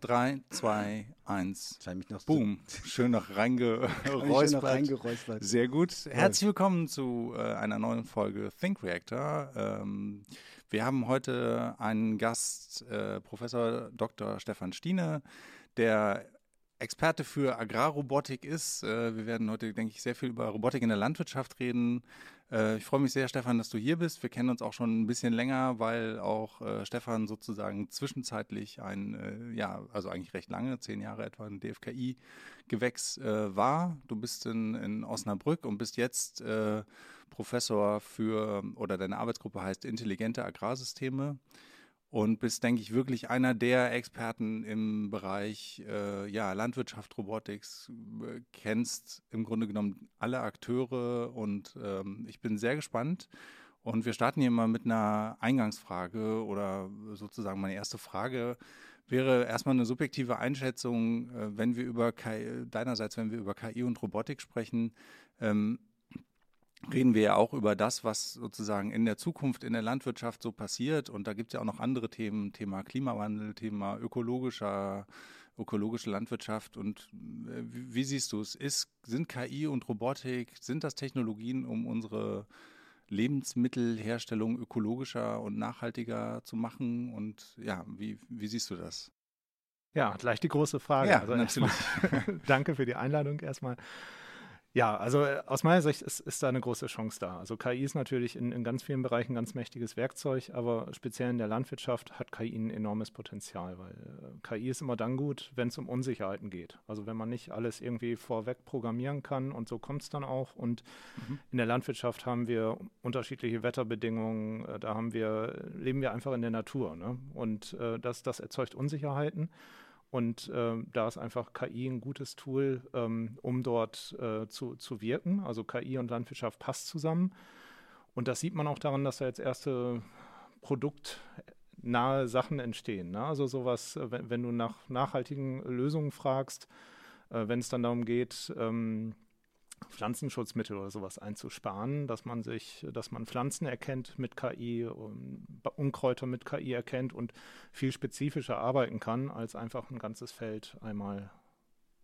3, 2, 1. Scheint mich noch Boom. Schön noch reingeräuspert. Sehr gut. Herzlich willkommen zu äh, einer neuen Folge Think Reactor. Ähm, wir haben heute einen Gast, äh, Professor Dr. Stefan Stiene, der Experte für Agrarrobotik ist. Äh, wir werden heute, denke ich, sehr viel über Robotik in der Landwirtschaft reden. Äh, ich freue mich sehr, Stefan, dass du hier bist. Wir kennen uns auch schon ein bisschen länger, weil auch äh, Stefan sozusagen zwischenzeitlich ein, ja, also eigentlich recht lange, zehn Jahre etwa, ein DFKI-Gewächs war. Du bist in, in Osnabrück und bist jetzt Professor für, oder deine Arbeitsgruppe heißt Intelligente Agrarsysteme und bist, denke ich, wirklich einer der Experten im Bereich äh, ja, Landwirtschaft, Robotics, äh, kennst im Grunde genommen alle Akteure und ähm, ich bin sehr gespannt. Und wir starten hier mal mit einer Eingangsfrage oder sozusagen meine erste Frage wäre erstmal eine subjektive Einschätzung, äh, wenn wir über KI, deinerseits, wenn wir über KI und Robotik sprechen. Ähm, reden wir ja auch über das, was sozusagen in der Zukunft in der Landwirtschaft so passiert. Und da gibt es ja auch noch andere Themen, Thema Klimawandel, Thema ökologischer, ökologische Landwirtschaft. Und äh, wie, wie siehst du es? Ist, sind KI und Robotik, sind das Technologien, um unsere Lebensmittelherstellung ökologischer und nachhaltiger zu machen? Und ja, wie, wie siehst du das? Ja, gleich die große Frage. Ja, also natürlich. danke für die Einladung erstmal. Ja, also äh, aus meiner Sicht ist, ist da eine große Chance da. Also KI ist natürlich in, in ganz vielen Bereichen ein ganz mächtiges Werkzeug, aber speziell in der Landwirtschaft hat KI ein enormes Potenzial, weil äh, KI ist immer dann gut, wenn es um Unsicherheiten geht. Also wenn man nicht alles irgendwie vorweg programmieren kann und so kommt es dann auch. Und mhm. in der Landwirtschaft haben wir unterschiedliche Wetterbedingungen, äh, da haben wir, leben wir einfach in der Natur. Ne? Und äh, das, das erzeugt Unsicherheiten. Und äh, da ist einfach KI ein gutes Tool, ähm, um dort äh, zu, zu wirken. Also KI und Landwirtschaft passt zusammen. Und das sieht man auch daran, dass da jetzt erste produktnahe Sachen entstehen. Ne? Also sowas, äh, wenn, wenn, du nach nachhaltigen Lösungen fragst, äh, wenn es dann darum geht, ähm, Pflanzenschutzmittel oder sowas einzusparen, dass man sich, dass man Pflanzen erkennt mit KI, Unkräuter mit KI erkennt und viel spezifischer arbeiten kann, als einfach ein ganzes Feld einmal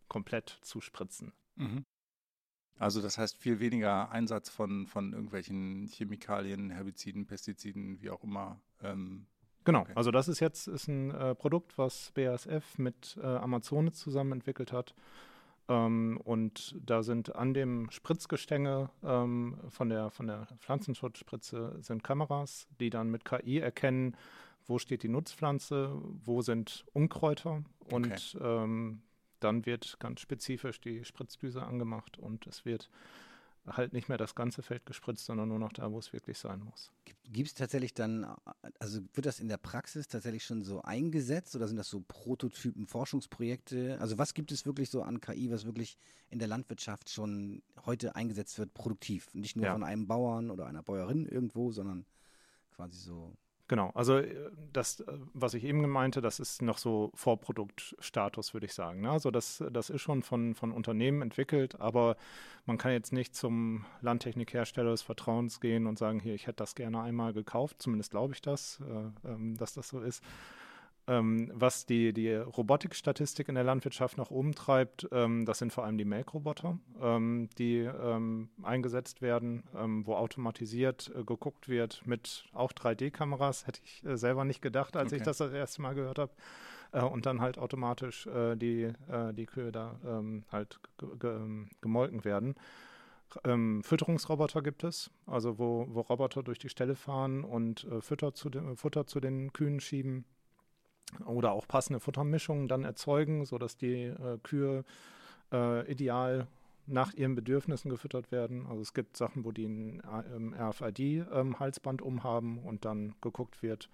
komplett zu spritzen. Mhm. Also das heißt viel weniger Einsatz von, von irgendwelchen Chemikalien, Herbiziden, Pestiziden, wie auch immer. Ähm, genau, okay. also das ist jetzt ist ein äh, Produkt, was BASF mit äh, Amazone zusammen entwickelt hat ähm, und da sind an dem Spritzgestänge ähm, von, der, von der Pflanzenschutzspritze sind Kameras, die dann mit KI erkennen, wo steht die Nutzpflanze, wo sind Unkräuter und okay. ähm, dann wird ganz spezifisch die Spritzdüse angemacht und es wird halt nicht mehr das ganze Feld gespritzt, sondern nur noch da, wo es wirklich sein muss. Gibt es tatsächlich dann, also wird das in der Praxis tatsächlich schon so eingesetzt oder sind das so Prototypen, Forschungsprojekte? Also was gibt es wirklich so an KI, was wirklich in der Landwirtschaft schon heute eingesetzt wird, produktiv? Nicht nur ja. von einem Bauern oder einer Bäuerin irgendwo, sondern quasi so Genau, also äh, das, äh, was ich eben meinte, das ist noch so Vorproduktstatus, würde ich sagen. Ne? Also das, das ist schon von, von Unternehmen entwickelt, aber man kann jetzt nicht zum Landtechnikhersteller des Vertrauens gehen und sagen, hier, ich hätte das gerne einmal gekauft, zumindest glaube ich das, äh, ähm, dass das so ist. Ähm, was die, die Robotikstatistik in der Landwirtschaft nach oben treibt, ähm, das sind vor allem die Melkroboter, ähm, die ähm, eingesetzt werden, ähm, wo automatisiert äh, geguckt wird mit auch 3D-Kameras. Hätte ich äh, selber nicht gedacht, als okay. ich das das erste Mal gehört habe. Äh, und dann halt automatisch äh, die, äh, die Kühe da ähm, halt gemolken werden. Ähm, Fütterungsroboter gibt es, also wo, wo Roboter durch die Ställe fahren und äh, Futter, zu de, Futter zu den Kühen schieben oder auch passende Futtermischungen dann erzeugen, sodass die äh, Kühe äh, ideal nach ihren Bedürfnissen gefüttert werden. Also es gibt Sachen, wo die ein ähm, RFID-Halsband ähm, umhaben und dann geguckt wird,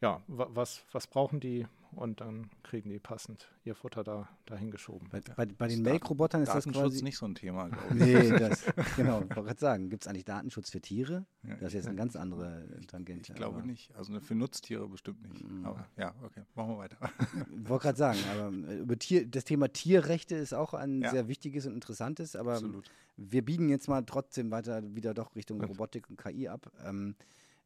ja, was, was brauchen die und dann kriegen die passend ihr Futter da dahin geschoben. Bei, bei, bei den Melkrobotern ist das quasi nicht so ein Thema, glaube ich. nee, das, genau, ich wollte gerade sagen, gibt es eigentlich Datenschutz für Tiere? Ja, das ist jetzt eine ganz andere Tangente. Ich glaube aber. nicht, also für Nutztiere bestimmt nicht. Mhm. Aber ja, okay, machen wir weiter. Ich wollte gerade sagen, aber äh, über Tier, das Thema Tierrechte ist auch ein ja. sehr wichtiges und interessantes, aber Absolut. wir biegen jetzt mal trotzdem weiter wieder doch Richtung Robotik und KI ab. Ähm,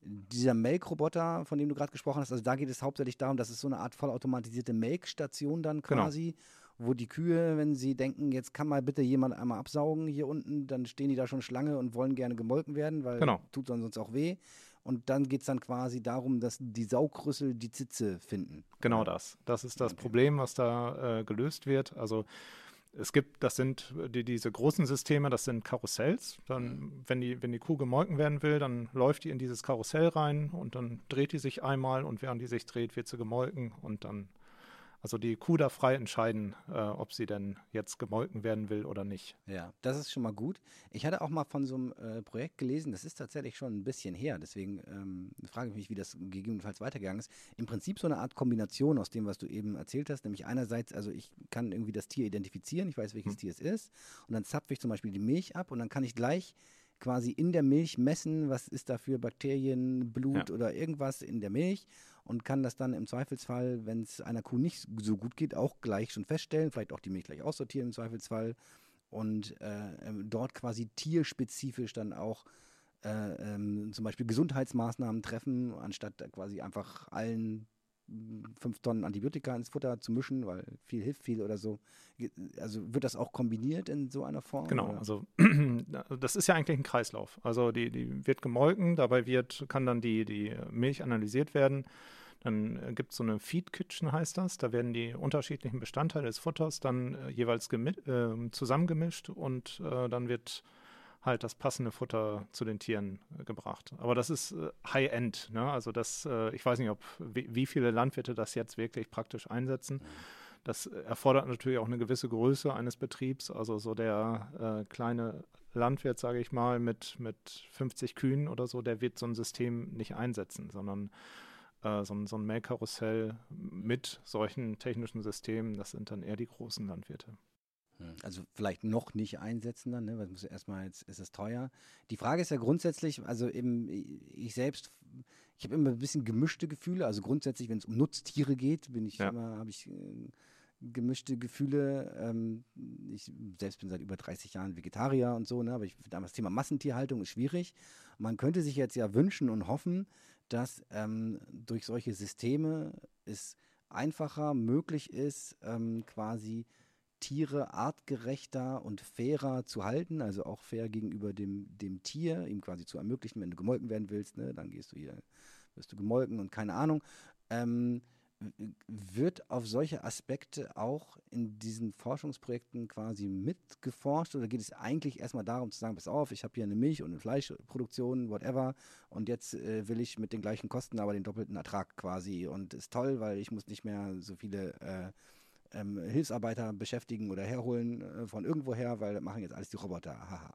dieser Melkroboter, von dem du gerade gesprochen hast, also da geht es hauptsächlich darum, dass es so eine Art vollautomatisierte Melkstation dann Genau. quasi, wo die Kühe, wenn sie denken, jetzt kann mal bitte jemand einmal absaugen hier unten, dann stehen die da schon Schlange und wollen gerne gemolken werden, weil Genau. tut dann sonst auch weh. Und dann geht es dann quasi darum, dass die Saugrüssel die Zitze finden. Genau das. Das ist das Okay. Problem, was da äh, gelöst wird. Also es gibt, das sind die, diese großen Systeme, das sind Karussells. Dann, wenn die, wenn die Kuh gemolken werden will, dann läuft die in dieses Karussell rein und dann dreht die sich einmal und während die sich dreht, wird sie gemolken und dann, also die Kuh darf frei entscheiden, äh, ob sie denn jetzt gemolken werden will oder nicht. Ja, das ist schon mal gut. Ich hatte auch mal von so einem äh, Projekt gelesen, das ist tatsächlich schon ein bisschen her, deswegen ähm, frage ich mich, wie das gegebenenfalls weitergegangen ist. Im Prinzip so eine Art Kombination aus dem, was du eben erzählt hast, nämlich einerseits, also ich kann irgendwie das Tier identifizieren, ich weiß, welches Hm. Tier es ist, und dann zapfe ich zum Beispiel die Milch ab und dann kann ich gleich quasi in der Milch messen, was ist da für Bakterien, Blut Ja. oder irgendwas in der Milch und kann das dann im Zweifelsfall, wenn es einer Kuh nicht so gut geht, auch gleich schon feststellen, vielleicht auch die Milch gleich aussortieren im Zweifelsfall und äh, ähm, dort quasi tierspezifisch dann auch äh, ähm, zum Beispiel Gesundheitsmaßnahmen treffen, anstatt quasi einfach allen fünf Tonnen Antibiotika ins Futter zu mischen, weil viel hilft viel oder so. Also wird das auch kombiniert in so einer Form? Genau, oder? also das ist ja eigentlich ein Kreislauf. Also die, die wird gemolken, dabei wird, kann dann die, die Milch analysiert werden. Dann gibt es so eine Feed Kitchen, heißt das. Da werden die unterschiedlichen Bestandteile des Futters dann äh, jeweils äh, zusammengemischt und äh, dann wird halt das passende Futter zu den Tieren äh, gebracht. Aber das ist äh, High-End. Ne? Also das, äh, ich weiß nicht, ob wie, viele Landwirte das jetzt wirklich praktisch einsetzen. Das erfordert natürlich auch eine gewisse Größe eines Betriebs. Also so der äh, kleine Landwirt, sage ich mal, mit, mit 50 Kühen oder so, der wird so ein System nicht einsetzen, sondern äh, so, ein, so ein Melkkarussell mit solchen technischen Systemen, das sind dann eher die großen Landwirte. Hm, Also vielleicht noch nicht einsetzen dann, ne? weil muss erstmal jetzt ist es teuer. Die Frage ist ja grundsätzlich, also eben ich selbst, ich habe immer ein bisschen gemischte Gefühle. Also grundsätzlich, wenn es um Nutztiere geht, bin ich Ja. immer, habe ich äh, gemischte Gefühle. Ähm, ich selbst bin seit über 30 Jahren Vegetarier und so, ne? aber ich finde das Thema Massentierhaltung ist schwierig. Man könnte sich jetzt ja wünschen und hoffen, dass ähm, durch solche Systeme es einfacher möglich ist, ähm, quasi Tiere artgerechter und fairer zu halten, also auch fair gegenüber dem, dem Tier, ihm quasi zu ermöglichen, wenn du gemolken werden willst, ne, dann gehst du hier, wirst du gemolken und keine Ahnung. Ähm, wird auf solche Aspekte auch in diesen Forschungsprojekten quasi mitgeforscht oder geht es eigentlich erstmal darum zu sagen, pass auf, ich habe hier eine Milch- und eine Fleischproduktion, whatever, und jetzt äh, will ich mit den gleichen Kosten aber den doppelten Ertrag quasi und ist toll, weil ich muss nicht mehr so viele äh, ähm, Hilfsarbeiter beschäftigen oder herholen äh, von irgendwoher, weil das machen jetzt alles die Roboter. Haha.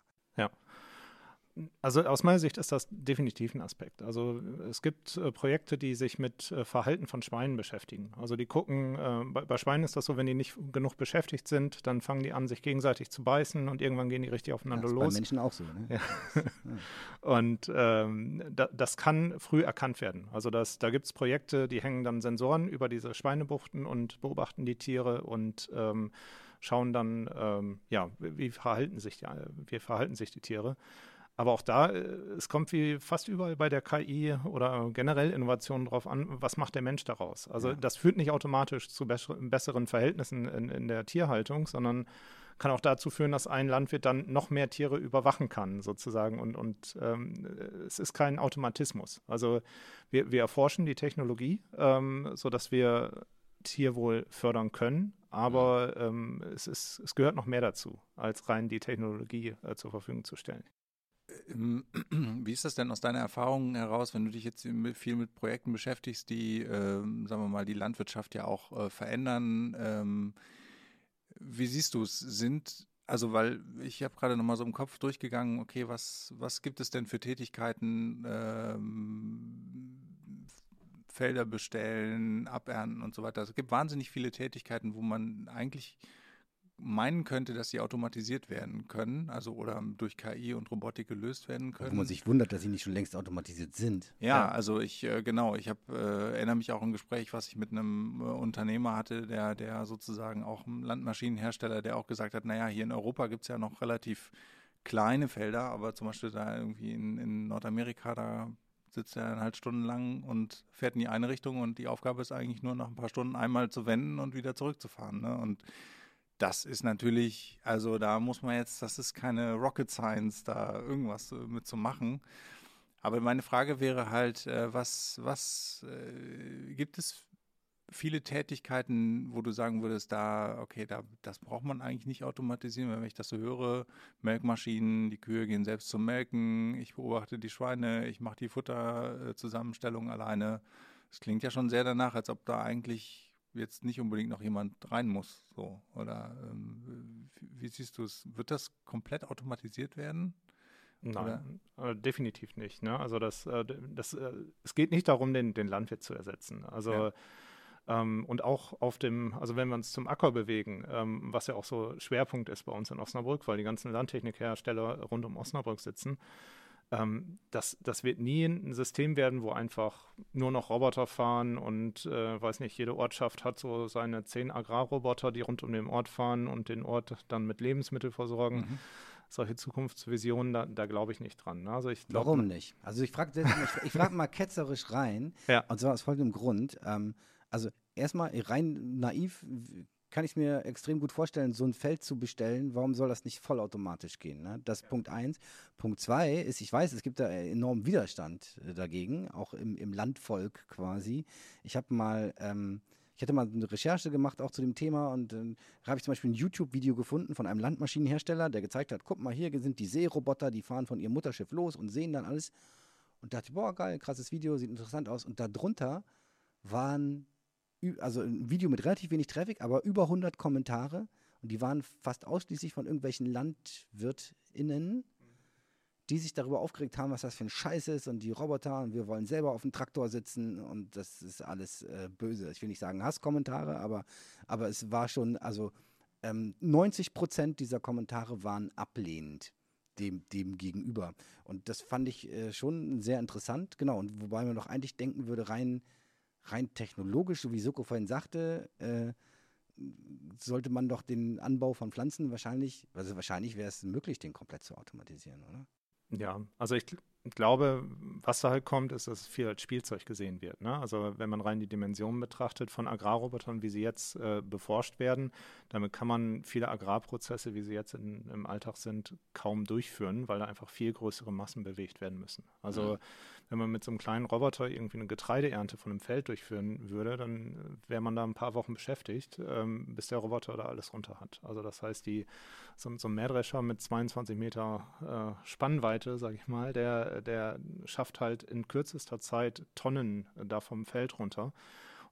Also aus meiner Sicht ist das definitiv ein Aspekt. Also es gibt äh, Projekte, die sich mit äh, Verhalten von Schweinen beschäftigen. Also die gucken, äh, bei, bei Schweinen ist das so, wenn die nicht genug beschäftigt sind, dann fangen die an, sich gegenseitig zu beißen und irgendwann gehen die richtig Ja, aufeinander ist bei los. Menschen auch so. Ne? Ja. Und ähm, da, das kann früh erkannt werden. Also das, da gibt es Projekte, die hängen dann Sensoren über diese Schweinebuchten und beobachten die Tiere und ähm, schauen dann, ähm, ja, wie, wie verhalten sich die, wie verhalten sich die Tiere. Aber auch da, äh, es kommt wie fast überall bei der KI oder generell Innovationen drauf an, was macht der Mensch daraus? Also Ja. das führt nicht automatisch zu besser- besseren Verhältnissen in, in der Tierhaltung, sondern kann auch dazu führen, dass ein Landwirt dann noch mehr Tiere überwachen kann, sozusagen. Und, und ähm, es ist kein Automatismus. Also wir, wir erforschen die Technologie, ähm, sodass wir Tierwohl fördern können, aber ähm, es, ist, es gehört noch mehr dazu, als rein die Technologie äh, zur Verfügung zu stellen. Wie ist das denn aus deiner Erfahrung heraus, wenn du dich jetzt viel mit Projekten beschäftigst, die, ähm, sagen wir mal, die Landwirtschaft ja auch äh, verändern? Ähm, wie siehst du es? Sind, also weil ich habe gerade nochmal so im Kopf durchgegangen, okay, was, was gibt es denn für Tätigkeiten, ähm, Felder bestellen, abernten und so weiter. Also es gibt wahnsinnig viele Tätigkeiten, wo man eigentlich meinen könnte, dass sie automatisiert werden können, also oder durch KI und Robotik gelöst werden können. Wo man sich wundert, dass sie nicht schon längst automatisiert sind. Ja, Ja. also ich, äh, genau, ich habe, äh, erinnere mich auch an ein Gespräch, was ich mit einem äh, Unternehmer hatte, der, der sozusagen auch ein Landmaschinenhersteller, der auch gesagt hat, naja, hier in Europa gibt es ja noch relativ kleine Felder, aber zum Beispiel da irgendwie in, in Nordamerika, da sitzt er dann halt stundenlang und fährt in die eine Richtung und die Aufgabe ist eigentlich nur nach ein paar Stunden einmal zu wenden und wieder zurückzufahren. Ne? Und das ist natürlich, also da muss man jetzt, das ist keine Rocket Science, da irgendwas mit zu machen. Aber meine Frage wäre halt, äh, was, was äh, gibt es viele Tätigkeiten, wo du sagen würdest, da, okay, da, das braucht man eigentlich nicht automatisieren, wenn ich das so höre, Melkmaschinen, die Kühe gehen selbst zum Melken, ich beobachte die Schweine, ich mache die Futterzusammenstellung alleine. Es klingt ja schon sehr danach, als ob da eigentlich jetzt nicht unbedingt noch jemand rein muss. So. Oder ähm, wie siehst du es? Wird das komplett automatisiert werden? Nein, äh, definitiv nicht. Ne? Also das, äh, das, äh, es geht nicht darum, den, den Landwirt zu ersetzen. Also ja. ähm, und auch auf dem, also wenn wir uns zum Acker bewegen, ähm, was ja auch so Schwerpunkt ist bei uns in Osnabrück, weil die ganzen Landtechnikhersteller rund um Osnabrück sitzen, ähm, das, das wird nie ein System werden, wo einfach nur noch Roboter fahren und äh, weiß nicht, jede Ortschaft hat so seine zehn Agrarroboter, die rund um den Ort fahren und den Ort dann mit Lebensmitteln versorgen. Mhm. Solche Zukunftsvisionen, da, da glaube ich nicht dran. Also ich glaub, Warum nicht? Also ich frage ich, ich frag mal ketzerisch rein, ja. und zwar aus folgendem Grund. Ähm, also erstmal rein naiv kann ich mir extrem gut vorstellen, so ein Feld zu bestellen. Warum soll das nicht vollautomatisch gehen? Ne? Das ist ja. Punkt eins. Punkt zwei ist, ich weiß, es gibt da enormen Widerstand äh, dagegen, auch im, im Landvolk quasi. Ich habe mal, ähm, ich hatte mal eine Recherche gemacht auch zu dem Thema und dann äh, habe ich zum Beispiel ein YouTube-Video gefunden von einem Landmaschinenhersteller, der gezeigt hat, guck mal, hier sind die Seeroboter, die fahren von ihrem Mutterschiff los und sehen dann alles. Und dachte, boah, geil, krasses Video, sieht interessant aus. Und darunter waren also ein Video mit relativ wenig Traffic, aber über 100 Kommentare und die waren fast ausschließlich von irgendwelchen LandwirtInnen, die sich darüber aufgeregt haben, was das für ein Scheiß ist und die Roboter und wir wollen selber auf dem Traktor sitzen und das ist alles äh, böse. Ich will nicht sagen Hasskommentare, aber, aber es war schon, also ähm, 90 Prozent dieser Kommentare waren ablehnend dem, dem gegenüber. Und das fand ich äh, schon sehr interessant, genau. Und wobei man doch eigentlich denken würde, rein rein technologisch, so wie Soko vorhin sagte, äh, sollte man doch den Anbau von Pflanzen wahrscheinlich, also wahrscheinlich wäre es möglich, den komplett zu automatisieren, oder? Ja, also ich glaube, was da halt kommt, ist, dass viel als Spielzeug gesehen wird. Ne? Also wenn man rein die Dimensionen betrachtet von Agrarrobotern, wie sie jetzt äh, beforscht werden, damit kann man viele Agrarprozesse, wie sie jetzt in, im Alltag sind, kaum durchführen, weil da einfach viel größere Massen bewegt werden müssen. Also mhm. Wenn man mit so einem kleinen Roboter irgendwie eine Getreideernte von einem Feld durchführen würde, dann wäre man da ein paar Wochen beschäftigt, ähm, bis der Roboter da alles runter hat. Also das heißt, die, so, so ein Mähdrescher mit 22 Meter äh, Spannweite, sage ich mal, der der schafft halt in kürzester Zeit Tonnen da vom Feld runter.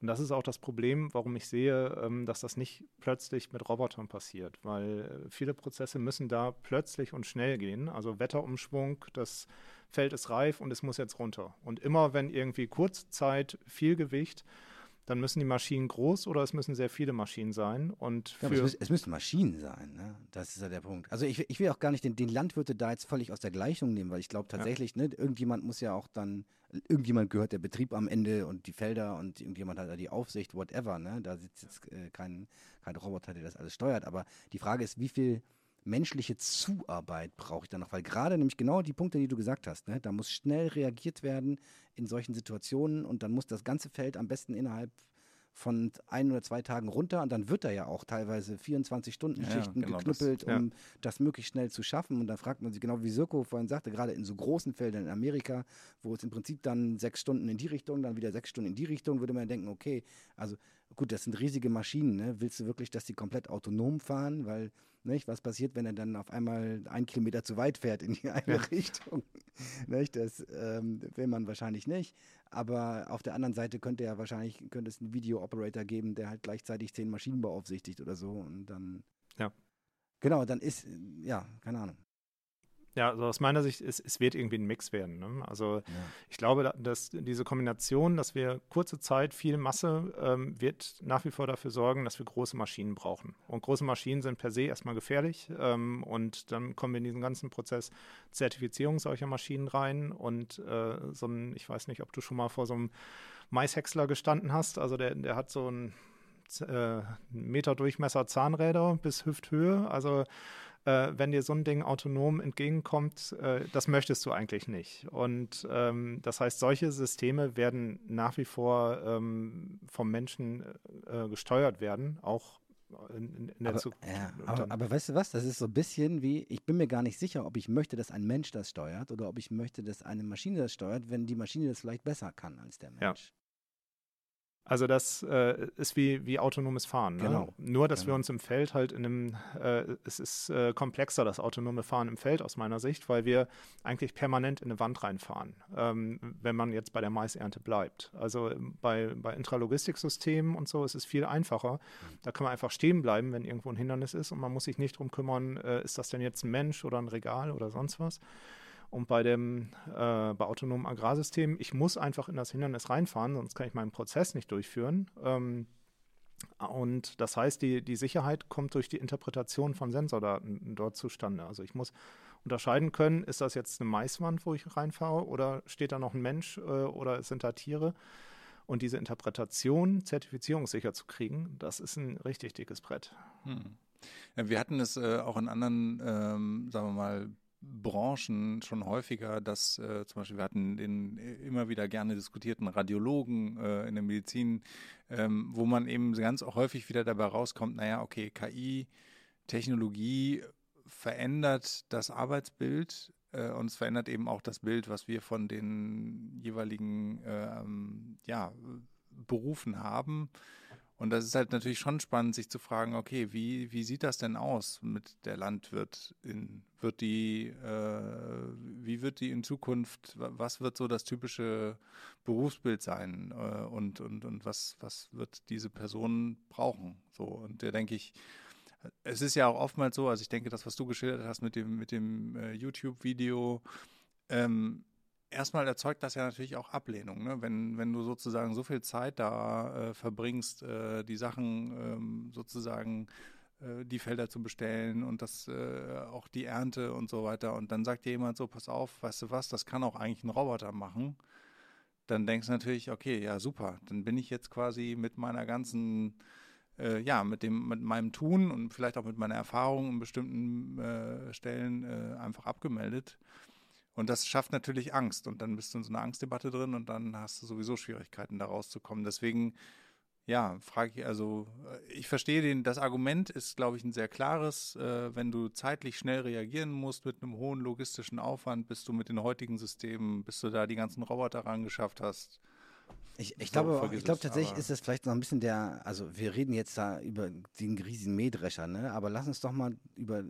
Und das ist auch das Problem, warum ich sehe, ähm, dass das nicht plötzlich mit Robotern passiert, weil äh, viele Prozesse müssen da plötzlich und schnell gehen. Also Wetterumschwung, das Feld ist reif und es muss jetzt runter. Und immer wenn irgendwie Kurzzeit viel Gewicht dann müssen die Maschinen groß oder es müssen sehr viele Maschinen sein. Und ja, es, müssen, es, müssen Maschinen sein, ne? das ist ja der Punkt. Also ich, ich will auch gar nicht den, den Landwirte da jetzt völlig aus der Gleichung nehmen, weil ich glaube tatsächlich, ja. ne, irgendjemand muss ja auch dann, irgendjemand gehört der Betrieb am Ende und die Felder und irgendjemand hat da die Aufsicht, whatever. Ne? Da sitzt jetzt äh, kein, kein Roboter, der das alles steuert. Aber die Frage ist, wie viel menschliche Zuarbeit brauche ich da noch? Weil gerade nämlich genau die Punkte, die du gesagt hast, ne, da muss schnell reagiert werden in solchen Situationen und dann muss das ganze Feld am besten innerhalb von ein oder zwei Tagen runter und dann wird er ja auch teilweise 24 Stunden Schichten ja, genau geknüppelt, das, ja. um das möglichst schnell zu schaffen. Und dann fragt man sich genau, wie Sirko vorhin sagte, gerade in so großen Feldern in Amerika, wo es im Prinzip dann sechs Stunden in die Richtung, dann wieder sechs Stunden in die Richtung, würde man denken, okay, also gut, das sind riesige Maschinen, ne? willst du wirklich, dass die komplett autonom fahren, weil nicht? Was passiert, wenn er dann auf einmal einen Kilometer zu weit fährt in die eine ja. Richtung? nicht? Das ähm, will man wahrscheinlich nicht. Aber auf der anderen Seite könnte ja wahrscheinlich könnte es einen Video-Operator geben, der halt gleichzeitig zehn Maschinen beaufsichtigt oder so. Und dann. Ja. Genau, dann ist, ja, keine Ahnung. Ja, also aus meiner Sicht, es, es wird irgendwie ein Mix werden. Ne? Also ja. ich glaube, dass diese Kombination, dass wir kurze Zeit viel Masse, ähm, wird nach wie vor dafür sorgen, dass wir große Maschinen brauchen. Und große Maschinen sind per se erstmal gefährlich. Ähm, und dann kommen wir in diesen ganzen Prozess Zertifizierung solcher Maschinen rein. Und äh, so ein, ich weiß nicht, ob du schon mal vor so einem Maishäcksler gestanden hast. Also der, der hat so ein äh, Meter Durchmesser Zahnräder bis Hüfthöhe. Also äh, wenn dir so ein Ding autonom entgegenkommt, äh, das möchtest du eigentlich nicht. Und ähm, das heißt, solche Systeme werden nach wie vor ähm, vom Menschen äh, gesteuert werden, auch in, in der aber, Zukunft. Ja, aber, aber, weißt du was, das ist so ein bisschen wie, ich bin mir gar nicht sicher, ob ich möchte, dass ein Mensch das steuert oder ob ich möchte, dass eine Maschine das steuert, wenn die Maschine das vielleicht besser kann als der Mensch. Also das äh, ist wie, wie autonomes Fahren. Ne? Genau. Nur, dass genau. wir uns im Feld halt in einem, äh, es ist äh, komplexer, das autonome Fahren im Feld aus meiner Sicht, weil wir eigentlich permanent in eine Wand reinfahren, ähm, wenn man jetzt bei der Maisernte bleibt. Also ähm, bei, bei Intralogistiksystemen und so ist es viel einfacher. Da kann man einfach stehen bleiben, wenn irgendwo ein Hindernis ist und man muss sich nicht drum kümmern, äh, ist das denn jetzt ein Mensch oder ein Regal oder sonst was. Und bei dem äh, bei autonomen Agrarsystemen, ich muss einfach in das Hindernis reinfahren, sonst kann ich meinen Prozess nicht durchführen. Ähm, und das heißt, die, die Sicherheit kommt durch die Interpretation von Sensordaten dort zustande. Also ich muss unterscheiden können, ist das jetzt eine Maiswand, wo ich reinfahre, oder steht da noch ein Mensch äh, oder sind da Tiere? Und diese Interpretation zertifizierungssicher zu kriegen, das ist ein richtig dickes Brett. Hm. Wir hatten es äh, auch in anderen, ähm, sagen wir mal, Branchen schon häufiger, dass äh, zum Beispiel wir hatten den äh, immer wieder gerne diskutierten Radiologen äh, in der Medizin, ähm, wo man eben ganz häufig wieder dabei rauskommt, naja, okay, KI, Technologie verändert das Arbeitsbild äh, und es verändert eben auch das Bild, was wir von den jeweiligen ähm, ja, Berufen haben. Und das ist halt natürlich schon spannend, sich zu fragen, okay, wie, wie sieht das denn aus mit der Landwirtin? Wird die, äh, wie wird die in Zukunft, was wird so das typische Berufsbild sein? Äh, und, und, und was, was wird diese Person brauchen? So, und da denke ich, es ist ja auch oftmals so, also ich denke, das, was du geschildert hast mit dem, mit dem äh, YouTube-Video, ähm, erstmal erzeugt das ja natürlich auch Ablehnung, ne? wenn, wenn du sozusagen so viel Zeit da äh, verbringst, äh, die Sachen ähm, sozusagen äh, die Felder zu bestellen und das äh, auch die Ernte und so weiter und dann sagt dir jemand so, pass auf, weißt du was, das kann auch eigentlich ein Roboter machen, dann denkst du natürlich, okay, ja super, dann bin ich jetzt quasi mit meiner ganzen äh, ja, mit dem, mit meinem Tun und vielleicht auch mit meiner Erfahrung in bestimmten Stellen einfach abgemeldet. Und das schafft natürlich Angst. Und dann bist du in so einer Angstdebatte drin und dann hast du sowieso Schwierigkeiten, da rauszukommen. Deswegen, ja, frage ich, also, äh, ich verstehe den, das Argument ist, glaube ich, ein sehr klares. Äh, wenn du zeitlich schnell reagieren musst mit einem hohen logistischen Aufwand, bis du mit den heutigen Systemen, bis du da die ganzen Roboter rangeschafft hast. Ich, ich glaube, ich glaube tatsächlich ist das vielleicht noch ein bisschen der, also wir reden jetzt da über den riesigen Mähdrescher, ne? Aber lass uns doch mal über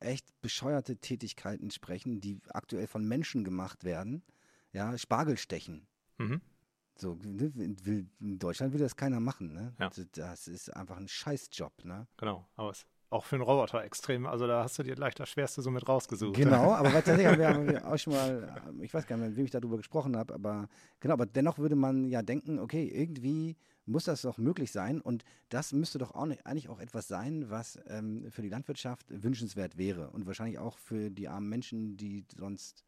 echt bescheuerte Tätigkeiten sprechen, die aktuell von Menschen gemacht werden. Ja, Spargelstechen. Mhm. So, ne, in Deutschland will das keiner machen, ne? Ja. Das ist einfach ein Scheißjob, ne? Genau, aber es auch für einen Roboter extrem. Also da hast du dir gleich das Schwerste so mit rausgesucht. Genau, aber tatsächlich haben wir auch schon mal, ich weiß gar nicht, mit wem ich darüber gesprochen habe, aber genau, aber dennoch würde man ja denken, okay, irgendwie muss das doch möglich sein. Und das müsste doch auch nicht, eigentlich auch etwas sein, was ähm, für die Landwirtschaft wünschenswert wäre. Und wahrscheinlich auch für die armen Menschen, die sonst,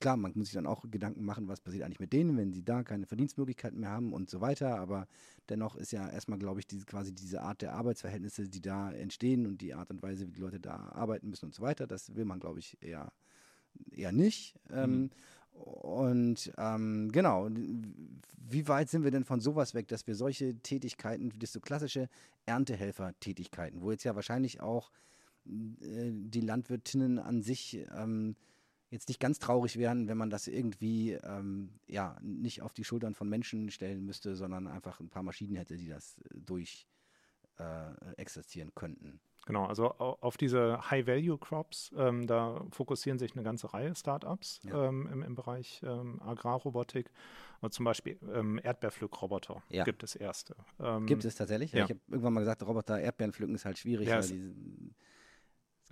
klar, man muss sich dann auch Gedanken machen, was passiert eigentlich mit denen, wenn sie da keine Verdienstmöglichkeiten mehr haben und so weiter. Aber dennoch ist ja erstmal, glaube ich, diese, quasi diese Art der Arbeitsverhältnisse, die da entstehen und die Art und Weise, wie die Leute da arbeiten müssen und so weiter, das will man, glaube ich, eher, eher nicht. Ähm, mhm. Ähm, und ähm, genau, wie weit sind wir denn von sowas weg, dass wir solche Tätigkeiten, das so klassische Erntehelfer-Tätigkeiten, wo jetzt ja wahrscheinlich auch äh, die Landwirtinnen an sich ähm, jetzt nicht ganz traurig wären, wenn man das irgendwie ähm, ja nicht auf die Schultern von Menschen stellen müsste, sondern einfach ein paar Maschinen hätte, die das äh, durch äh, existieren könnten. Genau, also auf diese High-Value-Crops, ähm, da fokussieren sich eine ganze Reihe Startups ja. ähm, im, im, Bereich ähm, Agrarrobotik. Also zum Beispiel ähm, Erdbeerpflückroboter ja. gibt es erste. Ähm, gibt es tatsächlich? Ja. Ich habe irgendwann mal gesagt, Roboter Erdbeeren pflücken ist halt schwierig. Ja, es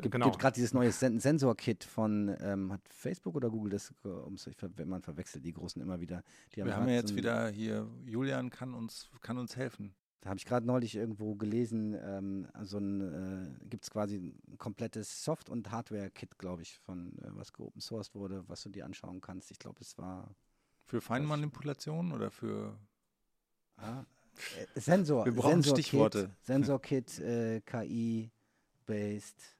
gibt, genau. gibt gerade dieses neue Sen Sensor-Kit von, ähm, hat Facebook oder Google das, wenn man verwechselt die Großen immer wieder. Haben Wir haben ja jetzt so wieder hier, Julian kann uns, kann uns helfen. Da habe ich gerade neulich irgendwo gelesen, ähm, so ein, äh, gibt es quasi ein komplettes Soft- und Hardware-Kit, glaube ich, von äh, was geopen sourced wurde, was du dir anschauen kannst. Ich glaube, es war. Für Feinmanipulation oder für. Ah, äh, Sensor. Wir brauchen Sensor Stichworte. Sensor-Kit, äh, KI-based.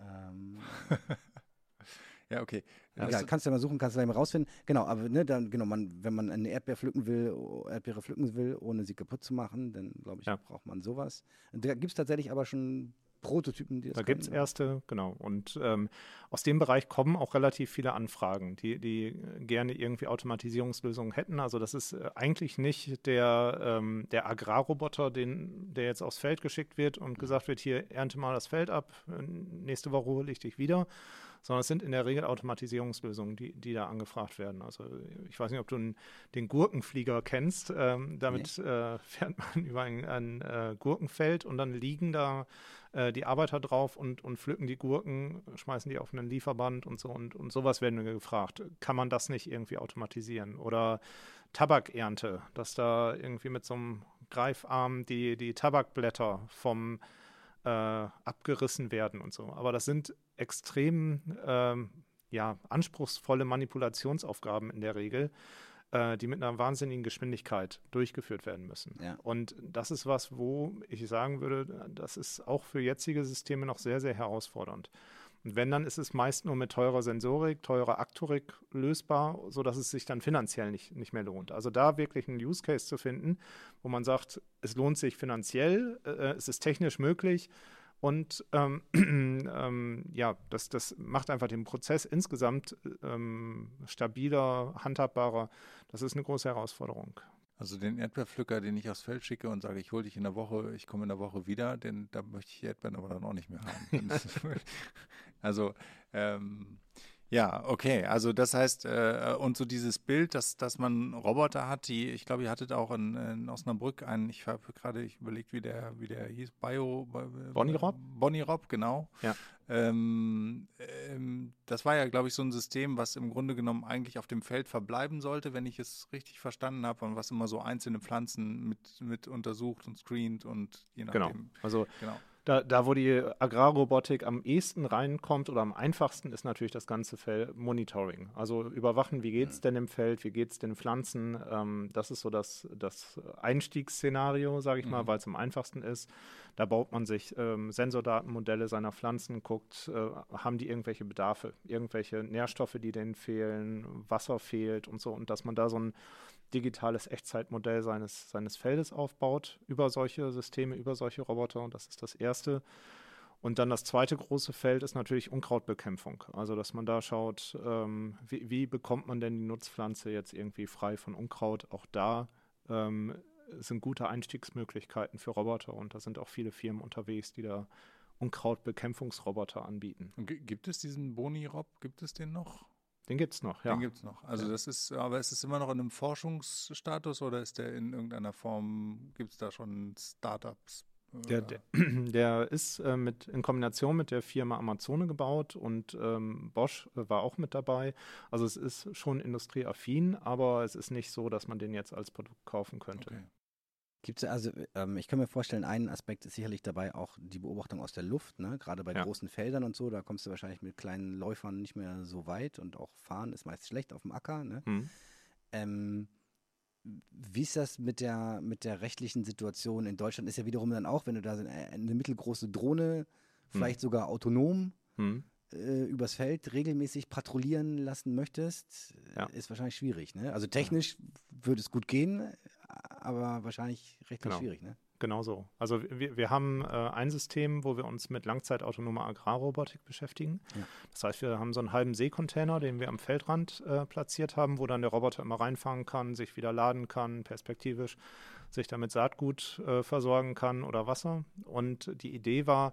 Ähm, ja, okay. ja, Das- kannst du ja mal suchen, kannst du gleich mal rausfinden. Genau, aber ne, dann, genau, man, wenn man eine Erdbeer pflücken will, Erdbeere pflücken will, ohne sie kaputt zu machen, dann glaube ich, Ja. braucht man sowas. Da gibt es tatsächlich aber schon Prototypen, die das Da gibt es erste, genau. Und ähm, aus dem Bereich kommen auch relativ viele Anfragen, die, die gerne irgendwie Automatisierungslösungen hätten. Also das ist äh, eigentlich nicht der, ähm, der Agrarroboter, den, der jetzt aufs Feld geschickt wird und gesagt wird, hier ernte mal das Feld ab, äh, nächste Woche hole ich dich wieder. Sondern es sind in der Regel Automatisierungslösungen, die, die da angefragt werden. Also ich weiß nicht, ob du den Gurkenflieger kennst. Ähm, damit äh, fährt man über ein, ein äh, Gurkenfeld und dann liegen da äh, die Arbeiter drauf und, und pflücken die Gurken, schmeißen die auf einen Lieferband und so und, und sowas werden wir gefragt. Kann man das nicht irgendwie automatisieren? Oder Tabakernte, dass da irgendwie mit so einem Greifarm die, die Tabakblätter vom äh, abgerissen werden und so. Aber das sind extrem ähm, ja, anspruchsvolle Manipulationsaufgaben in der Regel, äh, die mit einer wahnsinnigen Geschwindigkeit durchgeführt werden müssen. Ja. Und das ist was, wo ich sagen würde, das ist auch für jetzige Systeme noch sehr, sehr herausfordernd. Und wenn, dann ist es meist nur mit teurer Sensorik, teurer Aktorik lösbar, sodass es sich dann finanziell nicht, nicht mehr lohnt. Also da wirklich einen Use Case zu finden, wo man sagt, es lohnt sich finanziell, äh, es ist technisch möglich und ähm, ähm, ja, das, das macht einfach den Prozess insgesamt ähm, stabiler, handhabbarer. Das ist eine große Herausforderung. Also den Erdbeerpflücker, den ich aufs Feld schicke und sage, ich hole dich in der Woche, ich komme in der Woche wieder, denn da möchte ich Erdbeeren aber dann auch nicht mehr haben. Also ähm, ja, okay. Also das heißt, äh, und so dieses Bild, dass, dass man Roboter hat, die, ich glaube, ihr hattet auch in, in Osnabrück einen, ich habe gerade ich überlegt, wie der, wie der hieß, Bio Bonnie Rob? Bonnie Rob, genau. Ja. Ähm, ähm, das war ja, glaube ich, so ein System, was im Grunde genommen eigentlich auf dem Feld verbleiben sollte, wenn ich es richtig verstanden habe, und was immer so einzelne Pflanzen mit, mit untersucht und screent und je Genau. nachdem. Also Genau. Da, da, wo die Agrarrobotik am ehesten reinkommt oder am einfachsten, ist natürlich das ganze Feld Monitoring. Also überwachen, wie geht es denn im Feld, wie geht es den Pflanzen. Ähm, das ist so das, das Einstiegsszenario, sage ich mal, Mhm. weil es am einfachsten ist. Da baut man sich ähm, Sensordatenmodelle seiner Pflanzen, guckt, äh, haben die irgendwelche Bedarfe, irgendwelche Nährstoffe, die denen fehlen, Wasser fehlt und so. Und dass man da so ein digitales Echtzeitmodell seines, seines Feldes aufbaut über solche Systeme, über solche Roboter. Und das ist das Erste. Und dann das zweite große Feld ist natürlich Unkrautbekämpfung. Also, dass man da schaut, ähm, wie, wie bekommt man denn die Nutzpflanze jetzt irgendwie frei von Unkraut? Auch da ähm, sind gute Einstiegsmöglichkeiten für Roboter und da sind auch viele Firmen unterwegs, die da Unkrautbekämpfungsroboter anbieten. Gi- gibt es diesen Boni Rob? Gibt es den noch? Den gibt es noch, ja. Den gibt es noch. Also das ist, aber ist es immer noch in einem Forschungsstatus oder ist der in irgendeiner Form, gibt es da schon Startups? Der, Oder- der, der ist äh, mit, in Kombination mit der Firma Amazone gebaut und ähm, Bosch äh, war auch mit dabei. Also es ist schon industrieaffin, aber es ist nicht so, dass man den jetzt als Produkt kaufen könnte. Okay. Gibt es also, ähm, ich kann mir vorstellen, ein Aspekt ist sicherlich dabei auch die Beobachtung aus der Luft, ne? gerade bei Ja. großen Feldern und so, da kommst du wahrscheinlich mit kleinen Läufern nicht mehr so weit und auch fahren ist meist schlecht auf dem Acker. Ne? Hm. Ähm, wie ist das mit der, mit der rechtlichen Situation in Deutschland? Ist ja wiederum dann auch, wenn du da eine, mittelgroße Drohne, vielleicht sogar autonom Hm. äh, übers Feld regelmäßig patrouillieren lassen möchtest, Ja. ist wahrscheinlich schwierig. Ne? Also technisch würde es gut gehen, aber wahrscheinlich rechtlich Genau. schwierig. Ne? Genau so. Also wir, wir haben äh, ein System, wo wir uns mit langzeitautonomer Agrarrobotik beschäftigen. Ja. Das heißt, wir haben so einen halben Seekontainer, den wir am Feldrand äh, platziert haben, wo dann der Roboter immer reinfahren kann, sich wieder laden kann, perspektivisch sich damit Saatgut äh, versorgen kann oder Wasser. Und die Idee war,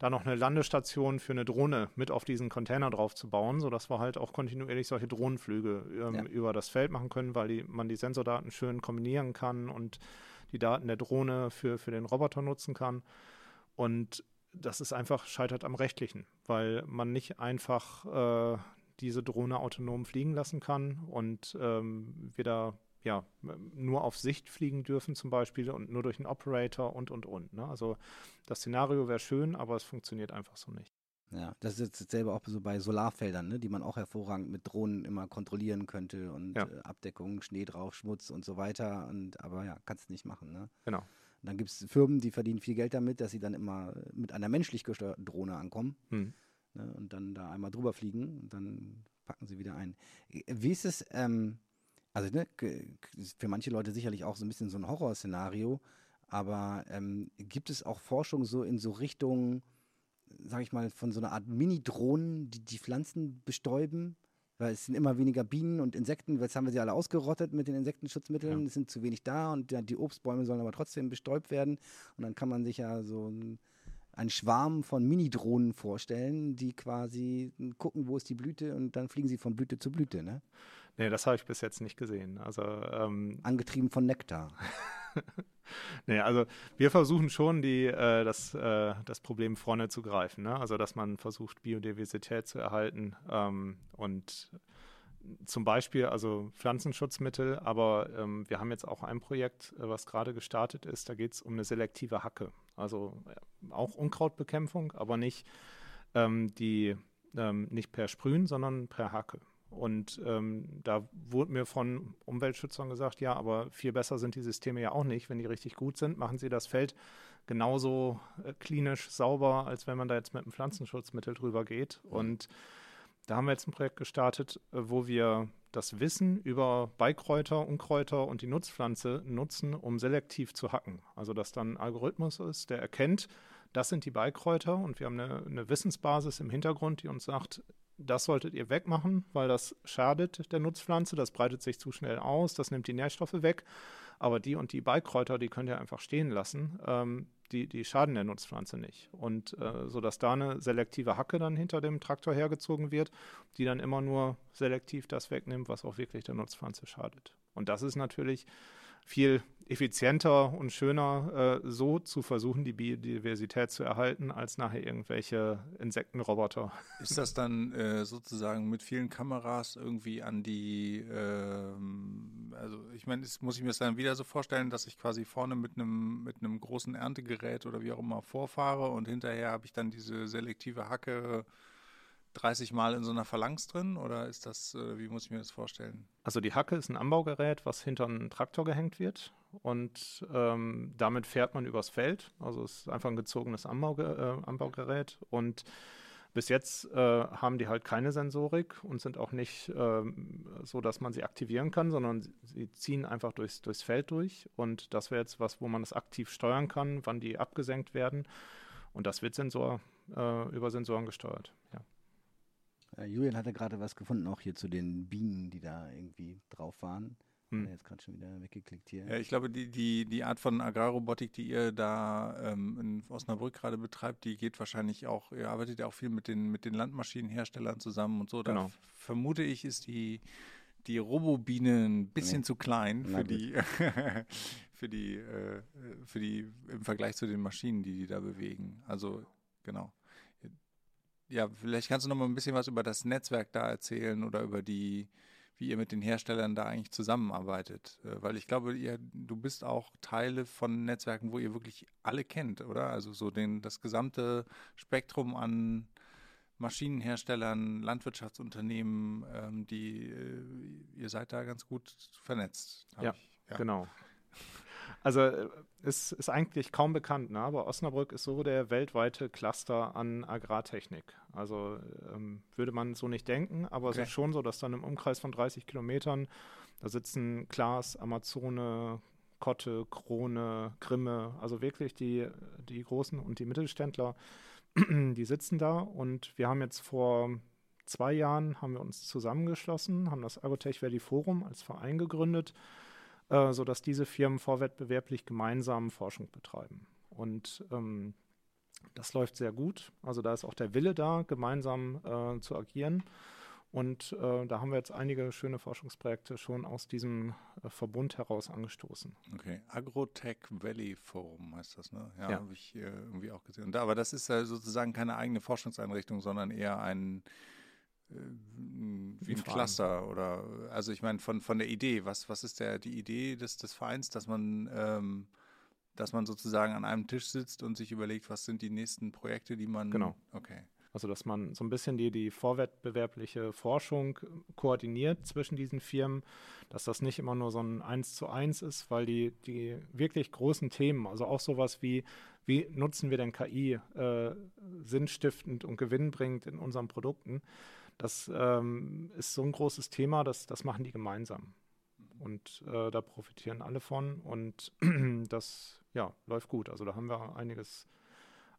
da noch eine Landestation für eine Drohne mit auf diesen Container drauf zu bauen, sodass wir halt auch kontinuierlich solche Drohnenflüge ähm, Ja. über das Feld machen können, weil die, man die Sensordaten schön kombinieren kann und die Daten der Drohne für, für den Roboter nutzen kann. Und das ist einfach scheitert am rechtlichen, weil man nicht einfach äh, diese Drohne autonom fliegen lassen kann und ähm, wir da ja nur auf Sicht fliegen dürfen zum Beispiel und nur durch einen Operator und und und. Ne? Also das Szenario wäre schön, aber es funktioniert einfach so nicht. Ja, das ist jetzt selber auch so bei Solarfeldern, ne, die man auch hervorragend mit Drohnen immer kontrollieren könnte und Ja. äh, Abdeckung, Schnee drauf, Schmutz und so weiter. Und aber ja, kannst du nicht machen. Ne? Genau. Und dann gibt es Firmen, die verdienen viel Geld damit, dass sie dann immer mit einer menschlich gesteuerten Drohne ankommen. Hm. ne, und dann da einmal drüber fliegen und dann packen sie wieder ein. Wie ist es, ähm, also ne, für manche Leute sicherlich auch so ein bisschen so ein Horrorszenario, aber ähm, gibt es auch Forschung so in so Richtung, sag ich mal, von so einer Art Mini-Drohnen, die die Pflanzen bestäuben? Weil es sind immer weniger Bienen und Insekten, jetzt haben wir sie alle ausgerottet mit den Insektenschutzmitteln, ja. es sind zu wenig da und die Obstbäume sollen aber trotzdem bestäubt werden. Und dann kann man sich ja so ein einen Schwarm von Mini-Drohnen vorstellen, die quasi gucken, wo ist die Blüte und dann fliegen sie von Blüte zu Blüte, ne? Nee, das habe ich bis jetzt nicht gesehen. Also ähm, angetrieben von Nektar. nee, also wir versuchen schon, die, äh, das, äh, das Problem vorne zu greifen. Ne? Also dass man versucht, Biodiversität zu erhalten ähm, und zum Beispiel also Pflanzenschutzmittel, aber ähm, wir haben jetzt auch ein Projekt, äh, was gerade gestartet ist, da geht es um eine selektive Hacke. Also äh, auch Unkrautbekämpfung, aber nicht ähm, die ähm, nicht per Sprühen, sondern per Hacke. Und ähm, da wurde mir von Umweltschützern gesagt, ja, aber viel besser sind die Systeme ja auch nicht. Wenn die richtig gut sind, machen sie das Feld genauso äh, klinisch sauber, als wenn man da jetzt mit einem Pflanzenschutzmittel drüber geht. Und da haben wir jetzt ein Projekt gestartet, äh, wo wir das Wissen über Beikräuter, Unkräuter und die Nutzpflanze nutzen, um selektiv zu hacken. Also dass dann ein Algorithmus ist, der erkennt, das sind die Beikräuter und wir haben eine, eine Wissensbasis im Hintergrund, die uns sagt, das solltet ihr wegmachen, weil das schadet der Nutzpflanze, das breitet sich zu schnell aus, das nimmt die Nährstoffe weg. Aber die und die Beikräuter, die könnt ihr einfach stehen lassen. Ähm, die, die schaden der Nutzpflanze nicht. Und äh, so dass da eine selektive Hacke dann hinter dem Traktor hergezogen wird, die dann immer nur selektiv das wegnimmt, was auch wirklich der Nutzpflanze schadet. Und das ist natürlich viel effizienter und schöner, äh, so zu versuchen, die Biodiversität zu erhalten, als nachher irgendwelche Insektenroboter. Ist das dann äh, sozusagen mit vielen Kameras irgendwie an die, äh, also ich meine, muss ich mir das dann wieder so vorstellen, dass ich quasi vorne mit einem mit einem großen Erntegerät oder wie auch immer vorfahre und hinterher habe ich dann diese selektive Hacke 30 Mal in so einer Phalanx drin oder ist das, äh, wie muss ich mir das vorstellen? Also die Hacke ist ein Anbaugerät, was hinter einen Traktor gehängt wird und ähm, damit fährt man übers Feld. Also es ist einfach ein gezogenes Anbauge äh, Anbaugerät und bis jetzt äh, haben die halt keine Sensorik und sind auch nicht äh, so, dass man sie aktivieren kann, sondern sie ziehen einfach durchs, durchs Feld durch. Und das wäre jetzt was, wo man es aktiv steuern kann, wann die abgesenkt werden. Und das wird Sensor, äh, über Sensoren gesteuert. Ja. Äh, Julian hatte gerade was gefunden, auch hier zu den Bienen, die da irgendwie drauf waren. Hm. Jetzt gerade schon wieder weggeklickt hier. Ja, ich glaube, die, die, die Art von Agrarrobotik, die ihr da ähm, in Osnabrück gerade betreibt, die geht wahrscheinlich auch, ihr arbeitet ja auch viel mit den, mit den Landmaschinenherstellern zusammen und so. Da genau. vermute ich, ist die, die Robobiene ein bisschen ja. zu klein für die, für die, äh, für die, im Vergleich zu den Maschinen, die die da bewegen. Also, genau ja, vielleicht kannst du noch mal ein bisschen was über das Netzwerk da erzählen oder über die, wie ihr mit den Herstellern da eigentlich zusammenarbeitet. Äh, weil ich glaube, ihr, du bist auch Teile von Netzwerken, wo ihr wirklich alle kennt, oder? Also so den, das gesamte Spektrum an Maschinenherstellern, Landwirtschaftsunternehmen, ähm, die äh, ihr seid da ganz gut vernetzt. Ja, ich, ja, genau. Also äh, es ist eigentlich kaum bekannt, ne? aber Osnabrück ist so der weltweite Cluster an Agrartechnik. Also ähm, würde man so nicht denken, aber okay. es ist schon so, dass dann im Umkreis von 30 Kilometern, da sitzen Klaas, Amazone, Kotte, Krone, Grimme, also wirklich die, die Großen und die Mittelständler, die sitzen da und wir haben jetzt vor zwei Jahren haben wir uns zusammengeschlossen, haben das Agrotech Valley Forum als Verein gegründet äh, sodass diese Firmen vorwettbewerblich gemeinsam Forschung betreiben. Und ähm, das läuft sehr gut. Also da ist auch der Wille da, gemeinsam äh, zu agieren. Und äh, da haben wir jetzt einige schöne Forschungsprojekte schon aus diesem äh, Verbund heraus angestoßen. Okay, Agrotech Valley Forum heißt das, ne? Ja, ja. habe ich äh, irgendwie auch gesehen. Da, aber das ist ja sozusagen keine eigene Forschungseinrichtung, sondern eher ein wie ein Cluster oder also ich meine von, von der Idee, was, was ist der, die Idee des, des Vereins, dass man ähm, dass man sozusagen an einem Tisch sitzt und sich überlegt, was sind die nächsten Projekte, die man Genau. Okay. Also dass man so ein bisschen die, die vorwettbewerbliche Forschung koordiniert zwischen diesen Firmen, dass das nicht immer nur so ein Eins zu eins ist, weil die, die wirklich großen Themen, also auch sowas wie wie nutzen wir denn KI äh, sinnstiftend und gewinnbringend in unseren Produkten. Das ähm, ist so ein großes Thema, das, das machen die gemeinsam. Und äh, da profitieren alle von und das ja, läuft gut. Also da haben wir einiges,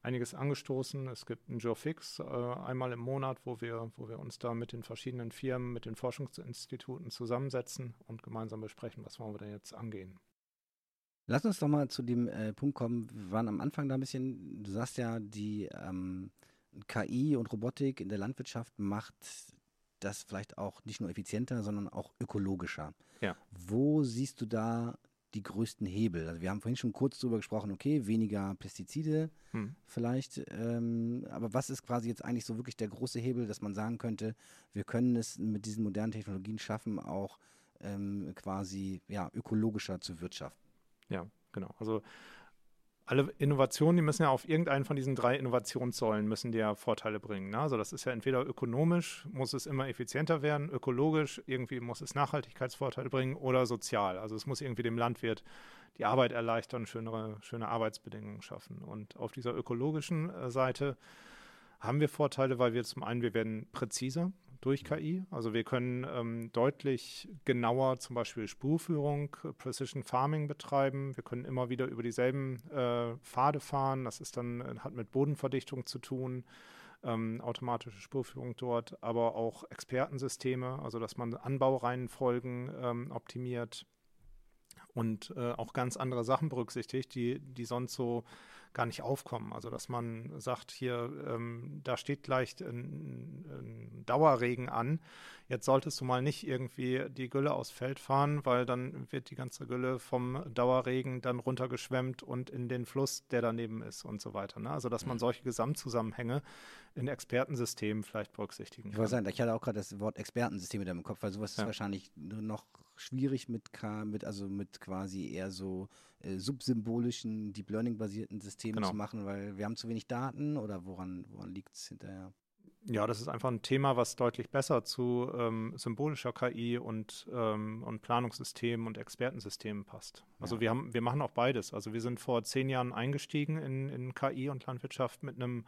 einiges angestoßen. Es gibt einen Joe Fix äh, einmal im Monat, wo wir, wo wir uns da mit den verschiedenen Firmen, mit den Forschungsinstituten zusammensetzen und gemeinsam besprechen, was wollen wir denn jetzt angehen. Lass uns doch mal zu dem äh, Punkt kommen. Wir waren am Anfang da ein bisschen, du sagst ja, die ähm, KI und Robotik in der Landwirtschaft macht das vielleicht auch nicht nur effizienter, sondern auch ökologischer. Ja. Wo siehst du da die größten Hebel? Also wir haben vorhin schon kurz darüber gesprochen, okay, weniger Pestizide hm. vielleicht, ähm, aber was ist quasi jetzt eigentlich so wirklich der große Hebel, dass man sagen könnte, wir können es mit diesen modernen Technologien schaffen, auch ähm, quasi ja, ökologischer zu wirtschaften? Ja, genau. Also alle Innovationen, die müssen ja auf irgendeinen von diesen drei Innovationssäulen müssen die ja Vorteile bringen. Ne? Also das ist ja entweder ökonomisch, muss es immer effizienter werden, ökologisch, irgendwie muss es Nachhaltigkeitsvorteile bringen oder sozial. Also es muss irgendwie dem Landwirt die Arbeit erleichtern, schönere, schöne Arbeitsbedingungen schaffen. Und auf dieser ökologischen äh, Seite haben wir Vorteile, weil wir zum einen, wir werden präziser durch KI. Also wir können ähm, deutlich genauer zum Beispiel Spurführung, Precision Farming betreiben. Wir können immer wieder über dieselben äh, Pfade fahren. Das ist dann, äh, hat mit Bodenverdichtung zu tun. Ähm, automatische Spurführung dort, aber auch Expertensysteme, also dass man Anbaureihenfolgen ähm, optimiert und äh, auch ganz andere Sachen berücksichtigt, die, die sonst so gar nicht aufkommen. Also dass man sagt, hier, ähm, da steht gleich ein, ein, Dauerregen an. Jetzt solltest du mal nicht irgendwie die Gülle aufs Feld fahren, weil dann wird die ganze Gülle vom Dauerregen dann runtergeschwemmt und in den Fluss, der daneben ist und so weiter. Ne? Also dass man mhm. solche Gesamtzusammenhänge in Expertensystemen vielleicht berücksichtigen ich kann. Sagen, ich hatte auch gerade das Wort Expertensystem in im Kopf, weil sowas ja. ist wahrscheinlich noch schwierig mit, K, mit also mit quasi eher so äh, subsymbolischen, Deep Learning basierten Systemen genau. zu machen, weil wir haben zu wenig Daten oder woran, woran liegt es hinterher? Ja, das ist einfach ein Thema, was deutlich besser zu ähm, symbolischer KI und, ähm, und Planungssystemen und Expertensystemen passt. Also ja. wir haben, wir machen auch beides. Also wir sind vor zehn Jahren eingestiegen in, in KI und Landwirtschaft mit einem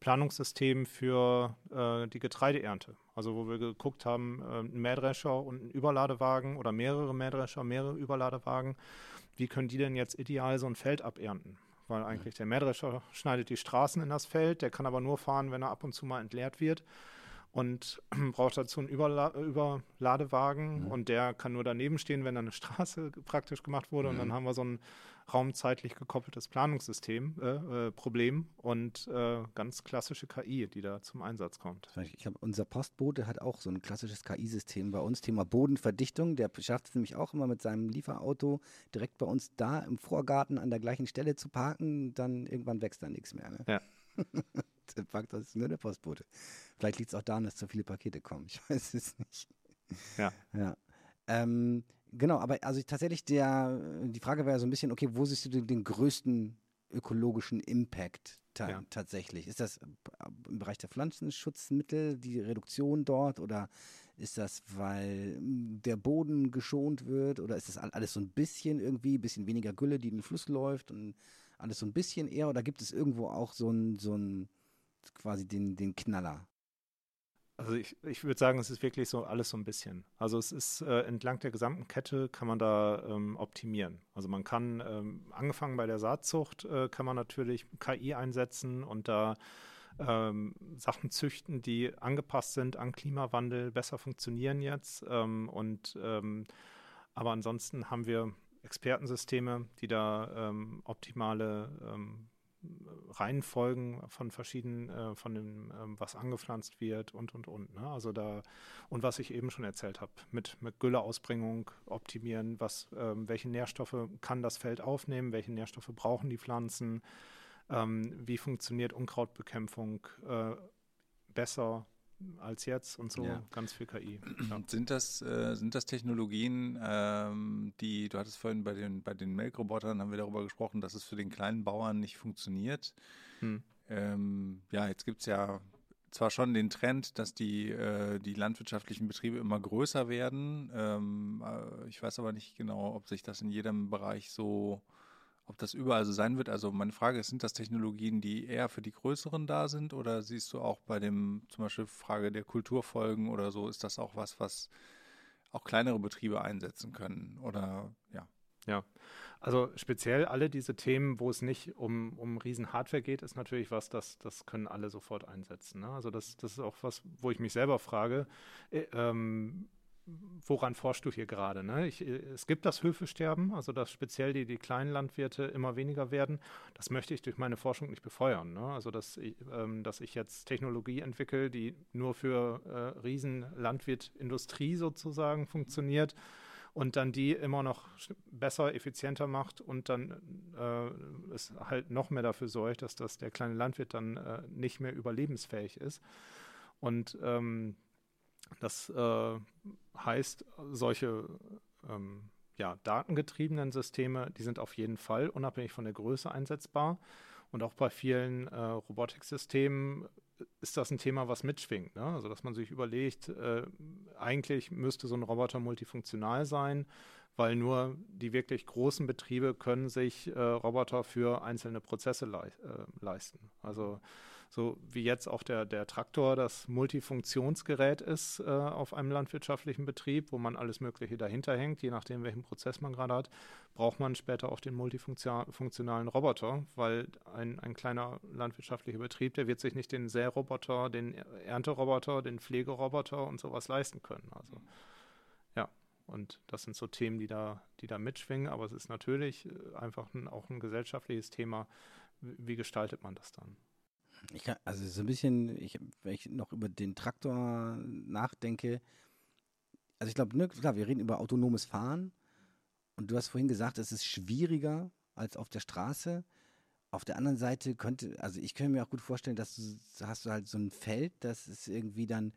Planungssystem für äh, die Getreideernte. Also wo wir geguckt haben, äh, ein Mähdrescher und ein Überladewagen oder mehrere Mähdrescher, mehrere Überladewagen. Wie können die denn jetzt ideal so ein Feld abernten? Weil eigentlich der Mähdrescher schneidet die Straßen in das Feld, der kann aber nur fahren, wenn er ab und zu mal entleert wird und braucht dazu einen Überla Überladewagen mhm. und der kann nur daneben stehen, wenn da eine Straße praktisch gemacht wurde. Mhm. Und dann mhm. haben wir so ein raumzeitlich gekoppeltes Planungssystem, äh, äh, Problem und äh, ganz klassische KI, die da zum Einsatz kommt. Ich glaube, unser Postbote hat auch so ein klassisches KI-System bei uns, Thema Bodenverdichtung. Der schafft es nämlich auch immer mit seinem Lieferauto direkt bei uns da im Vorgarten an der gleichen Stelle zu parken. Dann irgendwann wächst da nichts mehr. Ne? Ja. der das ist nur der Postbote. Vielleicht liegt es auch daran, dass zu viele Pakete kommen. Ich weiß es nicht. Ja. Ja. Ähm, genau, aber also tatsächlich der, die Frage wäre so ein bisschen, okay, wo siehst du den, den größten ökologischen Impact ta ja. tatsächlich? Ist das im Bereich der Pflanzenschutzmittel, die Reduktion dort oder ist das, weil der Boden geschont wird oder ist das alles so ein bisschen irgendwie, ein bisschen weniger Gülle, die in den Fluss läuft und alles so ein bisschen eher oder gibt es irgendwo auch so ein, so ein quasi den, den Knaller? Also ich, ich würde sagen, es ist wirklich so alles so ein bisschen. Also es ist äh, entlang der gesamten Kette kann man da ähm, optimieren. Also man kann, ähm, angefangen bei der Saatzucht, äh, kann man natürlich KI einsetzen und da ähm, Sachen züchten, die angepasst sind an Klimawandel, besser funktionieren jetzt. Ähm, und ähm, aber ansonsten haben wir Expertensysteme, die da ähm, optimale Reihenfolgen von verschiedenen, äh, von dem, ähm, was angepflanzt wird und und und. Ne? Also da und was ich eben schon erzählt habe, mit, mit Gülleausbringung optimieren, was, ähm, welche Nährstoffe kann das Feld aufnehmen, welche Nährstoffe brauchen die Pflanzen, ähm, wie funktioniert Unkrautbekämpfung äh, besser als jetzt und so ja. ganz viel KI. Ja. Sind das äh, sind das Technologien, ähm, die du hattest vorhin bei den bei den Melkrobotern haben wir darüber gesprochen, dass es für den kleinen Bauern nicht funktioniert. Hm. Ähm, ja, jetzt gibt es ja zwar schon den Trend, dass die äh, die landwirtschaftlichen Betriebe immer größer werden. Ähm, äh, ich weiß aber nicht genau, ob sich das in jedem Bereich so ob das überall so sein wird. Also meine Frage ist, sind das Technologien, die eher für die Größeren da sind oder siehst du auch bei dem zum Beispiel Frage der Kulturfolgen oder so, ist das auch was, was auch kleinere Betriebe einsetzen können oder ja? Ja, also speziell alle diese Themen, wo es nicht um, um riesen Hardware geht, ist natürlich was, das, das können alle sofort einsetzen. Ne? Also das, das ist auch was, wo ich mich selber frage, äh, ähm, woran forschst du hier gerade? Ne? Ich, es gibt das Höfesterben, also dass speziell die, die kleinen Landwirte immer weniger werden. Das möchte ich durch meine Forschung nicht befeuern. Ne? Also dass ich, ähm, dass ich jetzt Technologie entwickle, die nur für äh, Riesenlandwirtindustrie sozusagen funktioniert und dann die immer noch besser, effizienter macht und dann äh, es halt noch mehr dafür sorgt, dass das der kleine Landwirt dann äh, nicht mehr überlebensfähig ist. Und ähm, das äh, heißt, solche ähm, ja, datengetriebenen Systeme, die sind auf jeden Fall unabhängig von der Größe einsetzbar. Und auch bei vielen äh, Robotiksystemen ist das ein Thema, was mitschwingt. Ne? Also, dass man sich überlegt, äh, eigentlich müsste so ein Roboter multifunktional sein, weil nur die wirklich großen Betriebe können sich äh, Roboter für einzelne Prozesse lei äh, leisten. Also so wie jetzt auch der, der Traktor das Multifunktionsgerät ist äh, auf einem landwirtschaftlichen Betrieb, wo man alles Mögliche dahinter hängt, je nachdem, welchen Prozess man gerade hat, braucht man später auch den multifunktionalen Roboter, weil ein, ein kleiner landwirtschaftlicher Betrieb, der wird sich nicht den Säroboter, den Ernteroboter, den Pflegeroboter und sowas leisten können. Also ja, und das sind so Themen, die da, die da mitschwingen, aber es ist natürlich äh, einfach ein, auch ein gesellschaftliches Thema. Wie gestaltet man das dann? Ich kann, also so ein bisschen, ich, wenn ich noch über den Traktor nachdenke, also ich glaube, ne, klar, wir reden über autonomes Fahren und du hast vorhin gesagt, es ist schwieriger als auf der Straße. Auf der anderen Seite könnte, also ich könnte mir auch gut vorstellen, dass du hast du halt so ein Feld, das ist irgendwie dann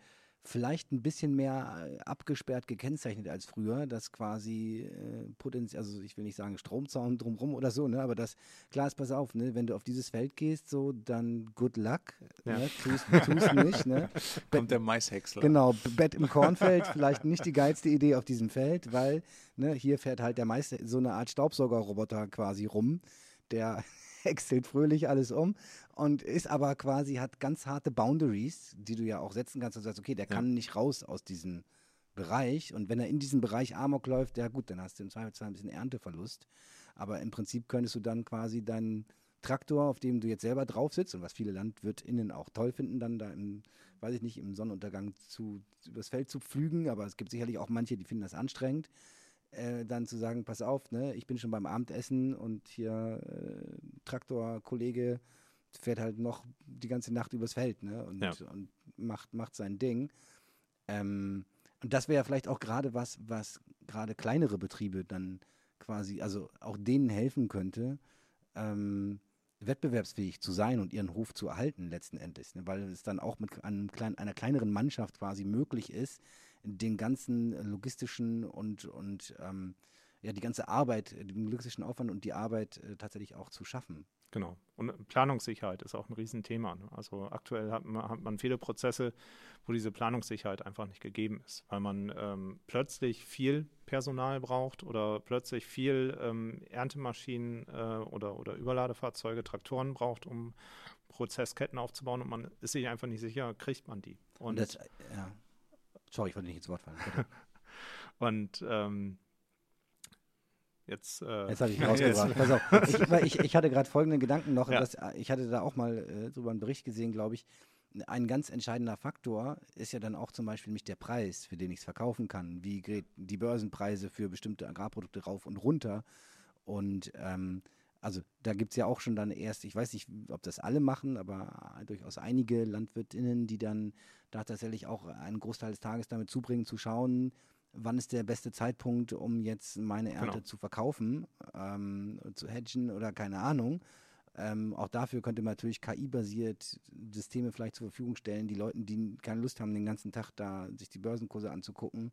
vielleicht ein bisschen mehr äh, abgesperrt gekennzeichnet als früher, dass quasi äh, potenziell, also ich will nicht sagen Stromzaun drumrum oder so, ne, aber das, klar ist, pass auf, ne, wenn du auf dieses Feld gehst, so, dann good luck, ja. ne, tust, tust nicht, ne. Kommt der Maishäcksler. Genau, Bett im Kornfeld, vielleicht nicht die geilste Idee auf diesem Feld, weil, ne, hier fährt halt der Mais, so eine Art Staubsaugerroboter quasi rum, der häckselt fröhlich alles um und ist aber quasi, hat ganz harte Boundaries, die du ja auch setzen kannst und sagst, okay, der ja. kann nicht raus aus diesem Bereich. Und wenn er in diesem Bereich Amok läuft, ja gut, dann hast du im Zweifelsfall ein bisschen Ernteverlust, aber im Prinzip könntest du dann quasi deinen Traktor, auf dem du jetzt selber drauf sitzt und was viele LandwirtInnen auch toll finden, dann da im, weiß ich nicht, im Sonnenuntergang zu, übers Feld zu pflügen, aber es gibt sicherlich auch manche, die finden das anstrengend äh, dann zu sagen, pass auf, ne, ich bin schon beim Abendessen und hier äh, Traktorkollege fährt halt noch die ganze Nacht übers Feld ne, und, ja. und macht, macht sein Ding. Ähm, und das wäre ja vielleicht auch gerade was, was gerade kleinere Betriebe dann quasi, also auch denen helfen könnte, ähm, wettbewerbsfähig zu sein und ihren Hof zu erhalten letzten Endes, ne? weil es dann auch mit einem klein, einer kleineren Mannschaft quasi möglich ist, den ganzen logistischen und, und ähm, ja, die ganze Arbeit, den logistischen Aufwand und die Arbeit äh, tatsächlich auch zu schaffen. Genau. Und Planungssicherheit ist auch ein Riesenthema. Ne? Also aktuell hat man, hat man, viele Prozesse, wo diese Planungssicherheit einfach nicht gegeben ist, weil man ähm, plötzlich viel Personal braucht oder plötzlich viel ähm, Erntemaschinen äh, oder, oder Überladefahrzeuge, Traktoren braucht, um Prozessketten aufzubauen und man ist sich einfach nicht sicher, kriegt man die. Und, und das, ja. Sorry, ich wollte nicht ins Wort fallen. und ähm, Jetzt, äh, jetzt habe ich ihn rausgebracht. Pass auf. Ich, ich, ich hatte gerade folgenden Gedanken noch. Ja. Dass, ich hatte da auch mal äh, drüber einen Bericht gesehen, glaube ich. Ein ganz entscheidender Faktor ist ja dann auch zum Beispiel nämlich der Preis, für den ich es verkaufen kann. Wie geht die Börsenpreise für bestimmte Agrarprodukte rauf und runter? Und ähm, also da gibt es ja auch schon dann erst, ich weiß nicht, ob das alle machen, aber durchaus einige LandwirtInnen, die dann da tatsächlich auch einen Großteil des Tages damit zubringen, zu schauen, wann ist der beste Zeitpunkt, um jetzt meine Ernte genau. zu verkaufen, ähm, zu hedgen oder keine Ahnung. Ähm, auch dafür könnte man natürlich KI-basiert Systeme vielleicht zur Verfügung stellen, die Leuten, die keine Lust haben, den ganzen Tag da sich die Börsenkurse anzugucken,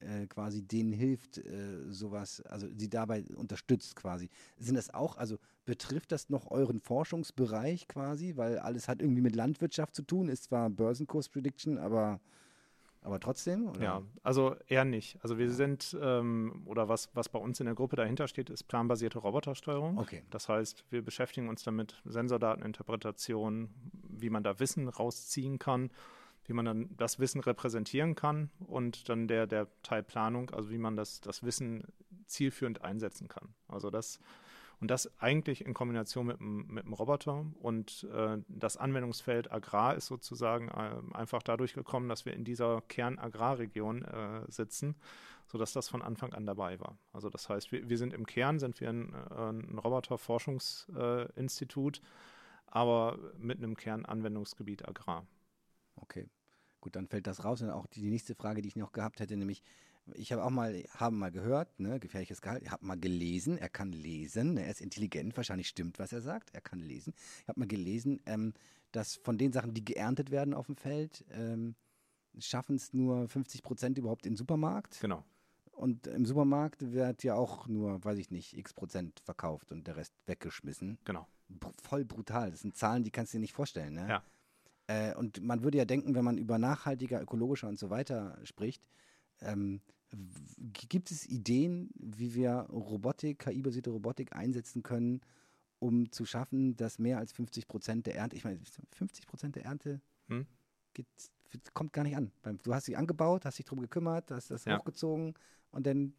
äh, quasi denen hilft, äh, sowas, also sie dabei unterstützt quasi. Sind das auch, also betrifft das noch euren Forschungsbereich quasi, weil alles hat irgendwie mit Landwirtschaft zu tun, ist zwar Börsenkurs-Prediction, aber Aber trotzdem? Oder? Ja, also eher nicht. Also wir sind, ähm, oder was, was bei uns in der Gruppe dahinter steht, ist planbasierte Robotersteuerung. Okay. Das heißt, wir beschäftigen uns damit Sensordateninterpretation, wie man da Wissen rausziehen kann, wie man dann das Wissen repräsentieren kann und dann der, der Teil Planung, also wie man das, das Wissen zielführend einsetzen kann. Also das und das eigentlich in Kombination mit, mit dem Roboter. Und äh, das Anwendungsfeld Agrar ist sozusagen äh, einfach dadurch gekommen, dass wir in dieser Kern-Agrarregion äh, sitzen, sodass das von Anfang an dabei war. Also das heißt, wir, wir sind im Kern, sind wir ein, äh, ein Roboterforschungsinstitut, aber mit einem Kernanwendungsgebiet Agrar. Okay. Gut, dann fällt das raus. Und auch die, die nächste Frage, die ich noch gehabt hätte, nämlich, ich habe auch mal, haben mal gehört, ne, gefährliches Gehalt, ich habe mal gelesen, er kann lesen, ne, er ist intelligent, wahrscheinlich stimmt, was er sagt, er kann lesen. Ich habe mal gelesen, ähm, dass von den Sachen, die geerntet werden auf dem Feld, ähm, schaffen es nur 50 Prozent überhaupt in den Supermarkt. Genau. Und im Supermarkt wird ja auch nur, weiß ich nicht, x Prozent verkauft und der Rest weggeschmissen. Genau. Br voll brutal. Das sind Zahlen, die kannst du dir nicht vorstellen. Ne? Ja. Äh, und man würde ja denken, wenn man über nachhaltiger, ökologischer und so weiter spricht, ähm, gibt es Ideen, wie wir Robotik, KI-basierte Robotik einsetzen können, um zu schaffen, dass mehr als 50 Prozent der Ernte, ich meine, 50 Prozent der Ernte hm? geht, kommt gar nicht an. Du hast sie angebaut, hast dich darum gekümmert, hast das ja. hochgezogen und dann,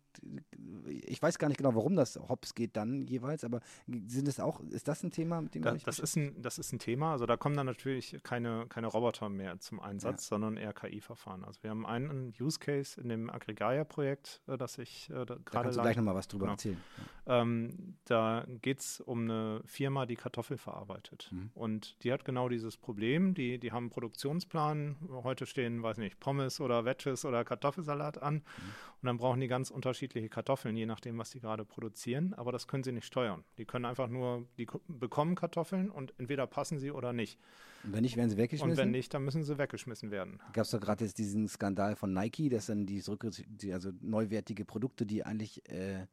ich weiß gar nicht genau, warum das Hops geht dann jeweils, aber sind es auch, ist das ein Thema, mit dem da, das ist ein, das ist ein Thema, also da kommen dann natürlich keine, keine Roboter mehr zum Einsatz, ja. sondern eher KI-Verfahren. Also wir haben einen Use Case in dem Aggregaia-Projekt, äh, das ich äh, gerade Da kannst du gleich nochmal was drüber genau. erzählen. Ja. Ähm, da geht es um eine Firma, die Kartoffel verarbeitet. Mhm. Und die hat genau dieses Problem, die, die haben einen Produktionsplan, heute stehen, weiß nicht, Pommes oder Wedges oder Kartoffelsalat an mhm. und dann brauchen die die ganz unterschiedliche Kartoffeln, je nachdem, was sie gerade produzieren, aber das können sie nicht steuern. Die können einfach nur, die bekommen Kartoffeln und entweder passen sie oder nicht. Und wenn nicht, werden sie weggeschmissen? Und wenn nicht, dann müssen sie weggeschmissen werden. Gab es doch gerade jetzt diesen Skandal von Nike, dass dann die, die also neuwertige Produkte, die eigentlich äh,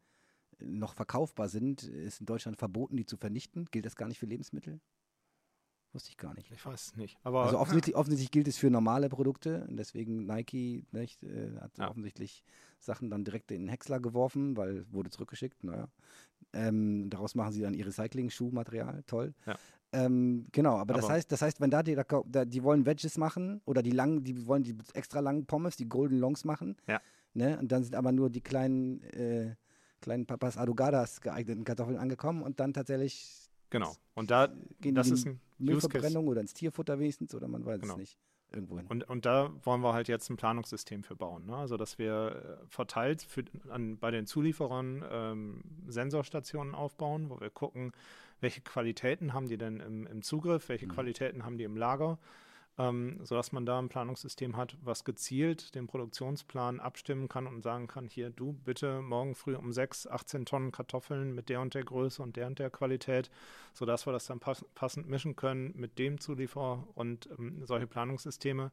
noch verkaufbar sind, ist in Deutschland verboten, die zu vernichten. Gilt das gar nicht für Lebensmittel? Wusste ich gar nicht. Ich weiß es nicht. Aber also offensichtlich, offensichtlich, gilt es für normale Produkte. Deswegen Nike nicht, äh, hat ja. offensichtlich Sachen dann direkt in den Häcksler geworfen, weil wurde zurückgeschickt. Naja. Ähm, daraus machen sie dann ihr Recycling-Schuhmaterial. Toll. Ja. Ähm, genau, aber, aber, das heißt, das heißt, wenn da die, da, die wollen Wedges machen oder die langen, die wollen die extra langen Pommes, die Golden Longs machen. Ja. Ne? Und dann sind aber nur die kleinen, äh, kleinen Papas Adugadas geeigneten Kartoffeln angekommen und dann tatsächlich Genau. Und da, Gehen das ist ein Müllverbrennung oder ins Tierfutter wenigstens oder man weiß genau. es nicht. Irgendwo hin. Und, und da wollen wir halt jetzt ein Planungssystem für bauen. Ne? Also, dass wir äh, verteilt für, an, bei den Zulieferern ähm, Sensorstationen aufbauen, wo wir gucken, welche Qualitäten haben die denn im, im Zugriff, welche mhm. Qualitäten haben die im Lager ähm, sodass man da ein Planungssystem hat, was gezielt den Produktionsplan abstimmen kann und sagen kann, hier, du bitte morgen früh um 6, 18 Tonnen Kartoffeln mit der und der Größe und der und der Qualität, sodass wir das dann pass passend mischen können mit dem Zulieferer und ähm, solche Planungssysteme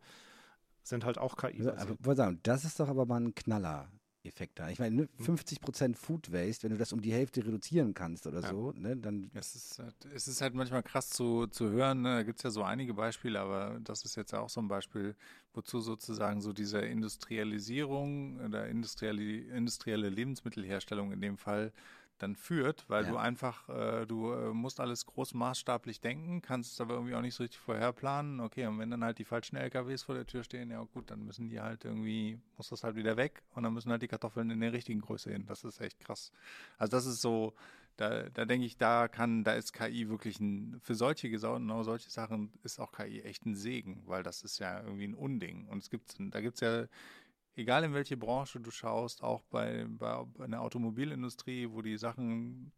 sind halt auch KI. Also, das ist doch aber mal ein Knaller. Effekt da. Ich meine, 50 Prozent Food Waste, wenn du das um die Hälfte reduzieren kannst oder ja. so, ne, dann. Es ist, halt, es ist halt manchmal krass zu, zu hören. Ne? Da gibt es ja so einige Beispiele, aber das ist jetzt auch so ein Beispiel, wozu sozusagen so diese Industrialisierung oder industrielle, industrielle Lebensmittelherstellung in dem Fall dann führt, weil ja. du einfach, äh, du äh, musst alles großmaßstablich denken, kannst es aber irgendwie auch nicht so richtig vorherplanen. Okay, und wenn dann halt die falschen LKWs vor der Tür stehen, ja gut, dann müssen die halt irgendwie, muss das halt wieder weg und dann müssen halt die Kartoffeln in der richtigen Größe hin. Das ist echt krass. Also das ist so, da, da denke ich, da kann, da ist KI wirklich ein, für solche genau solche Sachen ist auch KI echt ein Segen, weil das ist ja irgendwie ein Unding. Und es gibt, da gibt es ja egal in welche Branche du schaust, auch bei, bei, bei der Automobilindustrie, wo die Sachen,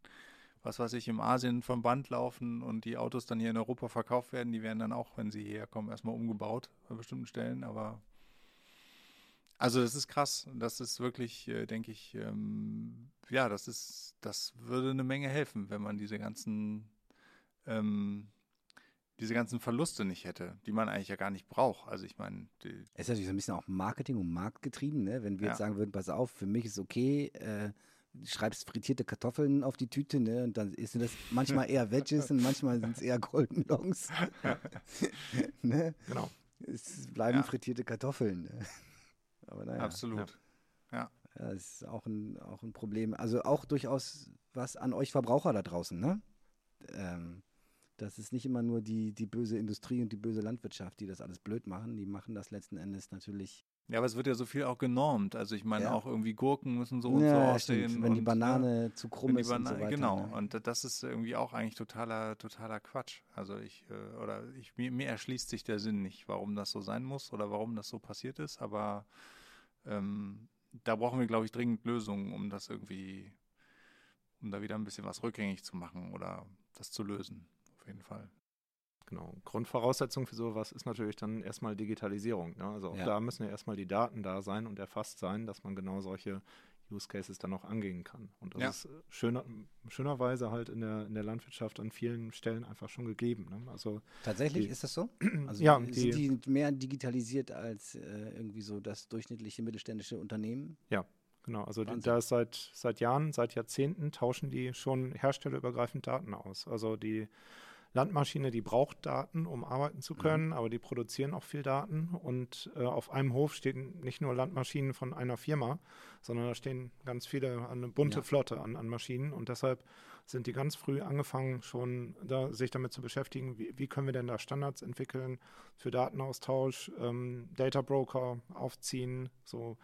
was weiß ich, im Asien vom Band laufen und die Autos dann hier in Europa verkauft werden, die werden dann auch, wenn sie hierher kommen, erstmal umgebaut bei bestimmten Stellen. Aber also das ist krass. Das ist wirklich, äh, denke ich, ähm, ja, das ist, das würde eine Menge helfen, wenn man diese ganzen ähm, diese ganzen Verluste nicht hätte, die man eigentlich ja gar nicht braucht. Also ich meine. Es ist natürlich so ein bisschen auch Marketing und Markt getrieben, ne? Wenn wir ja. jetzt sagen würden, pass auf, für mich ist okay, äh, schreibst frittierte Kartoffeln auf die Tüte, ne? Und dann sind das manchmal eher Veggies und manchmal sind es eher Golden Longs. ne? Genau. Es bleiben ja. frittierte Kartoffeln. Ne? Aber naja. Absolut. Ja. ja. Das ist auch ein, auch ein Problem. Also auch durchaus was an euch Verbraucher da draußen, ne? Ähm, das ist nicht immer nur die, die böse Industrie und die böse Landwirtschaft, die das alles blöd machen. Die machen das letzten Endes natürlich. Ja, aber es wird ja so viel auch genormt. Also ich meine Ja. auch irgendwie Gurken müssen so und ja, so ja, aussehen. stimmt. Wenn die und, Banane ne, zu krumm die ist und so weiter. genau. Ne? Und das ist irgendwie auch eigentlich totaler, totaler Quatsch. Also ich, äh, oder ich, mir, mir erschließt sich der Sinn nicht, warum das so sein muss oder warum das so passiert ist. Aber ähm, da brauchen wir, glaube ich, dringend Lösungen, um das irgendwie, um da wieder ein bisschen was rückgängig zu machen oder das zu lösen. Auf jeden Fall. Genau. Grundvoraussetzung für sowas ist natürlich dann erstmal Digitalisierung. Ne? Also auch Ja. da müssen ja erstmal die Daten da sein und erfasst sein, dass man genau solche Use Cases dann auch angehen kann. Und das Ja. ist äh, schöner, schönerweise halt in der, in der Landwirtschaft an vielen Stellen einfach schon gegeben. Ne? Also Tatsächlich Die- ist das so? Also Ja, sind die- die mehr digitalisiert als äh, irgendwie so das durchschnittliche mittelständische Unternehmen? Genau, also die, Wahnsinn. da ist seit, seit Jahren, seit Jahrzehnten tauschen die schon herstellerübergreifend Daten aus. Also die Landmaschine, die braucht Daten, um arbeiten zu können, aber die produzieren auch viel Daten. Und äh, auf einem Hof stehen nicht nur Landmaschinen von einer Firma, sondern da stehen ganz viele, eine bunte Ja. Flotte an, an Maschinen. Und deshalb sind die ganz früh angefangen, schon da, sich damit zu beschäftigen, wie, wie können wir denn da Standards entwickeln für Datenaustausch, ähm, Data Broker aufziehen, so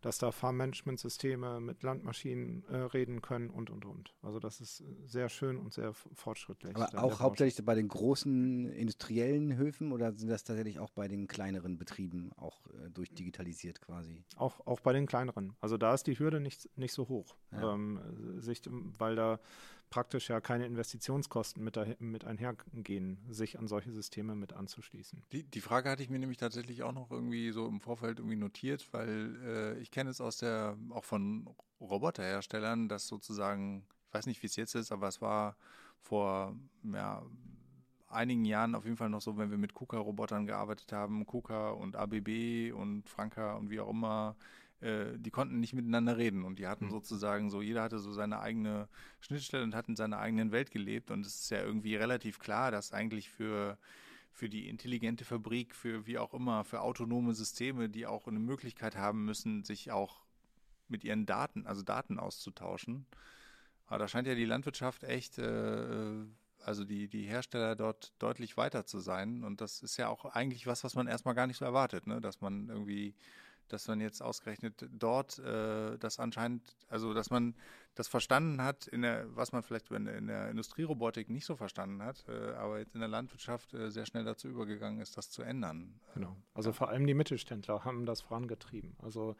dass da Farmmanagementsysteme mit Landmaschinen äh, reden können und, und, und. Also das ist sehr schön und sehr fortschrittlich. Aber auch hauptsächlich bei den großen industriellen Höfen oder sind das tatsächlich auch bei den kleineren Betrieben auch äh, durchdigitalisiert quasi? Auch, auch bei den kleineren. Also da ist die Hürde nicht, nicht so hoch, Ja. ähm, sich, weil da praktisch ja keine Investitionskosten mit, mit einhergehen, sich an solche Systeme mit anzuschließen. Die, die Frage hatte ich mir nämlich tatsächlich auch noch irgendwie so im Vorfeld irgendwie notiert, weil äh, ich kenne es aus der, auch von Roboterherstellern, dass sozusagen, ich weiß nicht, wie es jetzt ist, aber es war vor ja, einigen Jahren auf jeden Fall noch so, wenn wir mit KUKA-Robotern gearbeitet haben, KUKA und ABB und Franka und wie auch immer, äh, die konnten nicht miteinander reden und die hatten Hm. sozusagen so, jeder hatte so seine eigene Schnittstelle und hat in seiner eigenen Welt gelebt und es ist ja irgendwie relativ klar, dass eigentlich für für die intelligente Fabrik, für wie auch immer, für autonome Systeme, die auch eine Möglichkeit haben müssen, sich auch mit ihren Daten, also Daten auszutauschen. Aber da scheint ja die Landwirtschaft echt, äh, also die, die Hersteller dort deutlich weiter zu sein. Und das ist ja auch eigentlich was, was man erstmal gar nicht so erwartet, ne? dass man irgendwie, dass man jetzt ausgerechnet dort äh, das anscheinend, also dass man das verstanden hat, in der, was man vielleicht in der, in der Industrierobotik nicht so verstanden hat, äh, aber jetzt in der Landwirtschaft äh, sehr schnell dazu übergegangen ist, das zu ändern. Genau. Also vor allem die Mittelständler haben das vorangetrieben. Also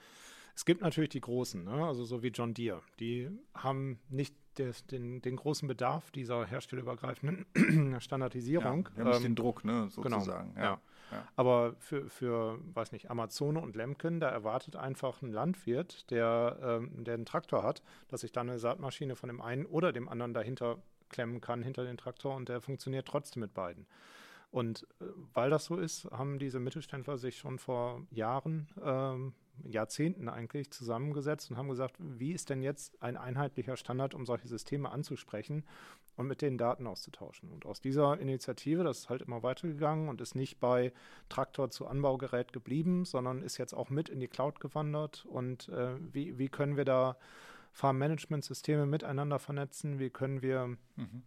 es gibt natürlich die Großen, ne? also so wie John Deere, die haben nicht des, den, den großen Bedarf dieser herstellerübergreifenden Standardisierung. Ja, wir haben nicht Ähm, den Druck, ne, genau, sozusagen. ja. Aber für, für, weiß nicht, Amazone und Lemken, da erwartet einfach ein Landwirt, der, ähm, der einen Traktor hat, dass ich da eine Saatmaschine von dem einen oder dem anderen dahinter klemmen kann, hinter den Traktor und der funktioniert trotzdem mit beiden. Und äh, weil das so ist, haben diese Mittelständler sich schon vor Jahren, ähm, Jahrzehnten eigentlich zusammengesetzt und haben gesagt, wie ist denn jetzt ein einheitlicher Standard, um solche Systeme anzusprechen und mit den Daten auszutauschen. Und aus dieser Initiative, das ist halt immer weitergegangen und ist nicht bei Traktor zu Anbaugerät geblieben, sondern ist jetzt auch mit in die Cloud gewandert. Und äh, wie, wie können wir da Farmmanagementsysteme miteinander vernetzen? Wie können wir Mhm.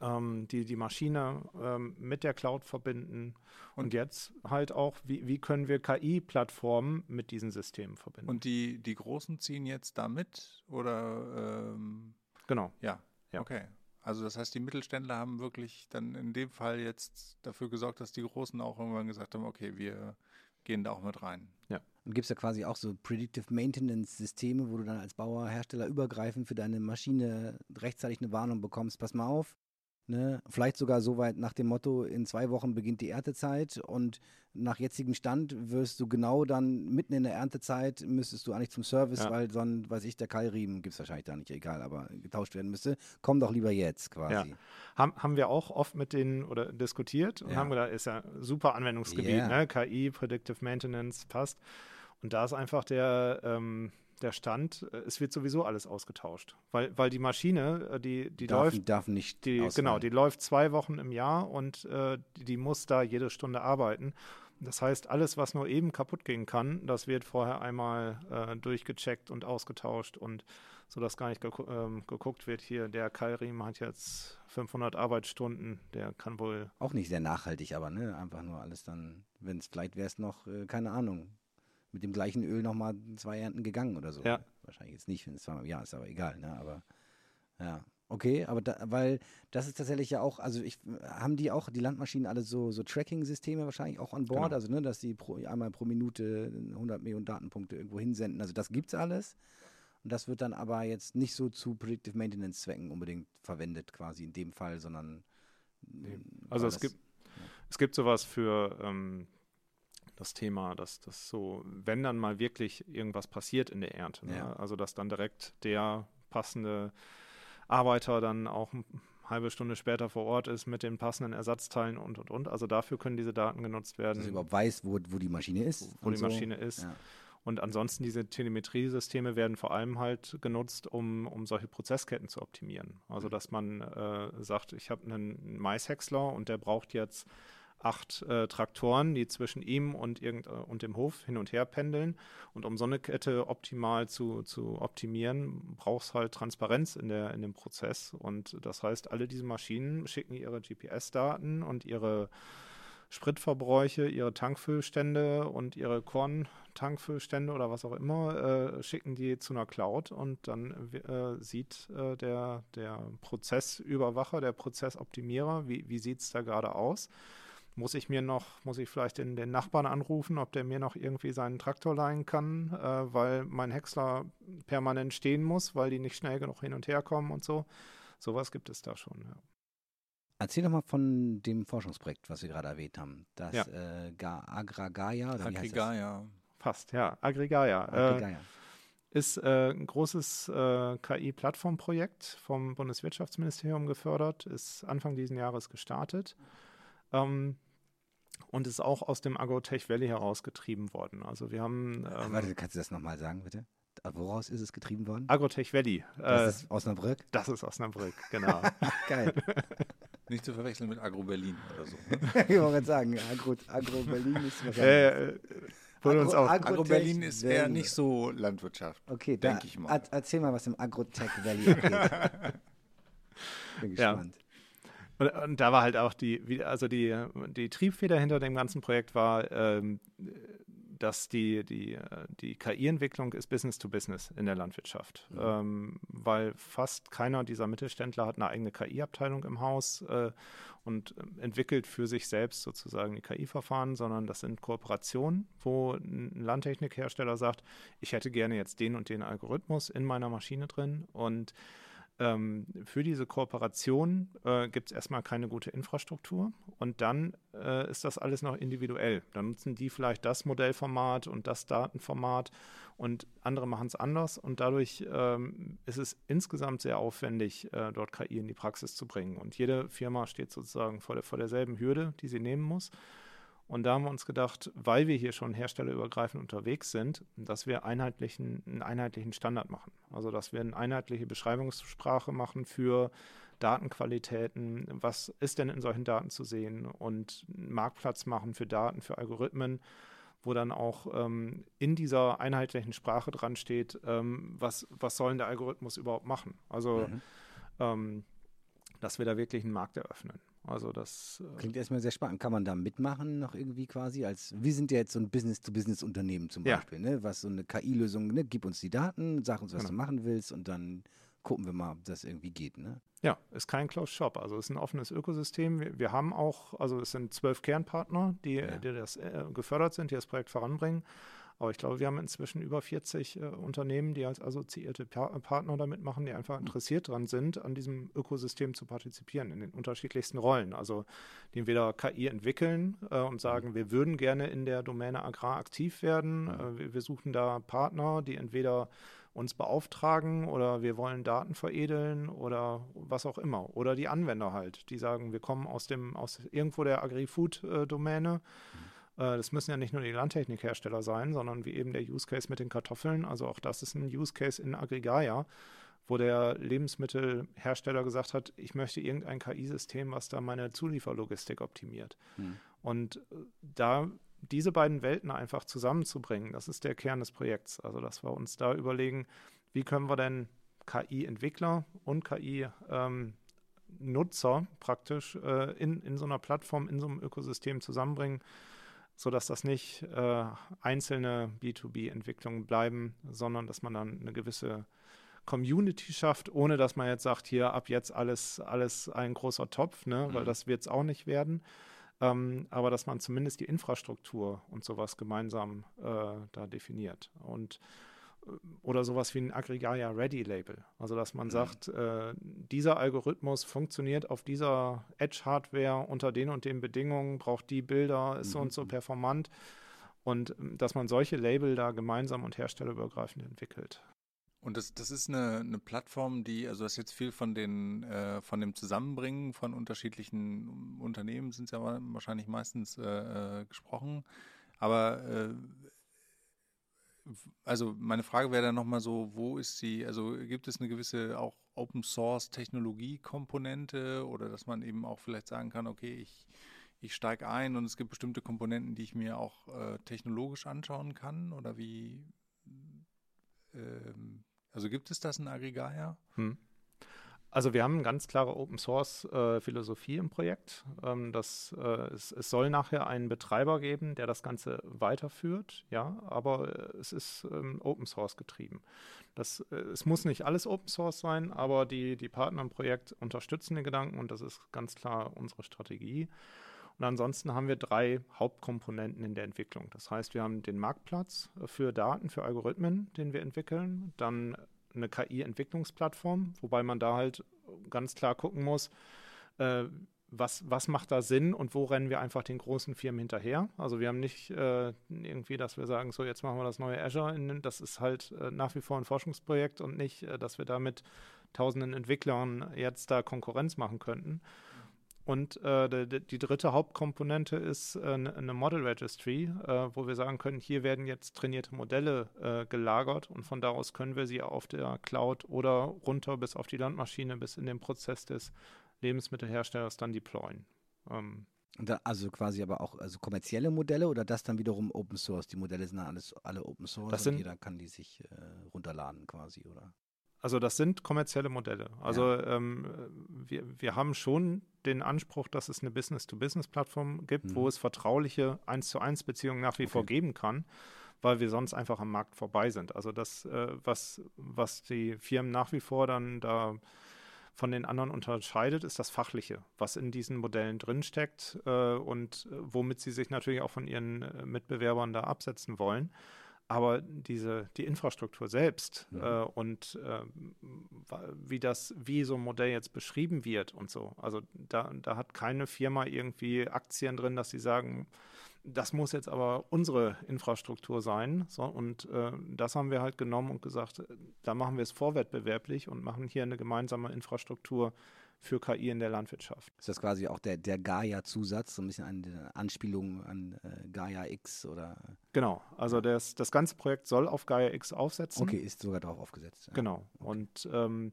ähm, die, die Maschine ähm, mit der Cloud verbinden? Und, Und- jetzt halt auch, wie, wie können wir KI-Plattformen mit diesen Systemen verbinden? Und die, die Großen ziehen jetzt da mit oder ähm, genau. ja. Ja. okay. Also das heißt, die Mittelständler haben wirklich dann in dem Fall jetzt dafür gesorgt, dass die Großen auch irgendwann gesagt haben, okay, wir gehen da auch mit rein. Und gibt es da quasi auch so Predictive Maintenance Systeme, wo du dann als Bauer, Hersteller übergreifend für deine Maschine rechtzeitig eine Warnung bekommst, pass mal auf. Ne? Vielleicht sogar so weit nach dem Motto, in zwei Wochen beginnt die Erntezeit und nach jetzigem Stand wirst du genau dann mitten in der Erntezeit müsstest du eigentlich zum Service, Ja. weil sonst, weiß ich, der Keilriemen gibt es wahrscheinlich da nicht, egal, aber getauscht werden müsste. Komm doch lieber jetzt quasi. Haben, haben wir auch oft mit denen oder diskutiert und Ja. haben gedacht, ist ja ein super Anwendungsgebiet, Ja. ne? KI, Predictive Maintenance, passt. Und da ist einfach der, ähm, der Stand, äh, es wird sowieso alles ausgetauscht. Weil, weil die Maschine, äh, die, die darf, läuft, darf nicht die, genau, die läuft zwei Wochen im Jahr und äh, die, muss da jede Stunde arbeiten. Das heißt, alles, was nur eben kaputt gehen kann, das wird vorher einmal äh, durchgecheckt und ausgetauscht und so dass gar nicht gegu ähm, geguckt wird, hier der Keilriemen hat jetzt 500 Arbeitsstunden, der kann wohl... Auch nicht sehr nachhaltig, aber ne, einfach nur alles dann, wenn es vielleicht wäre es noch, äh, keine Ahnung, mit dem gleichen Öl nochmal zwei Ernten gegangen oder so. Ja. Wahrscheinlich jetzt nicht, wenn es zweimal im Jahr ist, aber egal, ne, aber ja. Okay, aber da, weil das ist tatsächlich ja auch, also ich, haben die auch, die Landmaschinen alle so, so Tracking-Systeme wahrscheinlich auch an Bord, Genau. also ne, dass die pro, einmal pro Minute 100 Millionen Datenpunkte irgendwo hinsenden, also das gibt's alles. Und das wird dann aber jetzt nicht so zu Predictive Maintenance Zwecken unbedingt verwendet, quasi in dem Fall, sondern Nee. mm, Also es gibt, es gibt sowas für ähm, das Thema, dass das so, wenn dann mal wirklich irgendwas passiert in der Ernte, ne? Ja. also dass dann direkt der passende Arbeiter dann auch eine halbe Stunde später vor Ort ist mit den passenden Ersatzteilen und und und. Also dafür können diese Daten genutzt werden, dass er überhaupt weiß, wo, wo die Maschine ist. wo die so. Maschine ist. Ja. Und ansonsten diese Telemetriesysteme werden vor allem halt genutzt, um, um solche Prozessketten zu optimieren. Also dass man äh, sagt, ich habe einen Maishäcksler und der braucht jetzt acht äh, Traktoren, die zwischen ihm und, irgend, äh, und dem Hof hin und her pendeln. Und um so eine Kette optimal zu, zu optimieren, braucht es halt Transparenz in, der, in dem Prozess. Und das heißt, alle diese Maschinen schicken ihre GPS-Daten und ihre Spritverbräuche, ihre Tankfüllstände und ihre Korntankfüllstände oder was auch immer, äh, schicken die zu einer Cloud und dann äh, sieht äh, der, der Prozessüberwacher, der Prozessoptimierer, wie, wie sieht es da gerade aus. Muss ich mir noch, muss ich vielleicht den, den Nachbarn anrufen, ob der mir noch irgendwie seinen Traktor leihen kann, äh, weil mein Häcksler permanent stehen muss, weil die nicht schnell genug hin und her kommen und so. Sowas gibt es da schon. Ja. Erzähl doch mal von dem Forschungsprojekt, was wir gerade erwähnt haben. Das Ja. äh, Ga- Agragaia, oder? Agrigaya. Fast, ja. Agrigaia. Äh, Agragaia. ist äh, ein großes äh, KI-Plattformprojekt vom Bundeswirtschaftsministerium gefördert, ist Anfang dieses Jahres gestartet ähm, und ist auch aus dem Agrotech Valley herausgetrieben worden. Also wir haben Ach, ähm, Warte, kannst du das nochmal sagen, bitte? Woraus ist es getrieben worden? Agrotech Valley. Äh, Das ist Osnabrück? das ist Osnabrück, genau. Geil. Nicht zu verwechseln mit Agro Berlin oder so. ich wollte sagen, Agro, Agro Berlin ist wahrscheinlich. äh, auch, Agro- Agro Berlin ist eher Valley. nicht so Landwirtschaft. Okay, da, Denk ich mal. er- erzähl mal, was im Agrotech Valley abgeht. Bin Ja. Und, und da war halt auch die, also die, die Triebfeder hinter dem ganzen Projekt war, ähm, dass die, die, die KI-Entwicklung ist Business to Business in der Landwirtschaft. Mhm. Ähm, weil fast keiner dieser Mittelständler hat eine eigene KI-Abteilung im Haus äh, und ähm, entwickelt für sich selbst sozusagen die KI-Verfahren, sondern das sind Kooperationen, wo ein Landtechnikhersteller sagt, ich hätte gerne jetzt den und den Algorithmus in meiner Maschine drin und ähm, für diese Kooperation äh, gibt es erstmal keine gute Infrastruktur und dann äh, ist das alles noch individuell. Dann nutzen die vielleicht das Modellformat und das Datenformat und andere machen es anders und dadurch ähm, ist es insgesamt sehr aufwendig, äh, dort KI in die Praxis zu bringen. Und jede Firma steht sozusagen vor, der, vor derselben Hürde, die sie nehmen muss. Und da haben wir uns gedacht, weil wir hier schon herstellerübergreifend unterwegs sind, dass wir einheitlichen, einen einheitlichen Standard machen. Also dass wir eine einheitliche Beschreibungssprache machen für Datenqualitäten, was ist denn in solchen Daten zu sehen und einen Marktplatz machen für Daten, für Algorithmen, wo dann auch ähm, in dieser einheitlichen Sprache dran steht, ähm, was, was soll denn der Algorithmus überhaupt machen. Also Mhm. ähm, dass wir da wirklich einen Markt eröffnen. Also das äh, Klingt erstmal sehr spannend. Kann man da mitmachen noch irgendwie quasi? Als wir sind ja jetzt so ein Business-to-Business-Unternehmen zum Ja. Beispiel, ne? Was so eine KI-Lösung, ne? Gib uns die Daten, sag uns, was Genau. du machen willst und dann gucken wir mal, ob das irgendwie geht, ne? Ja, ist kein Closed Shop. Also es ist ein offenes Ökosystem. Wir, wir haben auch, also es sind zwölf Kernpartner, die, Ja. die das äh, gefördert sind, die das Projekt voranbringen. Aber ich glaube, wir haben inzwischen über 40 äh, Unternehmen, die als assoziierte pa Partner damit machen, die einfach interessiert dran sind, an diesem Ökosystem zu partizipieren, in den unterschiedlichsten Rollen. Also die entweder KI entwickeln äh, und sagen, wir würden gerne in der Domäne Agrar aktiv werden. Äh, wir, wir suchen da Partner, die entweder uns beauftragen oder wir wollen Daten veredeln oder was auch immer. Oder die Anwender halt, die sagen, wir kommen aus dem, aus irgendwo der Agri-Food-Domäne. Äh, Das müssen ja nicht nur die Landtechnikhersteller sein, sondern wie eben der Use Case mit den Kartoffeln. Also auch das ist ein Use Case in Agrigaya, wo der Lebensmittelhersteller gesagt hat, ich möchte irgendein KI-System, was da meine Zulieferlogistik optimiert. Hm. Und äh, da diese beiden Welten einfach zusammenzubringen, das ist der Kern des Projekts. Also, dass wir uns da überlegen, wie können wir denn KI-Entwickler und KI-Nutzer ähm, praktisch äh, in, in so einer Plattform, in so einem Ökosystem zusammenbringen, sodass das nicht äh, einzelne B2B-Entwicklungen bleiben, sondern dass man dann eine gewisse Community schafft, ohne dass man jetzt sagt, hier ab jetzt alles, alles ein großer Topf, ne? weil mhm. das wird es auch nicht werden. Ähm, aber dass man zumindest die Infrastruktur und sowas gemeinsam äh, da definiert. Und oder sowas wie ein Aggregaria Ready Label. Also dass man mhm. sagt, äh, dieser Algorithmus funktioniert auf dieser Edge-Hardware unter den und den Bedingungen, braucht die Bilder, ist mhm. so und so mhm. performant. Und ähm, dass man solche Label da gemeinsam und herstellerübergreifend entwickelt. Und das, das ist eine, eine Plattform, die, also das ist jetzt viel von den, äh, von dem Zusammenbringen von unterschiedlichen Unternehmen sind es ja wahrscheinlich meistens äh, äh, gesprochen. Aber äh, also meine Frage wäre dann nochmal so, wo ist sie, also gibt es eine gewisse auch Open Source Technologie-Komponente oder dass man eben auch vielleicht sagen kann, okay, ich, ich steige ein und es gibt bestimmte Komponenten, die ich mir auch äh, technologisch anschauen kann oder wie ähm, also gibt es das in Aggregaia? Hm. Also wir haben eine ganz klare Open Source äh, Philosophie im Projekt. Ähm, das, äh, es, es, soll nachher einen Betreiber geben, der das Ganze weiterführt, ja, aber äh, es ist ähm, Open Source getrieben. Das, äh, es muss nicht alles Open Source sein, aber die, die Partner im Projekt unterstützen den Gedanken und das ist ganz klar unsere Strategie. Und ansonsten haben wir drei Hauptkomponenten in der Entwicklung. Das heißt, wir haben den Marktplatz für Daten, für Algorithmen, den wir entwickeln, dann eine KI-Entwicklungsplattform, wobei man da halt ganz klar gucken muss, äh, was, was macht da Sinn und wo rennen wir einfach den großen Firmen hinterher. Also wir haben nicht äh, irgendwie, dass wir sagen, so jetzt machen wir das neue Azure. In, das ist halt äh, nach wie vor ein Forschungsprojekt und nicht, äh, dass wir da mit tausenden Entwicklern jetzt da Konkurrenz machen könnten. Und äh, die, die, dritte Hauptkomponente ist äh, ne, eine Model Registry, äh, wo wir sagen können, hier werden jetzt trainierte Modelle äh, gelagert und von da aus können wir sie auf der Cloud oder runter bis auf die Landmaschine, bis in den Prozess des Lebensmittelherstellers dann deployen. Ähm, da, also quasi aber auch also kommerzielle Modelle oder das dann wiederum Open Source? Die Modelle sind alles alle Open Source das sind, und jeder kann die sich äh, runterladen quasi, oder? Also das sind kommerzielle Modelle. Also ja. ähm, wir, wir haben schon den Anspruch, dass es eine Business-to-Business-Plattform gibt, mhm. wo es vertrauliche 1 zu 1 Beziehungen nach wie okay. vor geben kann, weil wir sonst einfach am Markt vorbei sind. Also das, äh, was, was die Firmen nach wie vor dann da von den anderen unterscheidet, ist das Fachliche, was in diesen Modellen drinsteckt äh, und äh, womit sie sich natürlich auch von ihren äh, Mitbewerbern da absetzen wollen. Aber diese, die Infrastruktur selbst ja. äh, und äh, wie das, wie so ein Modell jetzt beschrieben wird und so, also da, da hat keine Firma irgendwie Aktien drin, dass sie sagen, das muss jetzt aber unsere Infrastruktur sein. So, und äh, das haben wir halt genommen und gesagt, da machen wir es vorwettbewerblich und machen hier eine gemeinsame Infrastruktur, für KI in der Landwirtschaft. Ist das quasi auch der, der Gaia-Zusatz, so ein bisschen eine Anspielung an äh, Gaia X oder? Genau, also das, das ganze Projekt soll auf Gaia X aufsetzen. Okay, ist sogar darauf aufgesetzt. Ja. Genau. Okay. Und ähm,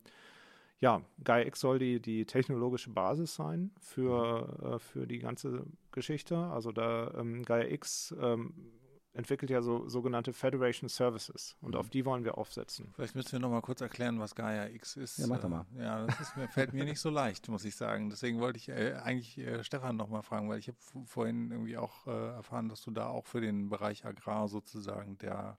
ja, Gaia X soll die, die technologische Basis sein für, mhm. äh, für die ganze Geschichte. Also da ähm, Gaia X ähm, entwickelt ja so sogenannte Federation Services und mhm. auf die wollen wir aufsetzen. Vielleicht müssen wir noch mal kurz erklären, was Gaia X ist. Ja, mach doch mal. Ja, das mir, fällt mir nicht so leicht, muss ich sagen. Deswegen wollte ich äh, eigentlich äh, Stefan noch mal fragen, weil ich habe vorhin irgendwie auch äh, erfahren, dass du da auch für den Bereich Agrar sozusagen der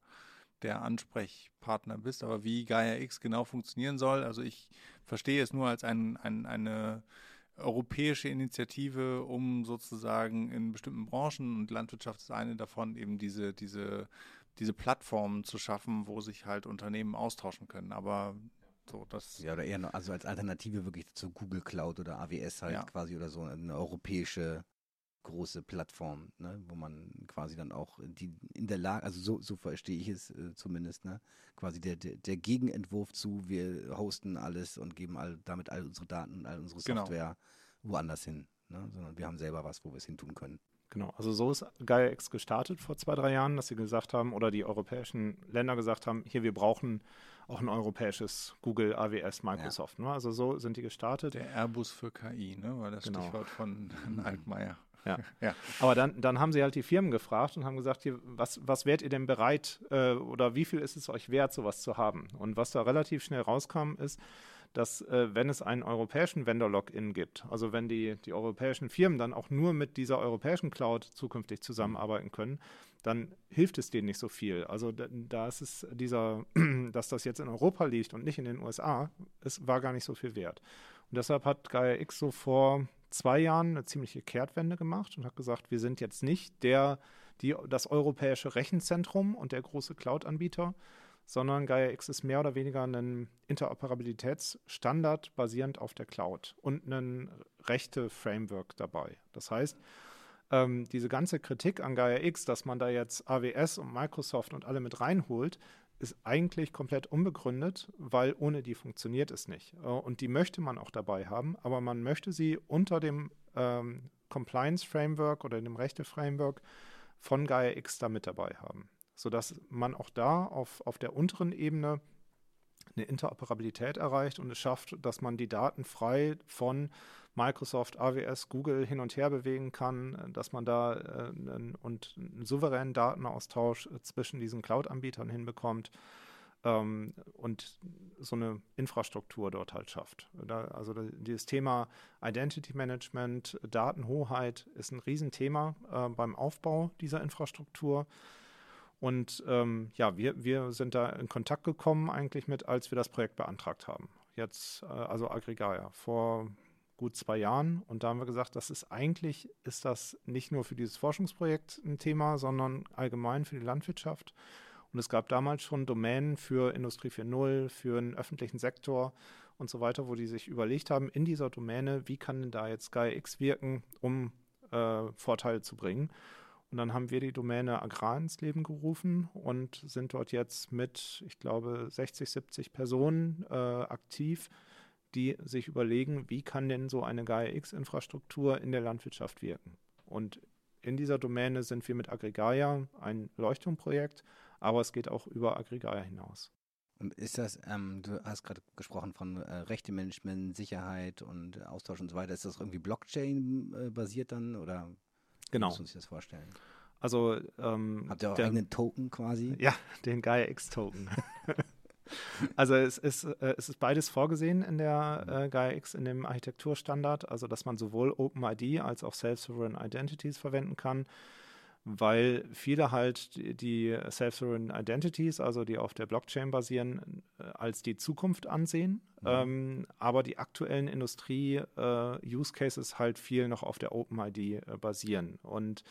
der Ansprechpartner bist. Aber wie Gaia X genau funktionieren soll, also ich verstehe es nur als ein, ein, eine europäische Initiative, um sozusagen in bestimmten Branchen, und Landwirtschaft ist eine davon, eben diese, diese, diese Plattformen zu schaffen, wo sich halt Unternehmen austauschen können. Aber so, das. Ja, oder eher noch, also als Alternative wirklich zu Google Cloud oder AWS halt ja. quasi oder so eine europäische große Plattform, ne, wo man quasi dann auch die in der Lage, also so, so verstehe ich es äh, zumindest, ne, quasi der, der, der, Gegenentwurf zu, wir hosten alles und geben all, damit all unsere Daten und all unsere genau. Software genau. woanders hin, ne, sondern wir haben selber was, wo wir es hin tun können. Genau, also so ist GaiaX gestartet vor zwei, drei Jahren, dass sie gesagt haben, oder die europäischen Länder gesagt haben, hier, wir brauchen auch ein europäisches Google, AWS, Microsoft. Ja. Ne? Also so sind die gestartet. Der Airbus für KI, ne? war das genau. Stichwort von Altmaier. Ja. ja. Aber dann, dann haben sie halt die Firmen gefragt und haben gesagt, hier, was, was wärt ihr denn bereit äh, oder wie viel ist es euch wert, sowas zu haben? Und was da relativ schnell rauskam, ist, dass äh, wenn es einen europäischen Vendor-Login gibt, also wenn die, die europäischen Firmen dann auch nur mit dieser europäischen Cloud zukünftig zusammenarbeiten können, dann hilft es denen nicht so viel. Also da, da ist es dieser, dass das jetzt in Europa liegt und nicht in den USA, es war gar nicht so viel wert. Und deshalb hat Gaia X so vor zwei Jahren eine ziemliche Kehrtwende gemacht und hat gesagt, wir sind jetzt nicht der, die, das europäische Rechenzentrum und der große Cloud-Anbieter, sondern Gaia X ist mehr oder weniger ein Interoperabilitätsstandard basierend auf der Cloud und ein Rechte-Framework dabei. Das heißt, ähm, diese ganze Kritik an Gaia X, dass man da jetzt AWS und Microsoft und alle mit reinholt, ist eigentlich komplett unbegründet, weil ohne die funktioniert es nicht. Äh, und die möchte man auch dabei haben, aber man möchte sie unter dem ähm, Compliance-Framework oder dem Rechte-Framework von Gaia X da mit dabei haben sodass man auch da auf, auf der unteren Ebene eine Interoperabilität erreicht und es schafft, dass man die Daten frei von Microsoft, AWS, Google hin und her bewegen kann, dass man da äh, und einen souveränen Datenaustausch zwischen diesen Cloud-Anbietern hinbekommt ähm, und so eine Infrastruktur dort halt schafft. Da, also dieses Thema Identity Management, Datenhoheit ist ein Riesenthema äh, beim Aufbau dieser Infrastruktur. Und ähm, ja, wir, wir sind da in Kontakt gekommen eigentlich mit, als wir das Projekt beantragt haben. Jetzt, äh, also Aggregaia, vor gut zwei Jahren. Und da haben wir gesagt, das ist eigentlich, ist das nicht nur für dieses Forschungsprojekt ein Thema, sondern allgemein für die Landwirtschaft. Und es gab damals schon Domänen für Industrie 4.0, für den öffentlichen Sektor und so weiter, wo die sich überlegt haben, in dieser Domäne, wie kann denn da jetzt Gaia X wirken, um äh, Vorteile zu bringen. Und dann haben wir die Domäne Agrar ins Leben gerufen und sind dort jetzt mit, ich glaube, 60, 70 Personen äh, aktiv, die sich überlegen, wie kann denn so eine Gaia-X-Infrastruktur in der Landwirtschaft wirken. Und in dieser Domäne sind wir mit Aggregaia ein Leuchtturmprojekt, aber es geht auch über Aggregaia hinaus. Und ist das, ähm, du hast gerade gesprochen von äh, Rechtemanagement, Sicherheit und Austausch und so weiter. Ist das irgendwie Blockchain-basiert äh, dann oder Genau. Muss man sich das vorstellen. Also ähm, habt ihr auch der, eigenen Token quasi? Ja, den Gaia X Token. also es ist, äh, es ist beides vorgesehen in der äh, Gaia X in dem Architekturstandard, also dass man sowohl OpenID als auch Self-Sovereign Identities verwenden kann weil viele halt die Self-Sovereign Identities, also die auf der Blockchain basieren, äh, als die Zukunft ansehen, mhm. ähm, aber die aktuellen Industrie-Use-Cases äh, halt viel noch auf der OpenID äh, basieren. Und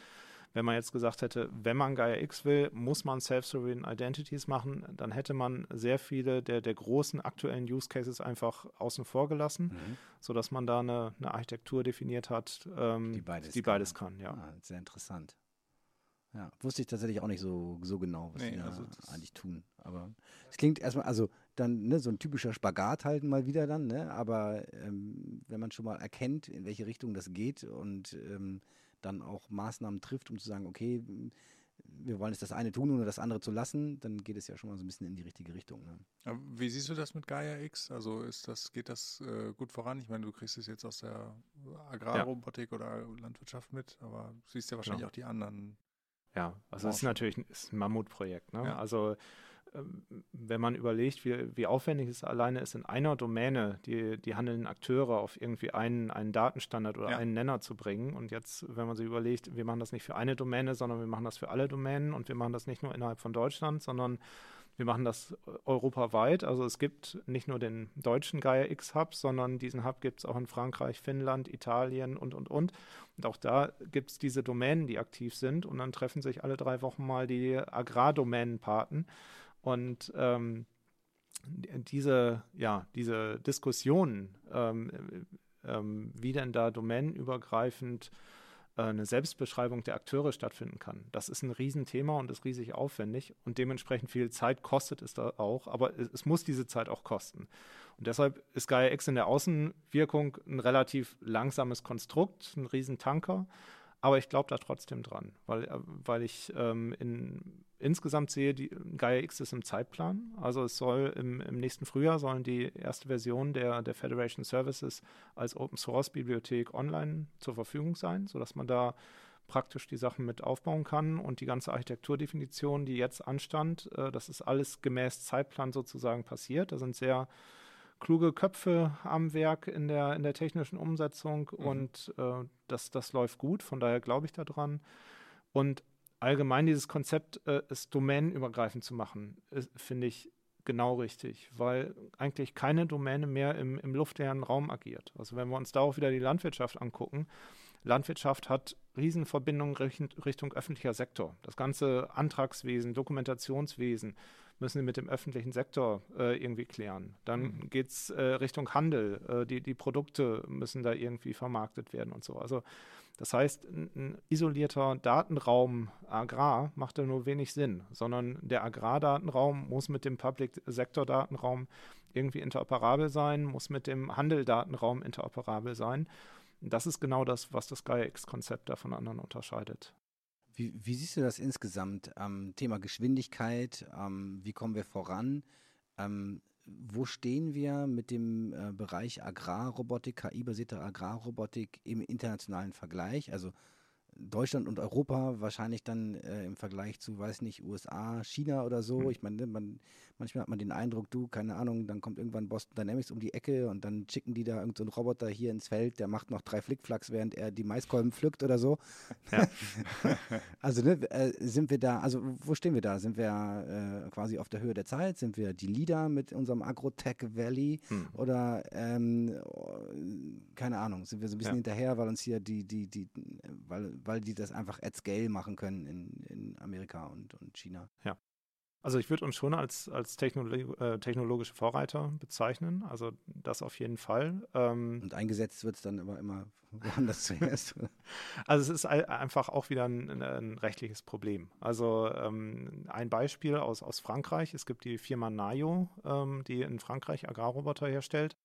wenn man jetzt gesagt hätte, wenn man Gaia X will, muss man Self-Sovereign Identities machen, dann hätte man sehr viele der, der großen aktuellen Use Cases einfach außen vor gelassen, mhm. sodass man da eine, eine Architektur definiert hat, ähm, die beides, die beides kann. kann ja. Ah, sehr interessant. Ja, wusste ich tatsächlich auch nicht so, so genau, was nee, sie also eigentlich tun. Aber es klingt erstmal, also dann ne, so ein typischer Spagat halten mal wieder dann, ne? aber ähm, wenn man schon mal erkennt, in welche Richtung das geht und ähm, dann auch Maßnahmen trifft, um zu sagen, okay, wir wollen jetzt das eine tun, ohne das andere zu lassen, dann geht es ja schon mal so ein bisschen in die richtige Richtung. Ne? Wie siehst du das mit Gaia X? Also ist das, geht das äh, gut voran? Ich meine, du kriegst es jetzt aus der Agrarrobotik ja. oder Landwirtschaft mit, aber du siehst ja wahrscheinlich ja. auch die anderen ja, also es ist natürlich ein, ist ein Mammutprojekt. Ne? Ja. Also wenn man überlegt, wie, wie aufwendig es alleine ist, in einer Domäne die, die handelnden Akteure auf irgendwie einen, einen Datenstandard oder ja. einen Nenner zu bringen. Und jetzt, wenn man sich überlegt, wir machen das nicht für eine Domäne, sondern wir machen das für alle Domänen und wir machen das nicht nur innerhalb von Deutschland, sondern wir machen das äh, europaweit. Also es gibt nicht nur den deutschen Gaia X Hub, sondern diesen Hub gibt es auch in Frankreich, Finnland, Italien und, und, und. Und auch da gibt es diese Domänen, die aktiv sind. Und dann treffen sich alle drei Wochen mal die Agrardomänenpaten. Und ähm, diese, ja, diese Diskussionen, ähm, ähm, wie denn da domänenübergreifend äh, eine Selbstbeschreibung der Akteure stattfinden kann. Das ist ein Riesenthema und ist riesig aufwendig und dementsprechend viel Zeit kostet es da auch, aber es, es muss diese Zeit auch kosten. Und deshalb ist Gaia X in der Außenwirkung ein relativ langsames Konstrukt, ein Riesentanker, Aber ich glaube da trotzdem dran, weil, äh, weil ich ähm, in, insgesamt sehe, die Gaia X ist im Zeitplan. Also es soll im, im nächsten Frühjahr sollen die erste Version der, der Federation Services als Open Source Bibliothek online zur Verfügung sein, sodass man da praktisch die Sachen mit aufbauen kann und die ganze Architekturdefinition, die jetzt anstand, äh, das ist alles gemäß Zeitplan sozusagen passiert. Da sind sehr kluge Köpfe am Werk in der, in der technischen Umsetzung mhm. und äh, das, das läuft gut, von daher glaube ich daran. Und allgemein dieses Konzept, äh, es domänenübergreifend zu machen, finde ich genau richtig, weil eigentlich keine Domäne mehr im, im luftleeren Raum agiert. Also wenn wir uns da auch wieder die Landwirtschaft angucken, Landwirtschaft hat Riesenverbindungen Richtung öffentlicher Sektor. Das ganze Antragswesen, Dokumentationswesen, müssen sie mit dem öffentlichen Sektor äh, irgendwie klären. Dann mhm. geht es äh, Richtung Handel, äh, die, die Produkte müssen da irgendwie vermarktet werden und so. Also das heißt, ein, ein isolierter Datenraum Agrar macht da nur wenig Sinn, sondern der Agrardatenraum muss mit dem Public-Sektor-Datenraum irgendwie interoperabel sein, muss mit dem Handel-Datenraum interoperabel sein. Das ist genau das, was das Gaia-X-Konzept da von anderen unterscheidet. Wie, wie, siehst du das insgesamt? Ähm, Thema Geschwindigkeit, ähm, wie kommen wir voran? Ähm, wo stehen wir mit dem äh, Bereich Agrarrobotik, KI-basierte Agrarrobotik im internationalen Vergleich? Also Deutschland und Europa wahrscheinlich dann äh, im Vergleich zu, weiß nicht, USA, China oder so. Mhm. Ich meine, man, manchmal hat man den Eindruck, du, keine Ahnung, dann kommt irgendwann Boston Dynamics um die Ecke und dann schicken die da irgendeinen so Roboter hier ins Feld, der macht noch drei Flickflacks, während er die Maiskolben pflückt oder so. Ja. also ne, äh, sind wir da, also wo stehen wir da? Sind wir äh, quasi auf der Höhe der Zeit? Sind wir die Leader mit unserem Agrotech Valley? Mhm. Oder ähm, keine Ahnung, sind wir so ein bisschen ja. hinterher, weil uns hier die, die, die, weil, weil die das einfach at scale machen können in, in Amerika und, und China. Ja. Also ich würde uns schon als, als Technolog äh, technologische Vorreiter bezeichnen, also das auf jeden Fall. Ähm, und eingesetzt wird es dann aber immer woanders zuerst. also es ist einfach auch wieder ein, ein rechtliches Problem. Also ähm, ein Beispiel aus, aus Frankreich, es gibt die Firma Nayo, ähm, die in Frankreich Agrarroboter herstellt.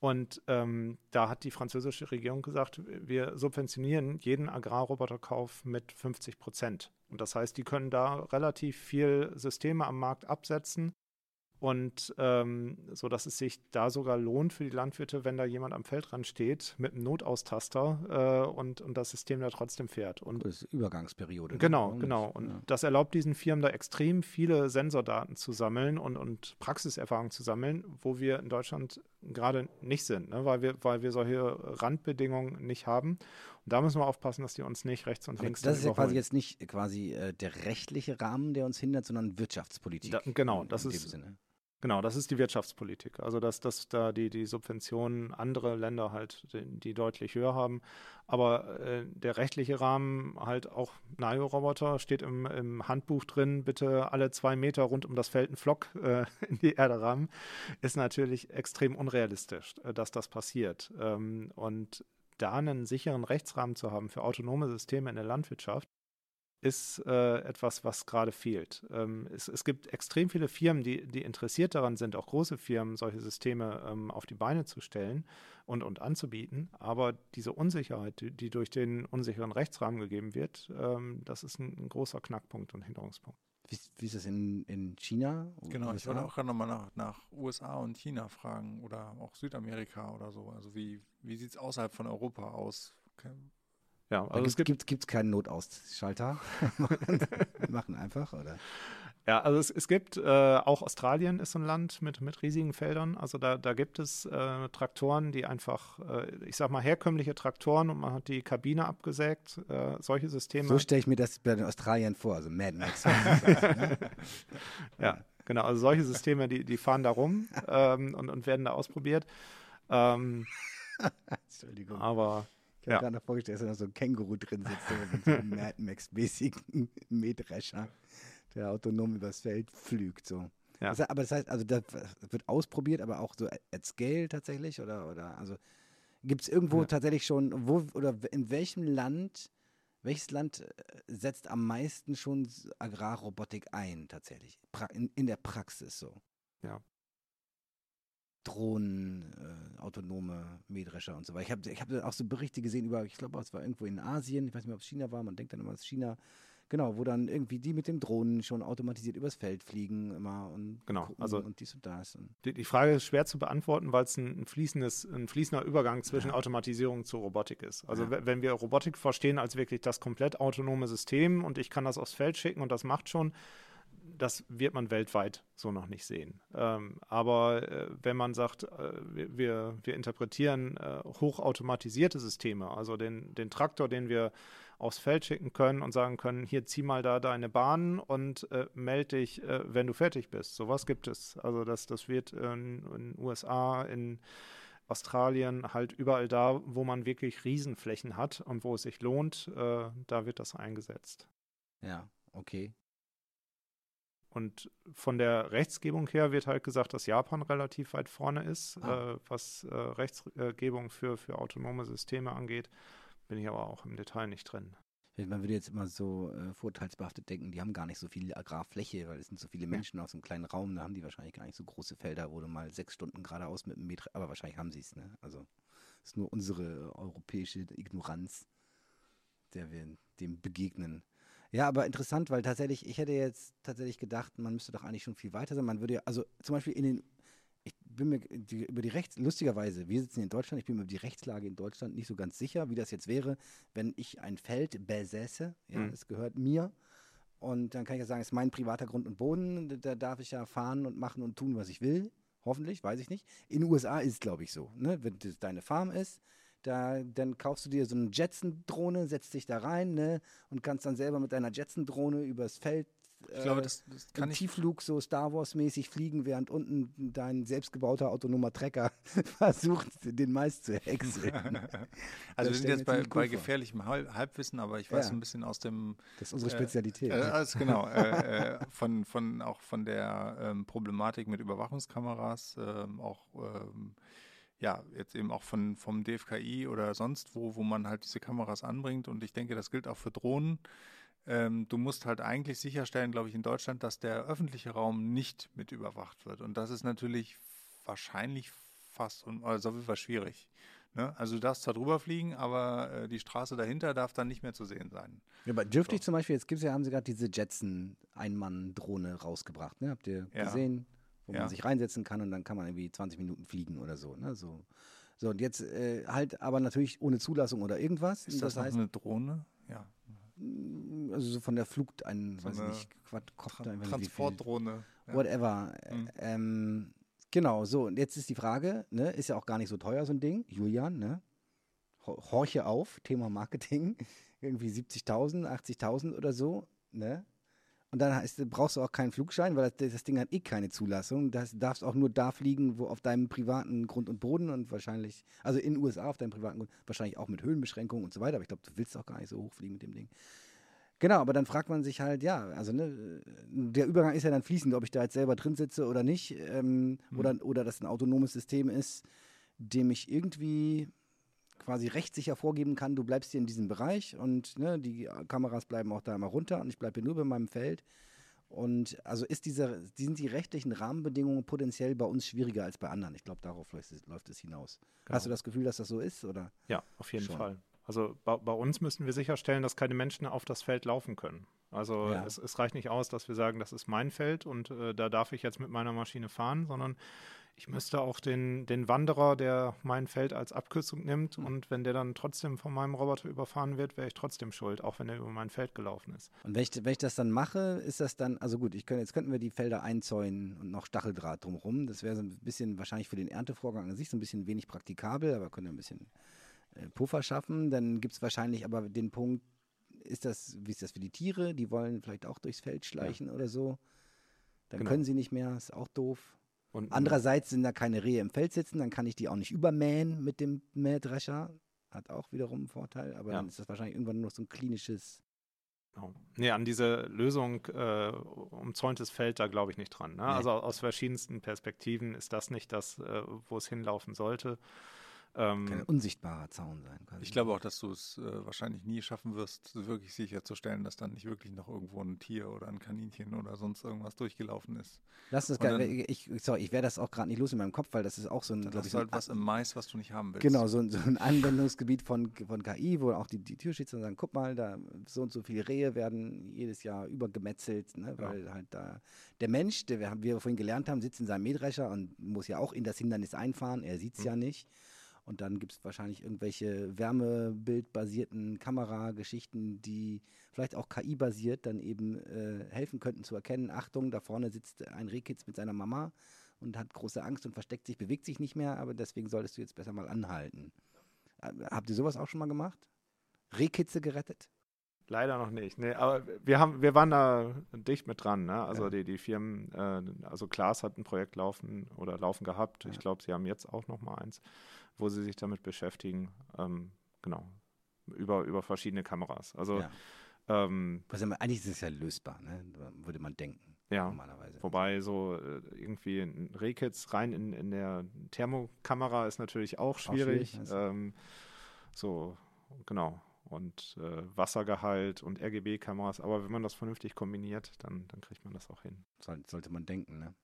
Und ähm, da hat die französische Regierung gesagt, wir subventionieren jeden Agrarroboterkauf mit 50 Prozent. Und das heißt, die können da relativ viel Systeme am Markt absetzen, und ähm, so, dass es sich da sogar lohnt für die Landwirte, wenn da jemand am Feldrand steht mit einem Notaustaster äh, und, und das System da trotzdem fährt. Und das ist Übergangsperiode. Ne? Genau, ne? genau. Und ja. das erlaubt diesen Firmen da extrem viele Sensordaten zu sammeln und, und Praxiserfahrung zu sammeln, wo wir in Deutschland gerade nicht sind, ne? weil, wir, weil wir solche Randbedingungen nicht haben. Und da müssen wir aufpassen, dass die uns nicht rechts und links Das ist ja quasi jetzt nicht quasi äh, der rechtliche Rahmen, der uns hindert, sondern Wirtschaftspolitik. Da, genau, das ist Sinne. Genau, das ist die Wirtschaftspolitik. Also dass, dass da die, die Subventionen andere Länder halt, die, die deutlich höher haben. Aber äh, der rechtliche Rahmen halt auch Nayo-Roboter steht im, im, Handbuch drin, bitte alle zwei Meter rund um das Feld einen Flock äh, in die Erde rammen, ist natürlich extrem unrealistisch, äh, dass das passiert. Ähm, und da einen sicheren Rechtsrahmen zu haben für autonome Systeme in der Landwirtschaft, ist äh, etwas, was gerade fehlt. Ähm, es, es, gibt extrem viele Firmen, die, die interessiert daran sind, auch große Firmen, solche Systeme ähm, auf die Beine zu stellen und, und anzubieten. Aber diese Unsicherheit, die, die durch den unsicheren Rechtsrahmen gegeben wird, ähm, das ist ein, ein, großer Knackpunkt und Hinderungspunkt. Wie, wie ist das in, in China? Genau, USA? ich wollte auch gerade nochmal nach, nach USA und China fragen oder auch Südamerika oder so. Also wie, wie sieht es außerhalb von Europa aus? Okay. Ja, also es gibt es keinen Notausschalter. Wir machen einfach, oder? Ja, also es, es gibt äh, auch Australien ist ein Land mit, mit riesigen Feldern. Also da, da gibt es äh, Traktoren, die einfach, äh, ich sag mal, herkömmliche Traktoren und man hat die Kabine abgesägt, äh, solche Systeme. So stelle ich mir das bei den Australien vor, also Mad Max. ne? ja, genau. Also solche Systeme, die, die fahren da rum ähm, und, und werden da ausprobiert. Ähm, Entschuldigung. Aber ich habe ja. gerade vorgestellt, dass da so ein Känguru drin sitzt, mit so einem Mad Max-mäßigen Mähdrescher, der autonom übers Feld pflügt. So. Ja. Das, aber das heißt, also das wird ausprobiert, aber auch so at scale tatsächlich? Oder, oder also gibt es irgendwo ja. tatsächlich schon, wo oder in welchem Land, welches Land äh, setzt am meisten schon Agrarrobotik ein, tatsächlich? In, in der Praxis so. Ja. Drohnen, äh, autonome Mähdrescher und so weiter. Ich habe ich hab auch so Berichte gesehen über, ich glaube, es war irgendwo in Asien, ich weiß nicht mehr, ob es China war, man denkt dann immer, es ist China, Genau, wo dann irgendwie die mit dem Drohnen schon automatisiert übers Feld fliegen immer und genau, also und dies und das. Und die, die, Frage ist schwer zu beantworten, weil es ein, ein, fließendes, ein fließender Übergang zwischen ja. Automatisierung zu Robotik ist. Also ja. wenn wir Robotik verstehen als wirklich das komplett autonome System und ich kann das aufs Feld schicken und das macht schon, das wird man weltweit so noch nicht sehen. Ähm, aber äh, wenn man sagt, äh, wir, wir interpretieren äh, hochautomatisierte Systeme, also den, den Traktor, den wir aufs Feld schicken können und sagen können, hier zieh mal da deine Bahn und äh, melde dich, äh, wenn du fertig bist. Sowas gibt es. Also das, das wird in den USA, in Australien, halt überall da, wo man wirklich Riesenflächen hat und wo es sich lohnt, äh, da wird das eingesetzt. Ja, okay. Und von der Rechtsgebung her wird halt gesagt, dass Japan relativ weit vorne ist, ah. äh, was äh, Rechtsgebung für, für autonome Systeme angeht. Bin ich aber auch im Detail nicht drin. Man würde jetzt immer so äh, vorteilsbehaftet denken, die haben gar nicht so viel Agrarfläche, weil es sind so viele Menschen aus so einem kleinen Raum, da haben die wahrscheinlich gar nicht so große Felder, wo du mal sechs Stunden geradeaus mit einem Meter, aber wahrscheinlich haben sie es, ne? Also es ist nur unsere europäische Ignoranz, der wir dem begegnen. Ja, aber interessant, weil tatsächlich, ich hätte jetzt tatsächlich gedacht, man müsste doch eigentlich schon viel weiter sein. Man würde ja, also zum Beispiel in den, ich bin mir die, über die Rechts, lustigerweise, wir sitzen in Deutschland, ich bin mir über die Rechtslage in Deutschland nicht so ganz sicher, wie das jetzt wäre, wenn ich ein Feld besäße, ja, mhm. es gehört mir. Und dann kann ich ja sagen, es ist mein privater Grund und Boden, da darf ich ja fahren und machen und tun, was ich will. Hoffentlich, weiß ich nicht. In den USA ist es, glaube ich, so. Ne? Wenn das deine Farm ist, da, dann kaufst du dir so eine Jetson-Drohne, setzt dich da rein ne, und kannst dann selber mit deiner Jetson-Drohne übers Feld ich glaube, das, das kann im Tiefflug so Star Wars-mäßig fliegen, während unten dein selbstgebauter autonomer Trecker versucht, den Mais zu häckseln. also wir sind jetzt bei, bei gefährlichem Halbwissen, aber ich weiß ja. ein bisschen aus dem Das ist unsere äh, Spezialität. Äh, äh, genau, äh, von, von auch von der ähm, Problematik mit Überwachungskameras, ähm, auch ähm, ja, jetzt eben auch von, vom DFKI oder sonst wo, wo man halt diese Kameras anbringt. Und ich denke, das gilt auch für Drohnen. Ähm, du musst halt eigentlich sicherstellen, glaube ich, in Deutschland, dass der öffentliche Raum nicht mit überwacht wird. Und das ist natürlich wahrscheinlich fast, also auf jeden Fall schwierig. Ne? Also du darfst zwar drüber fliegen, aber äh, die Straße dahinter darf dann nicht mehr zu sehen sein. Ja, aber dürfte so. ich zum Beispiel, jetzt gibt's ja, haben sie gerade diese Jetson-Einmann-Drohne rausgebracht, ne? Habt ihr ja. gesehen? wo ja. man sich reinsetzen kann und dann kann man irgendwie 20 Minuten fliegen oder so. Ne? So, so und jetzt äh, halt aber natürlich ohne Zulassung oder irgendwas. Ist das, das heißt, eine Drohne? Ja. Also so von der Flug, ein, so weiß nicht, Quadcopter, Transportdrohne. Ja. Whatever. Mhm. Ähm, genau, so, und jetzt ist die Frage, ne, ist ja auch gar nicht so teuer, so ein Ding. Julian, ne? Horche auf, Thema Marketing, irgendwie 70.000, 80.000 oder so, ne? Und dann heißt, brauchst du auch keinen Flugschein, weil das, das Ding hat eh keine Zulassung. Das darfst auch nur da fliegen, wo auf deinem privaten Grund und Boden und wahrscheinlich, also in den USA auf deinem privaten Grund, wahrscheinlich auch mit Höhenbeschränkungen und so weiter. Aber ich glaube, du willst auch gar nicht so hochfliegen mit dem Ding. Genau, aber dann fragt man sich halt, ja, also ne, der Übergang ist ja dann fließend, ob ich da jetzt selber drin sitze oder nicht, ähm, mhm. oder, oder das ein autonomes System ist, dem ich irgendwie quasi rechtssicher vorgeben kann, du bleibst hier in diesem Bereich und ne, die Kameras bleiben auch da immer runter und ich bleibe hier nur bei meinem Feld. Und also ist diese, sind die rechtlichen Rahmenbedingungen potenziell bei uns schwieriger als bei anderen. Ich glaube, darauf läuft es, läuft es hinaus. Genau. Hast du das Gefühl, dass das so ist? Oder? Ja, auf jeden Schon. Fall. Also bei, bei, uns müssen wir sicherstellen, dass keine Menschen auf das Feld laufen können. Also ja. es, es, reicht nicht aus, dass wir sagen, das ist mein Feld und äh, da darf ich jetzt mit meiner Maschine fahren, sondern ich müsste auch den, den Wanderer, der mein Feld als Abkürzung nimmt mhm. und wenn der dann trotzdem von meinem Roboter überfahren wird, wäre ich trotzdem schuld, auch wenn er über mein Feld gelaufen ist. Und wenn ich, wenn ich das dann mache, ist das dann, also gut, ich könnte, jetzt könnten wir die Felder einzäunen und noch Stacheldraht drumherum. Das wäre so ein bisschen wahrscheinlich für den Erntevorgang an sich so ein bisschen wenig praktikabel, aber können ein bisschen äh, Puffer schaffen. Dann gibt es wahrscheinlich aber den Punkt, ist das, wie ist das für die Tiere? Die wollen vielleicht auch durchs Feld schleichen ja. oder so. Dann genau. können sie nicht mehr, ist auch doof. Und Andererseits sind da keine Rehe im Feld sitzen, dann kann ich die auch nicht übermähen mit dem Mähdrescher. Hat auch wiederum einen Vorteil, aber ja. dann ist das wahrscheinlich irgendwann nur noch so ein klinisches. Genau. Nee, an diese Lösung äh, umzäuntes Feld, da glaube ich nicht dran. Ne? Nee. Also aus verschiedensten Perspektiven ist das nicht das, äh, wo es hinlaufen sollte. Ähm, Kann ein unsichtbarer Zaun sein. Quasi. Ich glaube auch, dass du es äh, wahrscheinlich nie schaffen wirst, wirklich sicherzustellen, dass dann nicht wirklich noch irgendwo ein Tier oder ein Kaninchen oder sonst irgendwas durchgelaufen ist. Lass das geil. Ich, sorry, ich werde das auch gerade nicht los in meinem Kopf, weil das ist auch so ein. Das ist halt was im Mais, was du nicht haben willst. Genau, so, so ein Anwendungsgebiet von, von KI, wo auch die, die Tierschützer sagen: guck mal, da so und so viele Rehe werden jedes Jahr übergemetzelt, ne, weil ja. halt da der Mensch, der wir, wir vorhin gelernt haben, sitzt in seinem Mähdrescher und muss ja auch in das Hindernis einfahren. Er sieht es mhm. ja nicht. Und dann gibt es wahrscheinlich irgendwelche wärmebildbasierten Kamerageschichten, die vielleicht auch KI-basiert dann eben äh, helfen könnten zu erkennen, Achtung, da vorne sitzt ein Rehkitz mit seiner Mama und hat große Angst und versteckt sich, bewegt sich nicht mehr, aber deswegen solltest du jetzt besser mal anhalten. Äh, habt ihr sowas auch schon mal gemacht? Rehkitze gerettet? Leider noch nicht. Nee, aber wir haben, wir waren da dicht mit dran. Ne? Also ja. die, die Firmen, äh, also Klaas hat ein Projekt laufen oder laufen gehabt. Ja. Ich glaube, sie haben jetzt auch noch mal eins wo sie sich damit beschäftigen. Ähm, genau. Über, über verschiedene Kameras. Also ja. ähm, also eigentlich ist es ja lösbar, ne? würde man denken. Ja, normalerweise. Wobei so äh, irgendwie ein Rehkitz rein in, in der Thermokamera ist natürlich auch schwierig. Auch schwierig also. ähm, so, genau. Und äh, Wassergehalt und RGB-Kameras. Aber wenn man das vernünftig kombiniert, dann, dann kriegt man das auch hin. sollte man denken, ne?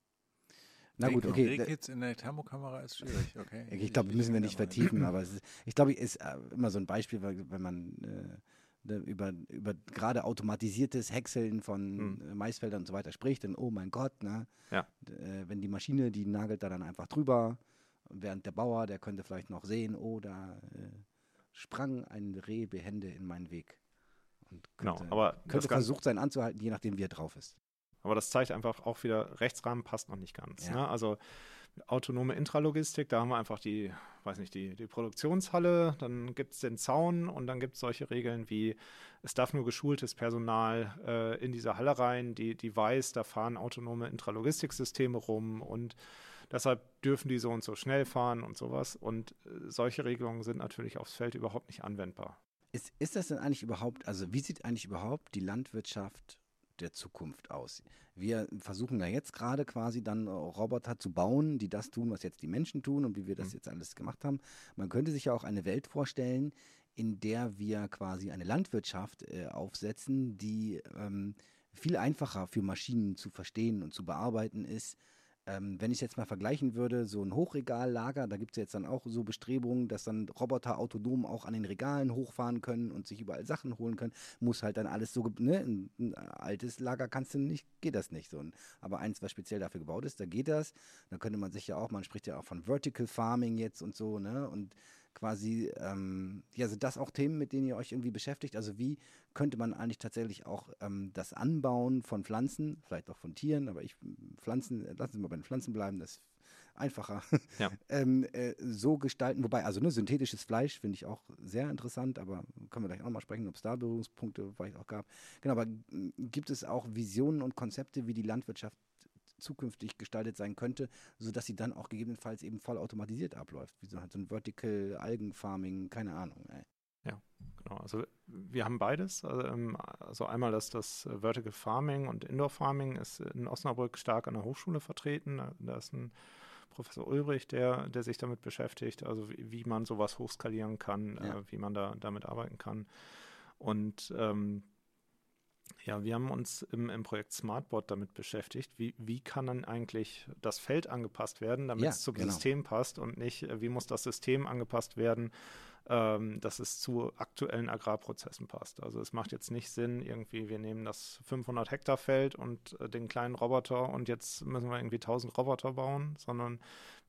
Na gut, okay. Rehkitz in der Thermokamera ist schwierig, okay. Ich, glaube, müssen wir nicht vertiefen, aber ist, ich glaube, es ist äh, immer so ein Beispiel, wenn man äh, ne, über, über gerade automatisiertes Häckseln von hm. Maisfeldern und so weiter spricht, dann, oh mein Gott, ne? Ja. Äh, wenn die Maschine, die nagelt da dann einfach drüber, während der Bauer, der könnte vielleicht noch sehen, oh, da äh, sprang ein Reh behende in meinen Weg. Und genau, könnte, genau, aber könnte versucht sein anzuhalten, je nachdem, wie er drauf ist. Aber das zeigt einfach auch wieder, Rechtsrahmen passt noch nicht ganz. Ja. Ne? Also autonome Intralogistik, da haben wir einfach die, weiß nicht, die, die Produktionshalle, dann gibt es den Zaun und dann gibt es solche Regeln wie, es darf nur geschultes Personal äh, in diese Halle rein, die, die weiß, da fahren autonome Intralogistiksysteme rum und deshalb dürfen die so und so schnell fahren und sowas. Und äh, solche Regelungen sind natürlich aufs Feld überhaupt nicht anwendbar. Ist, ist das denn eigentlich überhaupt, also wie sieht eigentlich überhaupt die Landwirtschaft der Zukunft aus? Wir versuchen ja jetzt gerade quasi dann Roboter zu bauen, die das tun, was jetzt die Menschen tun und wie wir das mhm. jetzt alles gemacht haben. Man könnte sich ja auch eine Welt vorstellen, in der wir quasi eine Landwirtschaft äh, aufsetzen, die ähm, viel einfacher für Maschinen zu verstehen und zu bearbeiten ist, ähm, wenn ich jetzt mal vergleichen würde, so ein Hochregallager, da gibt es jetzt dann auch so Bestrebungen, dass dann Roboter autonom auch an den Regalen hochfahren können und sich überall Sachen holen können. Muss halt dann alles so, ne, ein, ein altes Lager kannst du nicht, geht das nicht so. Aber eins, was speziell dafür gebaut ist, da geht das. Da könnte man sich ja auch, man spricht ja auch von Vertical Farming jetzt und so, ne, und quasi, ähm, ja, sind das auch Themen, mit denen ihr euch irgendwie beschäftigt? Also wie könnte man eigentlich tatsächlich auch ähm, das Anbauen von Pflanzen, vielleicht auch von Tieren, aber ich Pflanzen, lassen Sie mal bei den Pflanzen bleiben, das ist einfacher, ja. ähm, äh, so gestalten. Wobei, also ne, synthetisches Fleisch finde ich auch sehr interessant, aber können wir gleich auch noch mal sprechen, ob es da Berührungspunkte vielleicht auch gab. Genau, aber gibt es auch Visionen und Konzepte, wie die Landwirtschaft zukünftig gestaltet sein könnte, sodass sie dann auch gegebenenfalls eben voll automatisiert abläuft. Wie so halt so ein Vertical Algenfarming, keine Ahnung. Ey. Ja, genau. Also wir haben beides. Also, ähm, also, einmal das, das Vertical Farming und Indoor Farming ist in Osnabrück stark an der Hochschule vertreten. Da ist ein Professor Ulrich, der, der sich damit beschäftigt, also wie, wie man sowas hochskalieren kann, ja. äh, wie man da damit arbeiten kann. Und ähm, ja, wir haben uns im, im Projekt Smartboard damit beschäftigt. Wie, wie kann dann eigentlich das Feld angepasst werden, damit ja, es zum genau. System passt und nicht, äh, wie muss das System angepasst werden, ähm, dass es zu aktuellen Agrarprozessen passt. Also es macht jetzt nicht Sinn, irgendwie, wir nehmen das 500 Hektar Feld und äh, den kleinen Roboter und jetzt müssen wir irgendwie 1000 Roboter bauen, sondern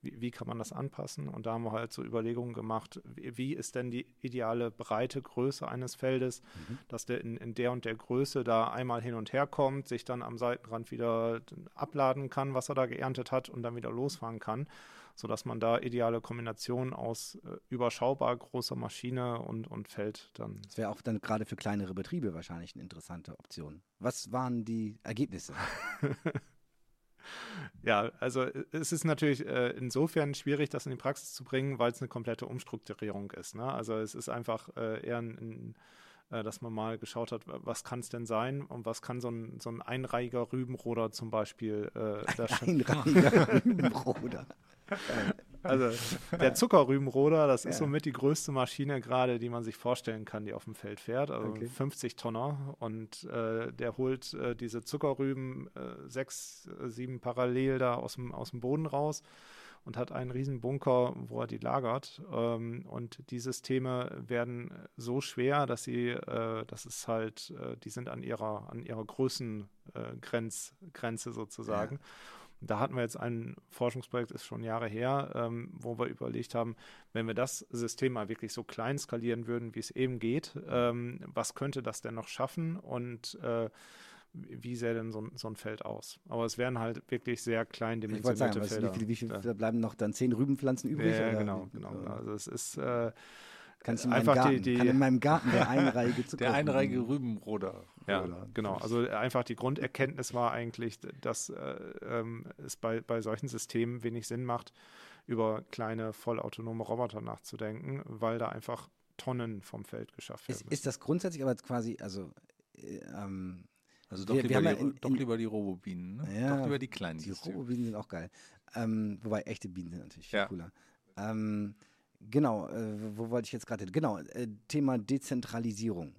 wie, wie, kann man das anpassen? Und da haben wir halt so Überlegungen gemacht, wie, wie ist denn die ideale breite Größe eines Feldes, mhm. dass der in, in, der und der Größe da einmal hin und her kommt, sich dann am Seitenrand wieder abladen kann, was er da geerntet hat und dann wieder losfahren kann, sodass man da ideale Kombinationen aus äh, überschaubar großer Maschine und, und Feld dann. Das wäre auch dann gerade für kleinere Betriebe wahrscheinlich eine interessante Option. Was waren die Ergebnisse? Ja, also äh, es ist natürlich äh, insofern schwierig, das in die Praxis zu bringen, weil es eine komplette Umstrukturierung ist. Ne? Also es ist einfach äh, eher ein, ein äh, dass man mal geschaut hat, was kann es denn sein und was kann so ein, so ein einreihiger Rübenroder zum Beispiel äh, ein Einreihiger Rübenroder. Also der Zuckerrübenroder, das ist somit die größte Maschine gerade, die man sich vorstellen kann, die auf dem Feld fährt. Also okay. 50 Tonner. Und äh, der holt äh, diese Zuckerrüben äh, sechs, äh, sieben parallel da aus dem, aus dem Boden raus und hat einen riesen Bunker, wo er die lagert. Ähm, und die Systeme werden so schwer, dass sie, äh, das ist halt, äh, die sind an ihrer, an ihrer Größengrenze äh, sozusagen. Ja. Da hatten wir jetzt ein Forschungsprojekt, ist schon Jahre her, ähm, wo wir überlegt haben, wenn wir das System mal wirklich so klein skalieren würden, wie es eben geht, ähm, was könnte das denn noch schaffen und äh, wie sähe denn so, so, ein Feld aus? Aber es wären halt wirklich sehr klein dimensionierte ich sagen, Felder. Wie viel, wie viel, da bleiben noch dann zehn Rübenpflanzen übrig? Ja, genau, genau. Also es ist äh, Kannst in einfach Garten, die, die, kann in meinem Garten der einreihige Zucker Der einreihige Rübenroder. Ja, genau. Also einfach die Grunderkenntnis war eigentlich, dass äh, ähm, es bei, bei solchen Systemen wenig Sinn macht, über kleine vollautonome Roboter nachzudenken, weil da einfach Tonnen vom Feld geschafft werden. Ist, ist das grundsätzlich aber quasi, also äh, ähm, also doch, wir, lieber, wir die, in, doch lieber die Robobienen, ne? ja, doch lieber die kleinen. Die Robobienen sind auch geil. Ähm, wobei echte Bienen sind natürlich viel ja. cooler. Ähm, Genau, äh, wo wollte ich jetzt gerade? Genau, äh, Thema Dezentralisierung.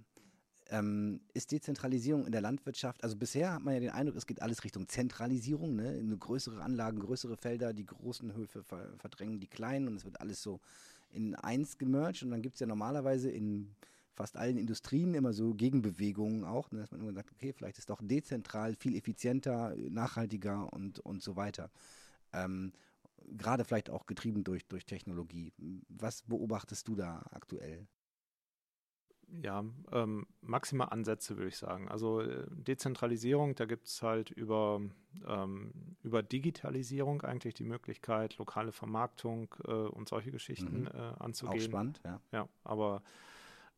Ähm, ist Dezentralisierung in der Landwirtschaft, also bisher hat man ja den Eindruck, es geht alles Richtung Zentralisierung, ne? In größere Anlagen, größere Felder, die großen Höfe ver verdrängen die kleinen und es wird alles so in eins gemerged und dann gibt es ja normalerweise in fast allen Industrien immer so Gegenbewegungen auch, ne? dass man immer sagt, okay, vielleicht ist doch dezentral viel effizienter, nachhaltiger und, und so weiter. Ähm, gerade vielleicht auch getrieben durch, durch Technologie. Was beobachtest du da aktuell? Ja, ähm, maximal Ansätze würde ich sagen. Also äh, Dezentralisierung, da gibt es halt über, ähm, über Digitalisierung eigentlich die Möglichkeit, lokale Vermarktung äh, und solche Geschichten mhm. äh, anzugehen. Auch spannend, ja. Ja, aber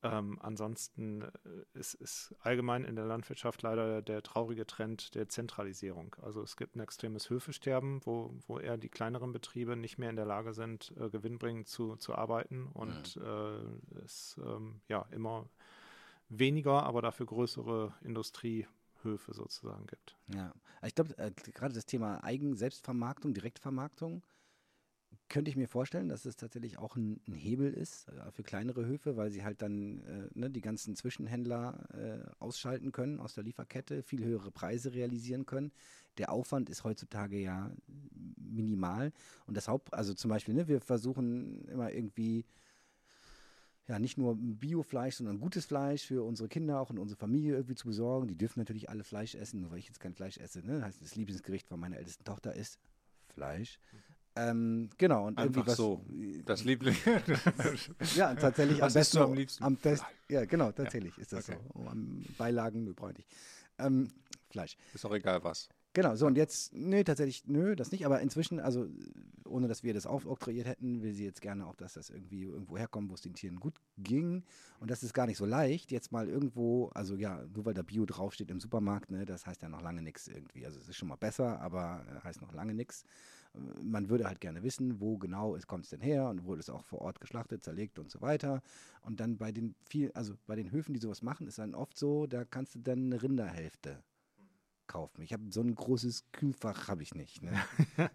ähm, ansonsten äh, ist, ist, allgemein in der Landwirtschaft leider der traurige Trend der Zentralisierung. Also es gibt ein extremes Höfesterben, wo, wo eher die kleineren Betriebe nicht mehr in der Lage sind, äh, gewinnbringend zu, zu arbeiten und mhm. äh, es ähm, ja immer weniger, aber dafür größere Industriehöfe sozusagen gibt. Ja, ich glaube, äh, gerade das Thema Eigen-Selbstvermarktung, Direktvermarktung könnte ich mir vorstellen, dass es tatsächlich auch ein, ein Hebel ist äh, für kleinere Höfe, weil sie halt dann äh, ne, die ganzen Zwischenhändler äh, ausschalten können aus der Lieferkette, viel höhere Preise realisieren können. Der Aufwand ist heutzutage ja minimal. Und das Haupt, also zum Beispiel, ne, wir versuchen immer irgendwie ja, nicht nur Biofleisch, sondern gutes Fleisch für unsere Kinder, auch in unsere Familie irgendwie zu besorgen. Die dürfen natürlich alle Fleisch essen, nur weil ich jetzt kein Fleisch esse. Ne? Das heißt, das Lieblingsgericht von meiner ältesten Tochter ist Fleisch. Ähm, genau. Und Einfach was, so. Das Liebling. ja, tatsächlich was am besten. Am liebsten? Am best, ja, genau, tatsächlich ja. ist das okay. so. Oh, Beilagen, brauche ich nicht. Ähm, Fleisch. Ist auch egal was. Genau, so und jetzt, nö, tatsächlich, nö, das nicht, aber inzwischen, also ohne dass wir das aufoktroyiert hätten, will sie jetzt gerne auch, dass das irgendwie irgendwo herkommt, wo es den Tieren gut ging. Und das ist gar nicht so leicht, jetzt mal irgendwo, also ja, nur weil da Bio draufsteht im Supermarkt, ne, das heißt ja noch lange nichts irgendwie. Also es ist schon mal besser, aber äh, heißt noch lange nichts man würde halt gerne wissen, wo genau kommt es denn her und wurde es auch vor Ort geschlachtet, zerlegt und so weiter. Und dann bei den viel, also bei den Höfen, die sowas machen, ist dann oft so, da kannst du dann eine Rinderhälfte kaufen. Ich habe so ein großes Kühlfach habe ich nicht. Ne?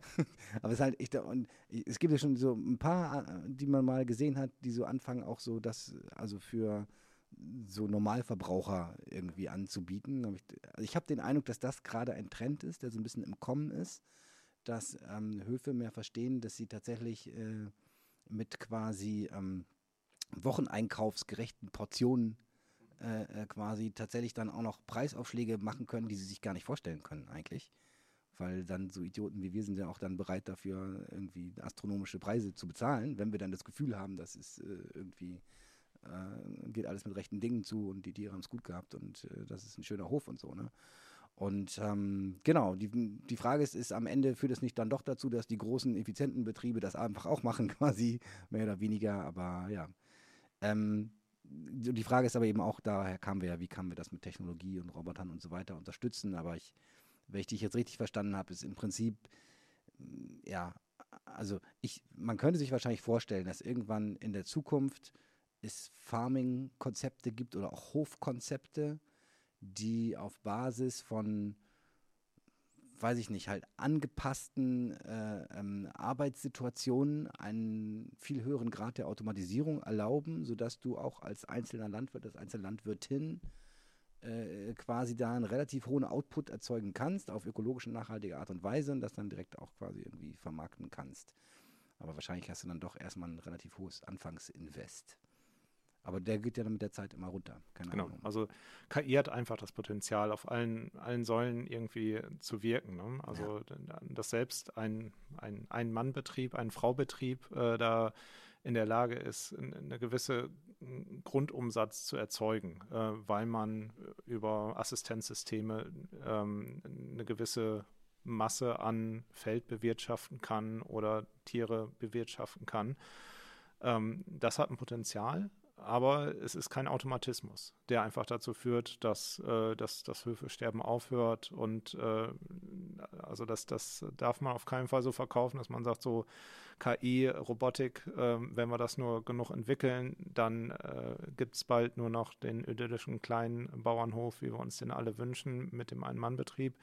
Aber es ist halt, ich, und es gibt ja schon so ein paar, die man mal gesehen hat, die so anfangen auch so, das also für so Normalverbraucher irgendwie anzubieten. Also ich habe den Eindruck, dass das gerade ein Trend ist, der so ein bisschen im Kommen ist dass ähm, Höfe mehr verstehen, dass sie tatsächlich äh, mit quasi ähm, Wocheneinkaufsgerechten Portionen äh, äh, quasi tatsächlich dann auch noch Preisaufschläge machen können, die sie sich gar nicht vorstellen können eigentlich. Weil dann so Idioten wie wir sind ja auch dann bereit dafür, irgendwie astronomische Preise zu bezahlen, wenn wir dann das Gefühl haben, dass es äh, irgendwie äh, geht alles mit rechten Dingen zu und die Tiere haben es gut gehabt und äh, das ist ein schöner Hof und so, ne? Und ähm, genau, die, die Frage ist, ist am Ende führt es nicht dann doch dazu, dass die großen, effizienten Betriebe das einfach auch machen, quasi, mehr oder weniger, aber ja. Ähm, die Frage ist aber eben auch, daher kamen wir ja, wie kamen wir das mit Technologie und Robotern und so weiter unterstützen, aber ich, wenn ich dich jetzt richtig verstanden habe, ist im Prinzip, ja, also ich, man könnte sich wahrscheinlich vorstellen, dass irgendwann in der Zukunft es Farming-Konzepte gibt oder auch Hofkonzepte, die auf Basis von, weiß ich nicht, halt angepassten äh, ähm, Arbeitssituationen einen viel höheren Grad der Automatisierung erlauben, sodass du auch als einzelner Landwirt, als einzelne Landwirtin äh, quasi da einen relativ hohen Output erzeugen kannst, auf ökologische, nachhaltige Art und Weise und das dann direkt auch quasi irgendwie vermarkten kannst. Aber wahrscheinlich hast du dann doch erstmal ein relativ hohes Anfangsinvest. Aber der geht ja dann mit der Zeit immer runter. Keine genau. Ahnung. Also KI hat einfach das Potenzial, auf allen, allen Säulen irgendwie zu wirken. Ne? Also ja. dass selbst ein, ein, ein Mannbetrieb, ein Fraubetrieb äh, da in der Lage ist, eine gewisse Grundumsatz zu erzeugen, äh, weil man über Assistenzsysteme ähm, eine gewisse Masse an Feld bewirtschaften kann oder Tiere bewirtschaften kann. Ähm, das hat ein Potenzial, aber es ist kein Automatismus, der einfach dazu führt, dass, äh, dass das Höfesterben aufhört. Und äh, also das, das darf man auf keinen Fall so verkaufen, dass man sagt, so KI, Robotik, äh, wenn wir das nur genug entwickeln, dann äh, gibt es bald nur noch den idyllischen kleinen Bauernhof, wie wir uns den alle wünschen, mit dem Ein-Mann-Betrieb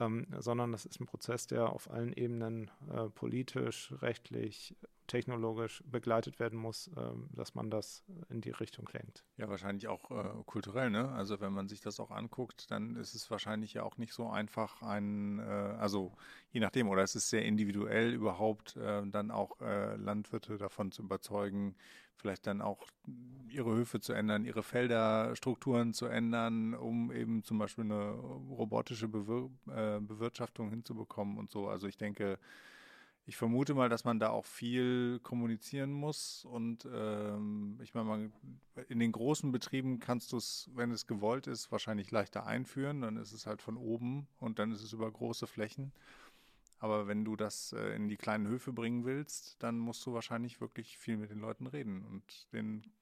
ähm, sondern das ist ein Prozess, der auf allen Ebenen äh, politisch, rechtlich, technologisch begleitet werden muss, äh, dass man das in die Richtung lenkt. Ja, wahrscheinlich auch äh, kulturell, ne? Also wenn man sich das auch anguckt, dann ist es wahrscheinlich ja auch nicht so einfach ein, äh, also je nachdem, oder es ist sehr individuell überhaupt äh, dann auch äh, Landwirte davon zu überzeugen, vielleicht dann auch ihre Höfe zu ändern, ihre Felderstrukturen zu ändern, um eben zum Beispiel eine robotische Bewir äh, Bewirtschaftung hinzubekommen und so. Also ich denke, ich vermute mal, dass man da auch viel kommunizieren muss und ähm, ich meine, in den großen Betrieben kannst du es, wenn es gewollt ist, wahrscheinlich leichter einführen. Dann ist es halt von oben und dann ist es über große Flächen. Aber wenn du das äh, in die kleinen Höfe bringen willst, dann musst du wahrscheinlich wirklich viel mit den Leuten reden und denen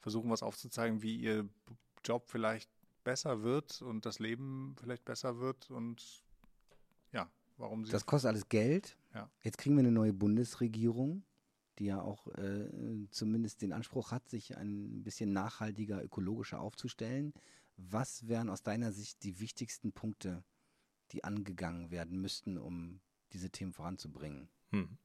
versuchen, was aufzuzeigen, wie ihr Job vielleicht besser wird und das Leben vielleicht besser wird und ja, warum sie. Das kostet alles Geld. Ja. Jetzt kriegen wir eine neue Bundesregierung, die ja auch äh, zumindest den Anspruch hat, sich ein bisschen nachhaltiger, ökologischer aufzustellen. Was wären aus deiner Sicht die wichtigsten Punkte, die angegangen werden müssten, um diese Themen voranzubringen? Hm.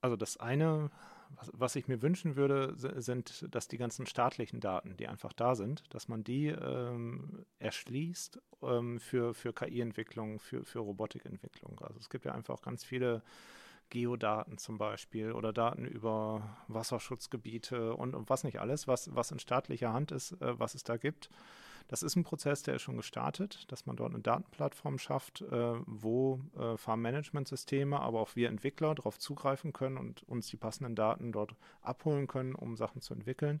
Also das eine, was, was, ich mir wünschen würde, sind, dass die ganzen staatlichen Daten, die einfach da sind, dass man die ähm, erschließt ähm, für, für KI-Entwicklung, für, für Robotikentwicklung. Also es gibt ja einfach ganz viele Geodaten zum Beispiel oder Daten über Wasserschutzgebiete und, und was nicht alles, was, was in staatlicher Hand ist, äh, was es da gibt. Das ist ein Prozess, der ist schon gestartet, dass man dort eine Datenplattform schafft, äh, wo äh, Farmmanagementsysteme, aber auch wir Entwickler darauf zugreifen können und uns die passenden Daten dort abholen können, um Sachen zu entwickeln.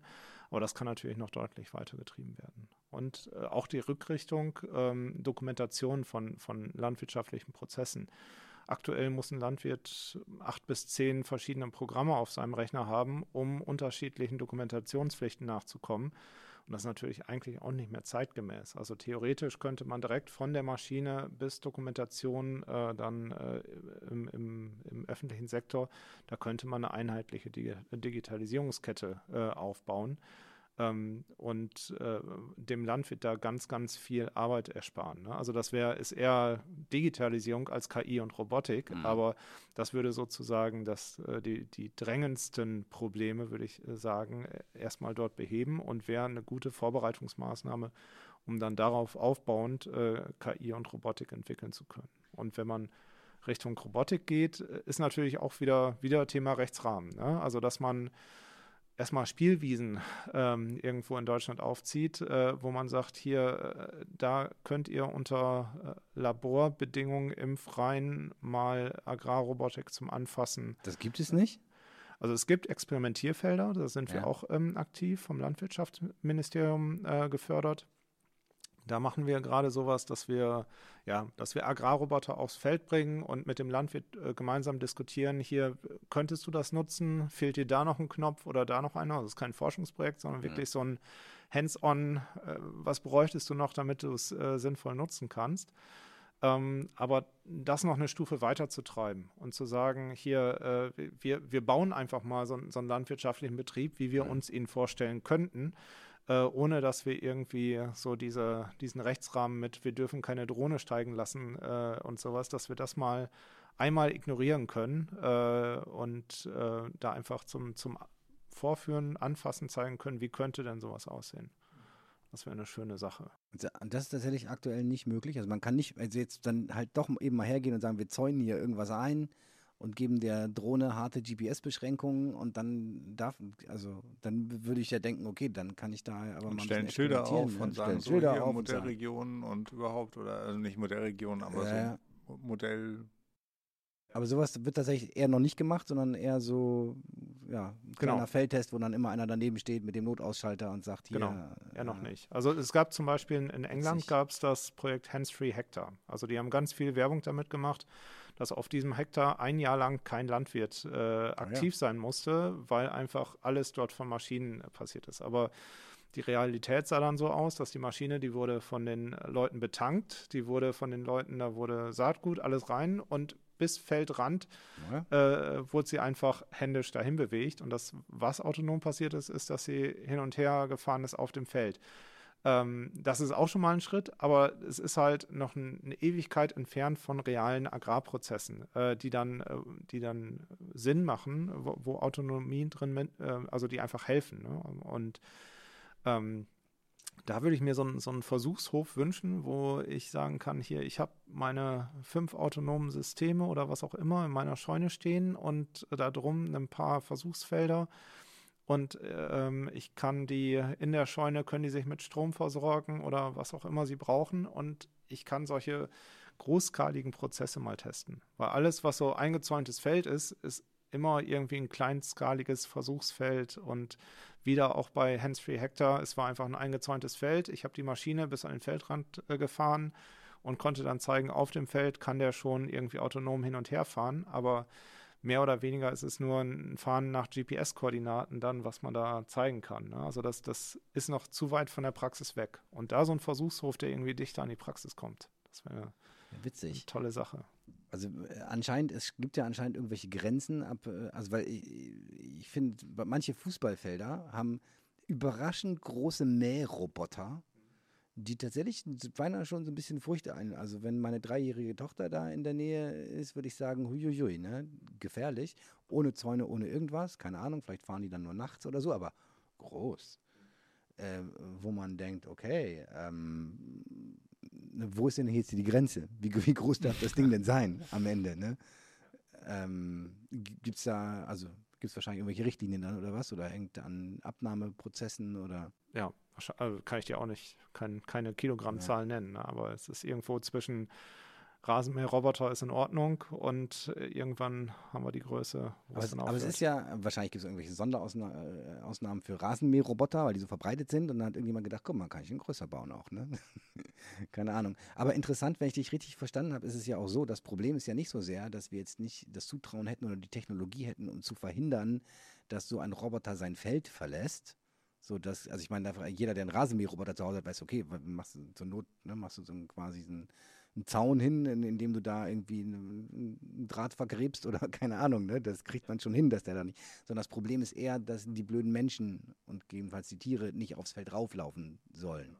Aber das kann natürlich noch deutlich weitergetrieben werden. Und äh, auch die Rückrichtung, ähm, Dokumentation von, von landwirtschaftlichen Prozessen. Aktuell muss ein Landwirt acht bis zehn verschiedene Programme auf seinem Rechner haben, um unterschiedlichen Dokumentationspflichten nachzukommen. Und das ist natürlich eigentlich auch nicht mehr zeitgemäß. Also theoretisch könnte man direkt von der Maschine bis Dokumentation äh, dann äh, im, im, im, öffentlichen Sektor, da könnte man eine einheitliche Digitalisierungskette äh, aufbauen ähm, und äh, dem Land wird da ganz, ganz viel Arbeit ersparen. Ne? Also das wäre ist eher Digitalisierung als KI und Robotik, mhm. aber das würde sozusagen das, äh, die, die drängendsten Probleme, würde ich äh, sagen, erstmal dort beheben und wäre eine gute Vorbereitungsmaßnahme, um dann darauf aufbauend äh, KI und Robotik entwickeln zu können. Und wenn man Richtung Robotik geht, äh, ist natürlich auch wieder, wieder Thema Rechtsrahmen. Ne? Also dass man erstmal Spielwiesen ähm, irgendwo in Deutschland aufzieht, äh, wo man sagt, hier, äh, da könnt ihr unter äh, Laborbedingungen im Freien mal Agrarrobotik zum Anfassen. Das gibt es nicht? Also es gibt Experimentierfelder, da sind ja. wir auch ähm, aktiv vom Landwirtschaftsministerium äh, gefördert. Da machen wir gerade sowas, dass wir, ja, dass wir Agrarroboter aufs Feld bringen und mit dem Landwirt äh, gemeinsam diskutieren, hier könntest du das nutzen, fehlt dir da noch ein Knopf oder da noch einer? Das ist kein Forschungsprojekt, sondern mhm. wirklich so ein Hands-on, äh, was bräuchtest du noch, damit du es äh, sinnvoll nutzen kannst. Ähm, aber das noch eine Stufe weiter zu treiben und zu sagen, hier, äh, wir, wir bauen einfach mal so, so einen landwirtschaftlichen Betrieb, wie wir uns ihn vorstellen könnten äh, ohne dass wir irgendwie so diese, diesen Rechtsrahmen mit, wir dürfen keine Drohne steigen lassen äh, und sowas, dass wir das mal einmal ignorieren können äh, und äh, da einfach zum, zum Vorführen, Anfassen zeigen können, wie könnte denn sowas aussehen. Das wäre eine schöne Sache. Das ist tatsächlich aktuell nicht möglich. Also man kann nicht, also jetzt dann halt doch eben mal hergehen und sagen, wir zäunen hier irgendwas ein und geben der Drohne harte GPS-Beschränkungen und dann darf, also dann würde ich ja denken, okay, dann kann ich da aber und mal stellen Schilder auf und sagen so Schilder hier auf Modellregionen und, und, überhaupt oder also nicht Modellregionen, aber ja. so Modell. Aber sowas wird tatsächlich eher noch nicht gemacht, sondern eher so, ja, ein genau. kleiner Feldtest, wo dann immer einer daneben steht mit dem Notausschalter und sagt hier. Genau, ja, äh, noch nicht. Also es gab zum Beispiel in, in England gab es das Projekt Hands-Free Hectare. Also die haben ganz viel Werbung damit gemacht dass auf diesem Hektar ein Jahr lang kein Landwirt äh, aktiv ja. sein musste, weil einfach alles dort von Maschinen passiert ist. Aber die Realität sah dann so aus, dass die Maschine, die wurde von den Leuten betankt, die wurde von den Leuten, da wurde Saatgut, alles rein und bis Feldrand ja. äh, wurde sie einfach händisch dahin bewegt. Und das, was autonom passiert ist, ist, dass sie hin und her gefahren ist auf dem Feld. Ähm, das ist auch schon mal ein Schritt, aber es ist halt noch ein, eine Ewigkeit entfernt von realen Agrarprozessen, äh, die, dann, äh, die dann Sinn machen, wo, wo Autonomie drin, äh, also die einfach helfen. Ne? Und ähm, da würde ich mir so, ein, so einen Versuchshof wünschen, wo ich sagen kann, hier, ich habe meine fünf autonomen Systeme oder was auch immer in meiner Scheune stehen und da drum ein paar Versuchsfelder und ähm, ich kann die in der Scheune, können die sich mit Strom versorgen oder was auch immer sie brauchen. Und ich kann solche großskaligen Prozesse mal testen. Weil alles, was so eingezäuntes Feld ist, ist immer irgendwie ein kleinskaliges Versuchsfeld und wieder auch bei Hands-Free Hector, es war einfach ein eingezäuntes Feld. Ich habe die Maschine bis an den Feldrand äh, gefahren und konnte dann zeigen, auf dem Feld kann der schon irgendwie autonom hin und her fahren, aber mehr oder weniger ist es nur ein Fahren nach GPS-Koordinaten dann, was man da zeigen kann. Ne? Also das, das ist noch zu weit von der Praxis weg. Und da so ein Versuchshof, der irgendwie dichter an die Praxis kommt, das wäre Witzig. eine tolle Sache. Also äh, anscheinend, es gibt ja anscheinend irgendwelche Grenzen ab, äh, also weil ich, ich finde, manche Fußballfelder haben überraschend große Mähroboter, die tatsächlich beinahe schon so ein bisschen Furcht ein. Also wenn meine dreijährige Tochter da in der Nähe ist, würde ich sagen, huiuiui, ne? gefährlich, ohne Zäune, ohne irgendwas, keine Ahnung, vielleicht fahren die dann nur nachts oder so, aber groß. Äh, wo man denkt, okay, ähm, ne, wo ist denn jetzt die Grenze? Wie, wie, groß darf das Ding denn sein am Ende? Ne? Ähm, Gibt es da, also gibt es wahrscheinlich irgendwelche Richtlinien dann oder was? Oder hängt an Abnahmeprozessen oder? Ja, also kann ich dir auch nicht kein, keine Kilogrammzahl ja. nennen, ne? aber es ist irgendwo zwischen Rasenmäherroboter ist in Ordnung und äh, irgendwann haben wir die Größe. Aber, es, aber es ist ja, wahrscheinlich gibt es irgendwelche Sonderausnahmen äh, für Rasenmäherroboter, weil die so verbreitet sind und dann hat irgendjemand gedacht, guck mal, kann ich ihn größer bauen auch, ne? Keine Ahnung. Aber interessant, wenn ich dich richtig verstanden habe, ist es ja auch so, das Problem ist ja nicht so sehr, dass wir jetzt nicht das Zutrauen hätten oder die Technologie hätten, um zu verhindern, dass so ein Roboter sein Feld verlässt, so dass, also ich meine, jeder, der einen Rasenmäherroboter zu Hause hat, weiß, okay, machst du zur Not, ne, machst du so quasi einen, einen Zaun hin, in, in, dem du da irgendwie einen, einen, Draht vergräbst oder keine Ahnung, ne? Das kriegt man schon hin, dass der da nicht. Sondern das Problem ist eher, dass die blöden Menschen und gegebenenfalls die Tiere nicht aufs Feld rauflaufen sollen.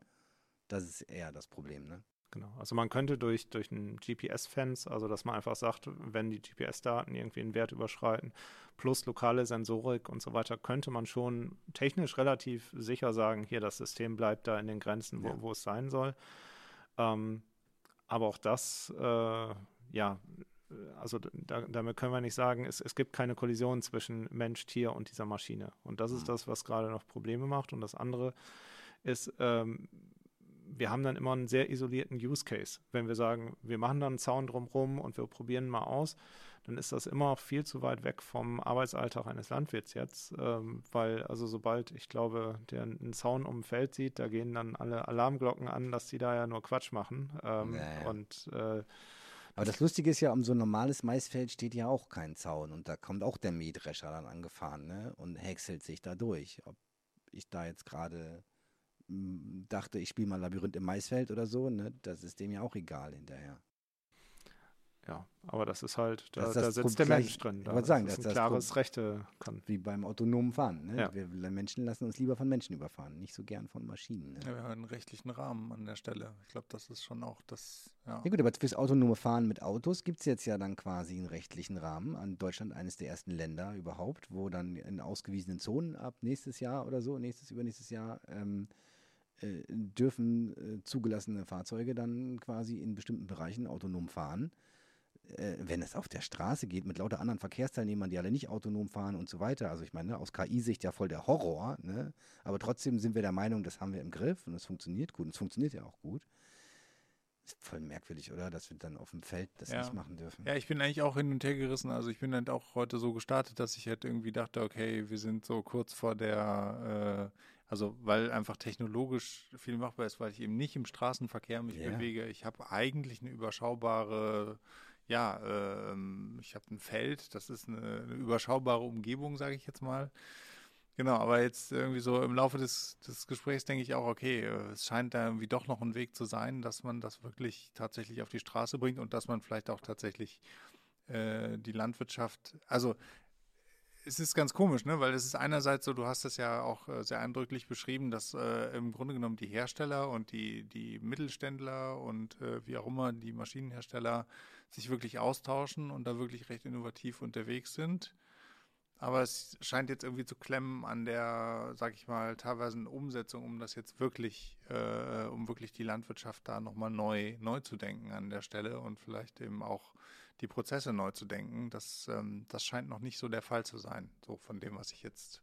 Das ist eher das Problem, ne? Genau. Also man könnte durch, durch ein GPS-Fence, also dass man einfach sagt, wenn die GPS-Daten irgendwie einen Wert überschreiten, plus lokale Sensorik und so weiter, könnte man schon technisch relativ sicher sagen, hier das System bleibt da in den Grenzen, wo, ja. wo es sein soll. Ähm, aber auch das, äh, ja, also da, damit können wir nicht sagen, es, es gibt keine Kollision zwischen Mensch, Tier und dieser Maschine. Und das ist mhm. das, was gerade noch Probleme macht. Und das andere ist, ähm, wir haben dann immer einen sehr isolierten Use Case. Wenn wir sagen, wir machen dann einen Zaun drumherum und wir probieren mal aus, dann ist das immer viel zu weit weg vom Arbeitsalltag eines Landwirts jetzt, ähm, weil also sobald ich glaube, der einen Zaun um ein Feld sieht, da gehen dann alle Alarmglocken an, dass die da ja nur Quatsch machen. Ähm, naja. Und äh, aber das Lustige ist ja, um so ein normales Maisfeld steht ja auch kein Zaun und da kommt auch der Mähdrescher dann angefahren ne? und häckselt sich da durch. Ob ich da jetzt gerade dachte, ich spiele mal Labyrinth im Maisfeld oder so, ne, das ist dem ja auch egal hinterher. Ja, aber das ist halt, da, Das ist da das sitzt der gleich- Mensch drin. ich Da wollte sagen, ist das ein ist das klares Rechte kann. Wie beim autonomen Fahren. Ne? Ja. Wir Menschen lassen uns lieber von Menschen überfahren, nicht so gern von Maschinen. Ne? Ja, wir haben einen rechtlichen Rahmen an der Stelle. Ich glaube, das ist schon auch das, ja. Ja gut, aber fürs autonome Fahren mit Autos gibt es jetzt ja dann quasi einen rechtlichen Rahmen. An Deutschland eines der ersten Länder überhaupt, wo dann in ausgewiesenen Zonen ab nächstes Jahr oder so, nächstes, übernächstes Jahr, ähm, äh, dürfen äh, zugelassene Fahrzeuge dann quasi in bestimmten Bereichen autonom fahren. Äh, wenn es auf der Straße geht mit lauter anderen Verkehrsteilnehmern, die alle nicht autonom fahren und so weiter. Also ich meine, ne, aus KI-Sicht ja voll der Horror, ne? aber trotzdem sind wir der Meinung, das haben wir im Griff und es funktioniert gut und es funktioniert ja auch gut. Ist voll merkwürdig, oder? Dass wir dann auf dem Feld das Ja. nicht machen dürfen. Ja, ich bin eigentlich auch hin und her gerissen. Also ich bin halt auch heute so gestartet, dass ich halt irgendwie dachte, okay, wir sind so kurz vor der, äh, also weil einfach technologisch viel machbar ist, weil ich eben nicht im Straßenverkehr mich Ja. bewege. Ich habe eigentlich eine überschaubare, ja, ähm, ich habe ein Feld, das ist eine, eine überschaubare Umgebung, sage ich jetzt mal. Genau, aber jetzt irgendwie so im Laufe des, des Gesprächs denke ich auch, okay, äh, es scheint da irgendwie doch noch ein Weg zu sein, dass man das wirklich tatsächlich auf die Straße bringt und dass man vielleicht auch tatsächlich äh, die Landwirtschaft, also es ist ganz komisch, ne? weil es ist einerseits so, du hast es ja auch äh, sehr eindrücklich beschrieben, dass äh, im Grunde genommen die Hersteller und die, die Mittelständler und äh, wie auch immer die Maschinenhersteller sich wirklich austauschen und da wirklich recht innovativ unterwegs sind. Aber es scheint jetzt irgendwie zu klemmen an der, sag ich mal, teilweise Umsetzung, um das jetzt wirklich, äh, um wirklich die Landwirtschaft da nochmal neu, neu zu denken an der Stelle und vielleicht eben auch die Prozesse neu zu denken. Das, ähm, das scheint noch nicht so der Fall zu sein, so von dem, was ich jetzt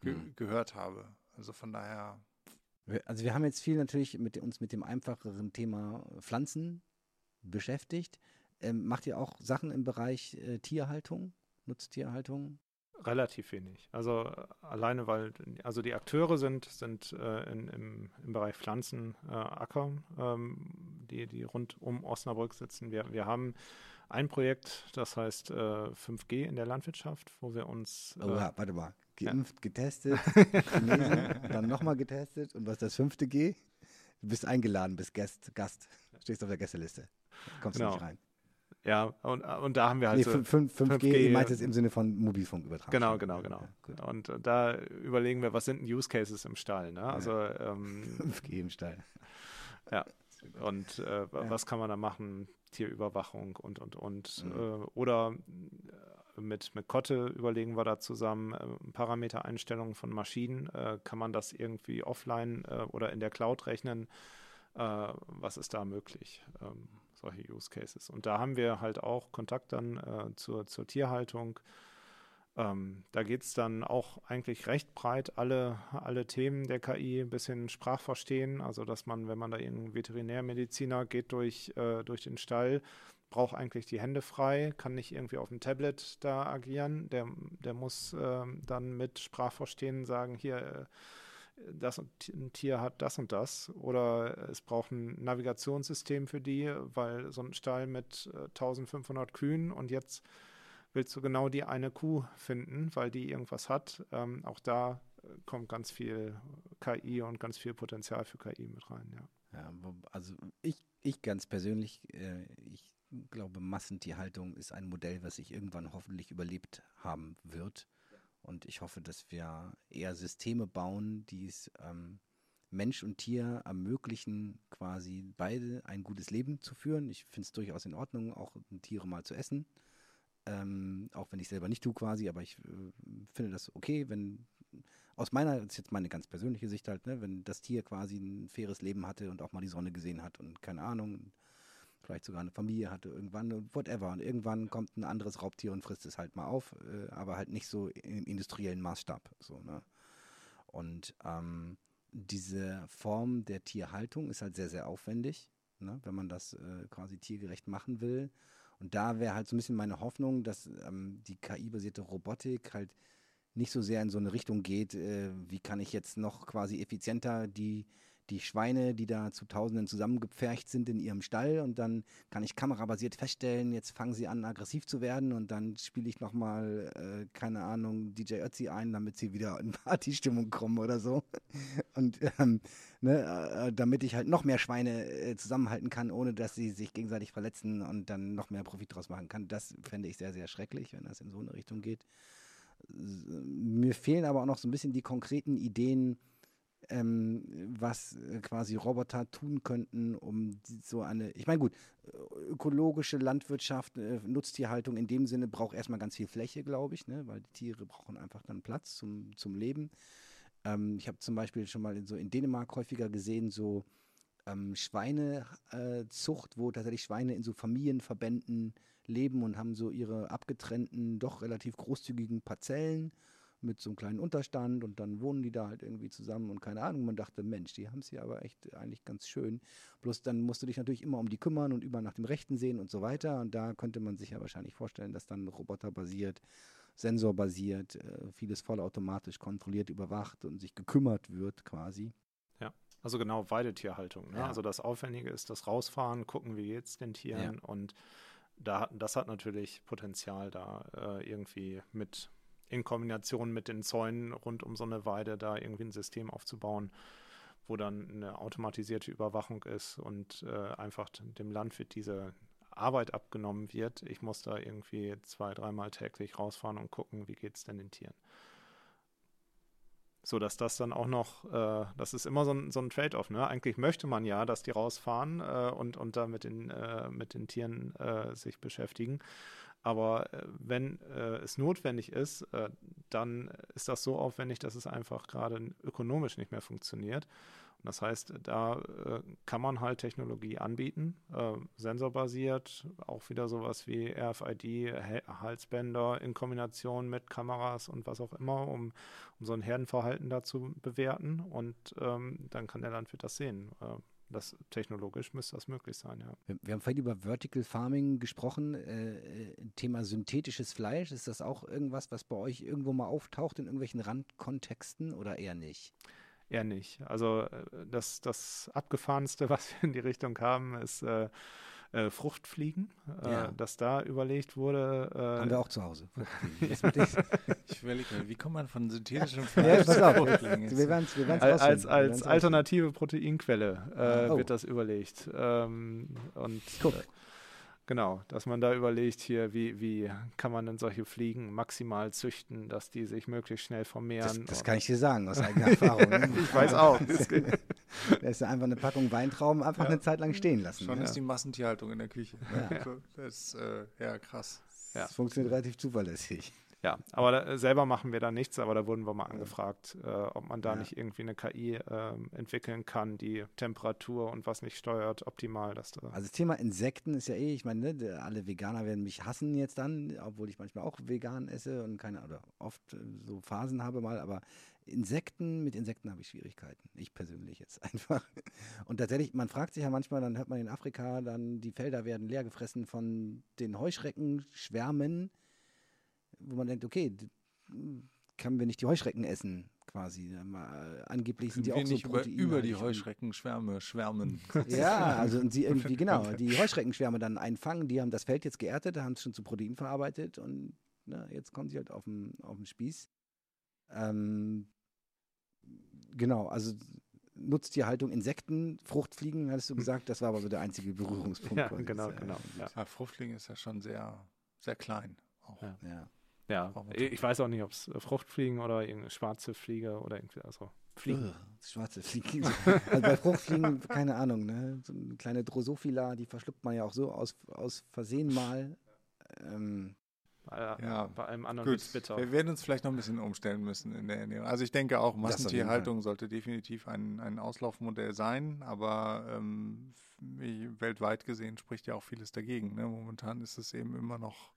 ge Mhm. gehört habe. Also von daher, Also wir haben jetzt viel natürlich mit, uns mit dem einfacheren Thema Pflanzen beschäftigt. Ähm, macht ihr auch Sachen im Bereich äh, Tierhaltung, Nutztierhaltung? Relativ wenig. Also äh, alleine, weil also die Akteure sind, sind äh, in, im, im Bereich Pflanzen, äh, Acker, ähm, die, die rund um Osnabrück sitzen. Wir, wir haben ein Projekt, das heißt äh, 5G in der Landwirtschaft, wo wir uns äh, Oh, ja, warte mal. Geimpft, getestet, genesen, dann nochmal getestet. Und was ist das fünfte G? Du bist eingeladen, bist Gast, Gast. Stehst auf der Gästeliste. Kommst Genau. nicht rein. Ja, und, und da haben wir halt nee, so, 5, 5, 5G, 5G, ihr meint es im Sinne von Mobilfunkübertragung. Genau, genau, genau. Ja. Und äh, da überlegen wir, was sind denn Use Cases im Stall? Ne? Also ähm, 5G im Stall. und äh, Ja. was kann man da machen? Tierüberwachung und und und. Mhm. Äh, oder äh, mit, mit Kotte überlegen wir da zusammen äh, Parametereinstellungen von Maschinen. Äh, kann man das irgendwie offline äh, oder in der Cloud rechnen? Äh, was ist da möglich? Ähm, solche Use Cases. Und da haben wir halt auch Kontakt dann äh, zur, zur Tierhaltung. Ähm, da geht es dann auch eigentlich recht breit, alle, alle Themen der KI, ein bisschen Sprachverstehen, also dass man, wenn man da irgendein Veterinärmediziner geht durch, äh, durch den Stall, braucht eigentlich die Hände frei, kann nicht irgendwie auf dem Tablet da agieren, der, der muss ähm, dann mit Sprachverstehen sagen, hier, äh, das und, ein Tier hat das und das oder es braucht ein Navigationssystem für die, weil so ein Stall mit äh, 1500 Kühen und jetzt willst du genau die eine Kuh finden, weil die irgendwas hat. Ähm, auch da äh, kommt ganz viel KI und ganz viel Potenzial für KI mit rein, ja. Ja, also ich, ich ganz persönlich, äh, ich glaube, Massentierhaltung ist ein Modell, was sich irgendwann hoffentlich überlebt haben wird. Und ich hoffe, dass wir eher Systeme bauen, die es ähm, Mensch und Tier ermöglichen, quasi beide ein gutes Leben zu führen. Ich finde es durchaus in Ordnung, auch Tiere mal zu essen. Ähm, auch wenn ich selber nicht tue quasi, aber ich äh, finde das okay, wenn aus meiner, das ist jetzt meine ganz persönliche Sicht halt, ne, wenn das Tier quasi ein faires Leben hatte und auch mal die Sonne gesehen hat und keine Ahnung, vielleicht sogar eine Familie hatte irgendwann whatever. Und irgendwann kommt ein anderes Raubtier und frisst es halt mal auf, äh, aber halt nicht so im industriellen Maßstab. So, ne? Und ähm, diese Form der Tierhaltung ist halt sehr, sehr aufwendig, ne? wenn man das äh, quasi tiergerecht machen will. Und da wäre halt so ein bisschen meine Hoffnung, dass ähm, die KI-basierte Robotik halt nicht so sehr in so eine Richtung geht, äh, wie kann ich jetzt noch quasi effizienter die die Schweine, die da zu Tausenden zusammengepfercht sind in ihrem Stall und dann kann ich kamerabasiert feststellen, jetzt fangen sie an aggressiv zu werden und dann spiele ich nochmal, äh, keine Ahnung, DJ Ötzi ein, damit sie wieder in Partystimmung kommen oder so. Und ähm, ne, äh, damit ich halt noch mehr Schweine äh, zusammenhalten kann, ohne dass sie sich gegenseitig verletzen und dann noch mehr Profit draus machen kann. Das fände ich sehr, sehr schrecklich, wenn das in so eine Richtung geht. Mir fehlen aber auch noch so ein bisschen die konkreten Ideen, ähm, was äh, quasi Roboter tun könnten, um so eine, ich meine gut, ökologische Landwirtschaft, äh, Nutztierhaltung in dem Sinne braucht erstmal ganz viel Fläche, glaube ich, ne? weil die Tiere brauchen einfach dann Platz zum, zum Leben. Ähm, ich habe zum Beispiel schon mal in, so in Dänemark häufiger gesehen, so ähm, Schweinezucht, äh, wo tatsächlich Schweine in so Familienverbänden leben und haben so ihre abgetrennten, doch relativ großzügigen Parzellen mit so einem kleinen Unterstand und dann wohnen die da halt irgendwie zusammen und keine Ahnung. Man dachte, Mensch, die haben es hier aber echt eigentlich ganz schön. Bloß dann musst du dich natürlich immer um die kümmern und über nach dem Rechten sehen und so weiter. Und da könnte man sich ja wahrscheinlich vorstellen, dass dann roboterbasiert, sensorbasiert, äh, vieles vollautomatisch kontrolliert, überwacht und sich gekümmert wird quasi. Ja, also genau Weidetierhaltung. Ne? Ja. Also das Aufwendige ist das Rausfahren, gucken, wie geht es den Tieren ja. und da, das hat natürlich Potenzial, da äh, irgendwie mit in Kombination mit den Zäunen rund um so eine Weide da irgendwie ein System aufzubauen, wo dann eine automatisierte Überwachung ist und äh, einfach dem Landwirt diese Arbeit abgenommen wird. Ich muss da irgendwie zwei, dreimal täglich rausfahren und gucken, wie geht es denn den Tieren. So dass das dann auch noch, äh, das ist immer so ein, so ein Trade-off. Ne? Eigentlich möchte man ja, dass die rausfahren äh, und, und da mit den, äh, mit den Tieren äh, sich beschäftigen. Aber äh, wenn äh, es notwendig ist, äh, dann ist das so aufwendig, dass es einfach gerade ökonomisch nicht mehr funktioniert. Und das heißt, da äh, kann man halt Technologie anbieten, äh, sensorbasiert, auch wieder sowas wie RFID, Halsbänder in Kombination mit Kameras und was auch immer, um, um so ein Herdenverhalten da zu bewerten. Und ähm, dann kann der Landwirt das sehen. Das technologisch müsste das möglich sein, ja. Wir, wir haben vorhin über Vertical Farming gesprochen. Äh, äh, Thema synthetisches Fleisch. Ist das auch irgendwas, was bei euch irgendwo mal auftaucht in irgendwelchen Randkontexten oder eher nicht? Eher nicht. Also äh, das, das Abgefahrenste, was wir in die Richtung haben, ist äh, äh, Fruchtfliegen, äh, ja. dass da überlegt wurde. Äh, Haben wir auch zu Hause. ich überlege mal, wie kommt man von synthetischem Fleisch ja, zu Fruchtfliegen? Wir werden's, wir werden's als, als, als alternative Proteinquelle äh, oh. wird das überlegt. Ähm, und, Guck. Genau, dass man da überlegt hier, wie, wie kann man denn solche Fliegen maximal züchten, dass die sich möglichst schnell vermehren. Das, das kann ich dir sagen, aus eigener Erfahrung. Ne? ich weiß auch. da ist einfach eine Packung Weintrauben einfach ja. eine Zeit lang stehen lassen. Schon ja. ist die Massentierhaltung in der Küche. Ja, das ist äh, ja krass. Das funktioniert relativ zuverlässig. Ja, aber da, selber machen wir da nichts, aber da wurden wir mal angefragt, äh, ob man da ja. nicht irgendwie eine KI äh, entwickeln kann, die Temperatur und was nicht steuert, optimal. Dass da also das Thema Insekten ist ja eh, ich meine, ne, alle Veganer werden mich hassen jetzt dann, obwohl ich manchmal auch vegan esse und keine, oder oft äh, so Phasen habe mal, aber Insekten, mit Insekten habe ich Schwierigkeiten. Ich persönlich jetzt einfach. Und tatsächlich, man fragt sich ja manchmal, dann hört man in Afrika, dann die Felder werden leer gefressen von den Heuschrecken, Schwärmen wo man denkt, okay, können wir nicht die Heuschrecken essen, quasi. Angeblich sind die auch nicht so über, über die Heuschreckenschwärme schwärmen. ja, also und sie irgendwie, genau, die Heuschreckenschwärme dann einfangen, die haben das Feld jetzt geerntet, haben es schon zu Protein verarbeitet und na, ne, jetzt kommen sie halt auf den, auf den Spieß. Ähm, genau, also Nutztierhaltung, Insekten, Fruchtfliegen, hattest du gesagt, das war aber so der einzige Berührungspunkt. Ja, genau, genau. Ja. Fruchtfliegen ist ja schon sehr, sehr klein. Auch. Ja. ja. Ja, ich weiß auch nicht, ob es äh, Fruchtfliegen oder irgendeine schwarze Fliege oder irgendwie, also Fliegen. schwarze Fliegen. also bei Fruchtfliegen, keine Ahnung, ne? So eine kleine Drosophila, die verschluckt man ja auch so aus, aus Versehen mal. Ähm, ja, ja, bei allem anderen ist bitter. Wir werden uns vielleicht noch ein bisschen umstellen müssen in der Ernährung. Also ich denke auch, Massentierhaltung sollte definitiv ein, ein Auslaufmodell sein, aber ähm, weltweit gesehen spricht ja auch vieles dagegen. Ne? Momentan ist es eben immer noch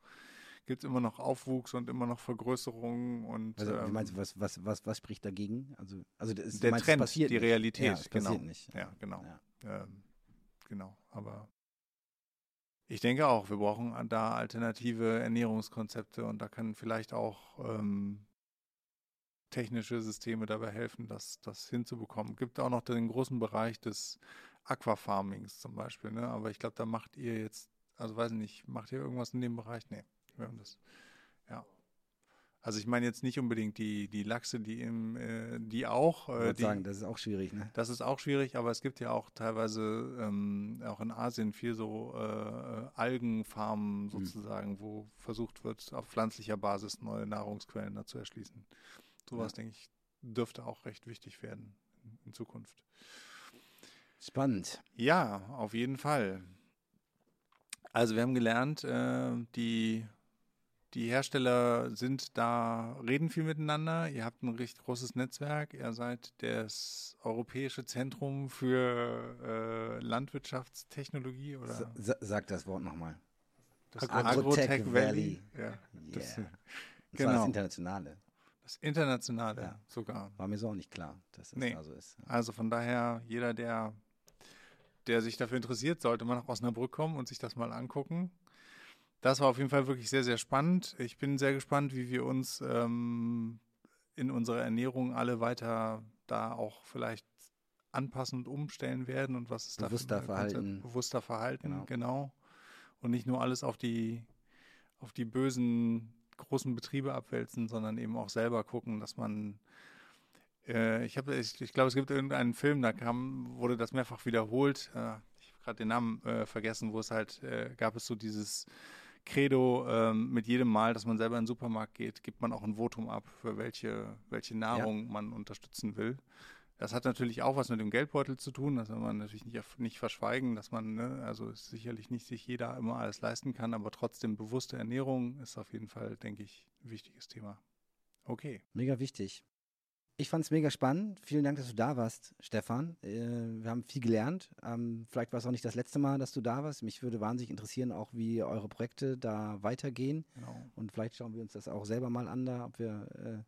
gibt es immer noch Aufwuchs und immer noch Vergrößerungen und also, ähm, meinst du, was, was, was, was spricht dagegen? Also, also das, der meinst, Trend, die nicht. Realität, ja, genau. Nicht. Ja, genau. Ja. Ähm, genau, aber ich denke auch, wir brauchen da alternative Ernährungskonzepte und da kann vielleicht auch ähm, technische Systeme dabei helfen, das, das hinzubekommen. Gibt auch noch den großen Bereich des Aquafarmings zum Beispiel, ne? aber ich glaube, da macht ihr jetzt, also weiß ich nicht, macht ihr irgendwas in dem Bereich? Nee, haben das, ja. Also ich meine jetzt nicht unbedingt die, die Lachse, die im, äh, die auch. Ich Äh, würde die, sagen, das ist auch schwierig, ne? das ist auch schwierig, aber es gibt ja auch teilweise ähm, auch in Asien viel so äh, Algenfarmen sozusagen, wo versucht wird, auf pflanzlicher Basis neue Nahrungsquellen da zu erschließen. Sowas, denke ich, dürfte auch recht wichtig werden in, in Zukunft. Spannend. Ja, auf jeden Fall. Also wir haben gelernt, äh, die, die Hersteller sind da, reden viel miteinander. Ihr habt ein recht großes Netzwerk. Ihr seid das Europäische Zentrum für äh, Landwirtschaftstechnologie oder Sa sa sag das Wort nochmal. das Agrotech Agrotech Valley. Ja, das, Yeah. Und zwar das genau. Internationale. das Internationale Ja. sogar. War mir so auch nicht klar, dass das Nee. da so ist. Also von daher, jeder, der, der sich dafür interessiert, sollte mal nach Osnabrück kommen und sich das mal angucken. Das war auf jeden Fall wirklich sehr, sehr spannend. Ich bin sehr gespannt, wie wir uns ähm, in unserer Ernährung alle weiter da auch vielleicht anpassen und umstellen werden und was es da Bewusster verhalten. Bewusster verhalten, Genau. genau. Und nicht nur alles auf die, auf die bösen großen Betriebe abwälzen, sondern eben auch selber gucken, dass man äh, ich habe, ich, ich glaube, es gibt irgendeinen Film, da kam, wurde das mehrfach wiederholt. Äh, ich habe gerade den Namen äh, vergessen, wo es halt äh, gab es so dieses Credo ähm, mit jedem Mal, dass man selber in den Supermarkt geht, gibt man auch ein Votum ab, für welche, welche Nahrung man unterstützen will. Das hat natürlich auch was mit dem Geldbeutel zu tun, das soll man natürlich nicht, nicht verschweigen, dass man, ne, also ist sicherlich nicht sich jeder immer alles leisten kann, aber trotzdem bewusste Ernährung ist auf jeden Fall, denke ich, ein wichtiges Thema. Okay. Mega wichtig. Ich fand es mega spannend. Vielen Dank, dass du da warst, Stefan. Äh, wir haben viel gelernt. Ähm, vielleicht war es auch nicht das letzte Mal, dass du da warst. Mich würde wahnsinnig interessieren, auch wie eure Projekte da weitergehen. Genau. Und vielleicht schauen wir uns das auch selber mal an, da, ob wir äh,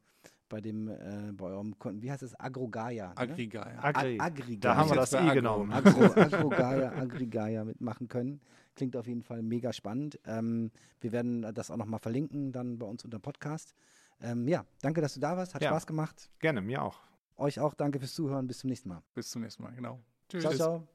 bei dem, äh, bei eurem Kunden, wie heißt es, Agrogaya? ne? Agrigaya. Agri. A- Agrigaya. Da haben wir das I Agro. genommen. Agro, Agrogaya, Agrigaya mitmachen können. Klingt auf jeden Fall mega spannend. Ähm, wir werden das auch nochmal verlinken, dann bei uns unter Podcast. Ähm, ja, danke, dass du da warst. Hat Ja. Spaß gemacht. Gerne, mir auch. Euch auch danke fürs Zuhören. Bis zum nächsten Mal. Bis zum nächsten Mal, genau. Tschüss. Ciao, ciao.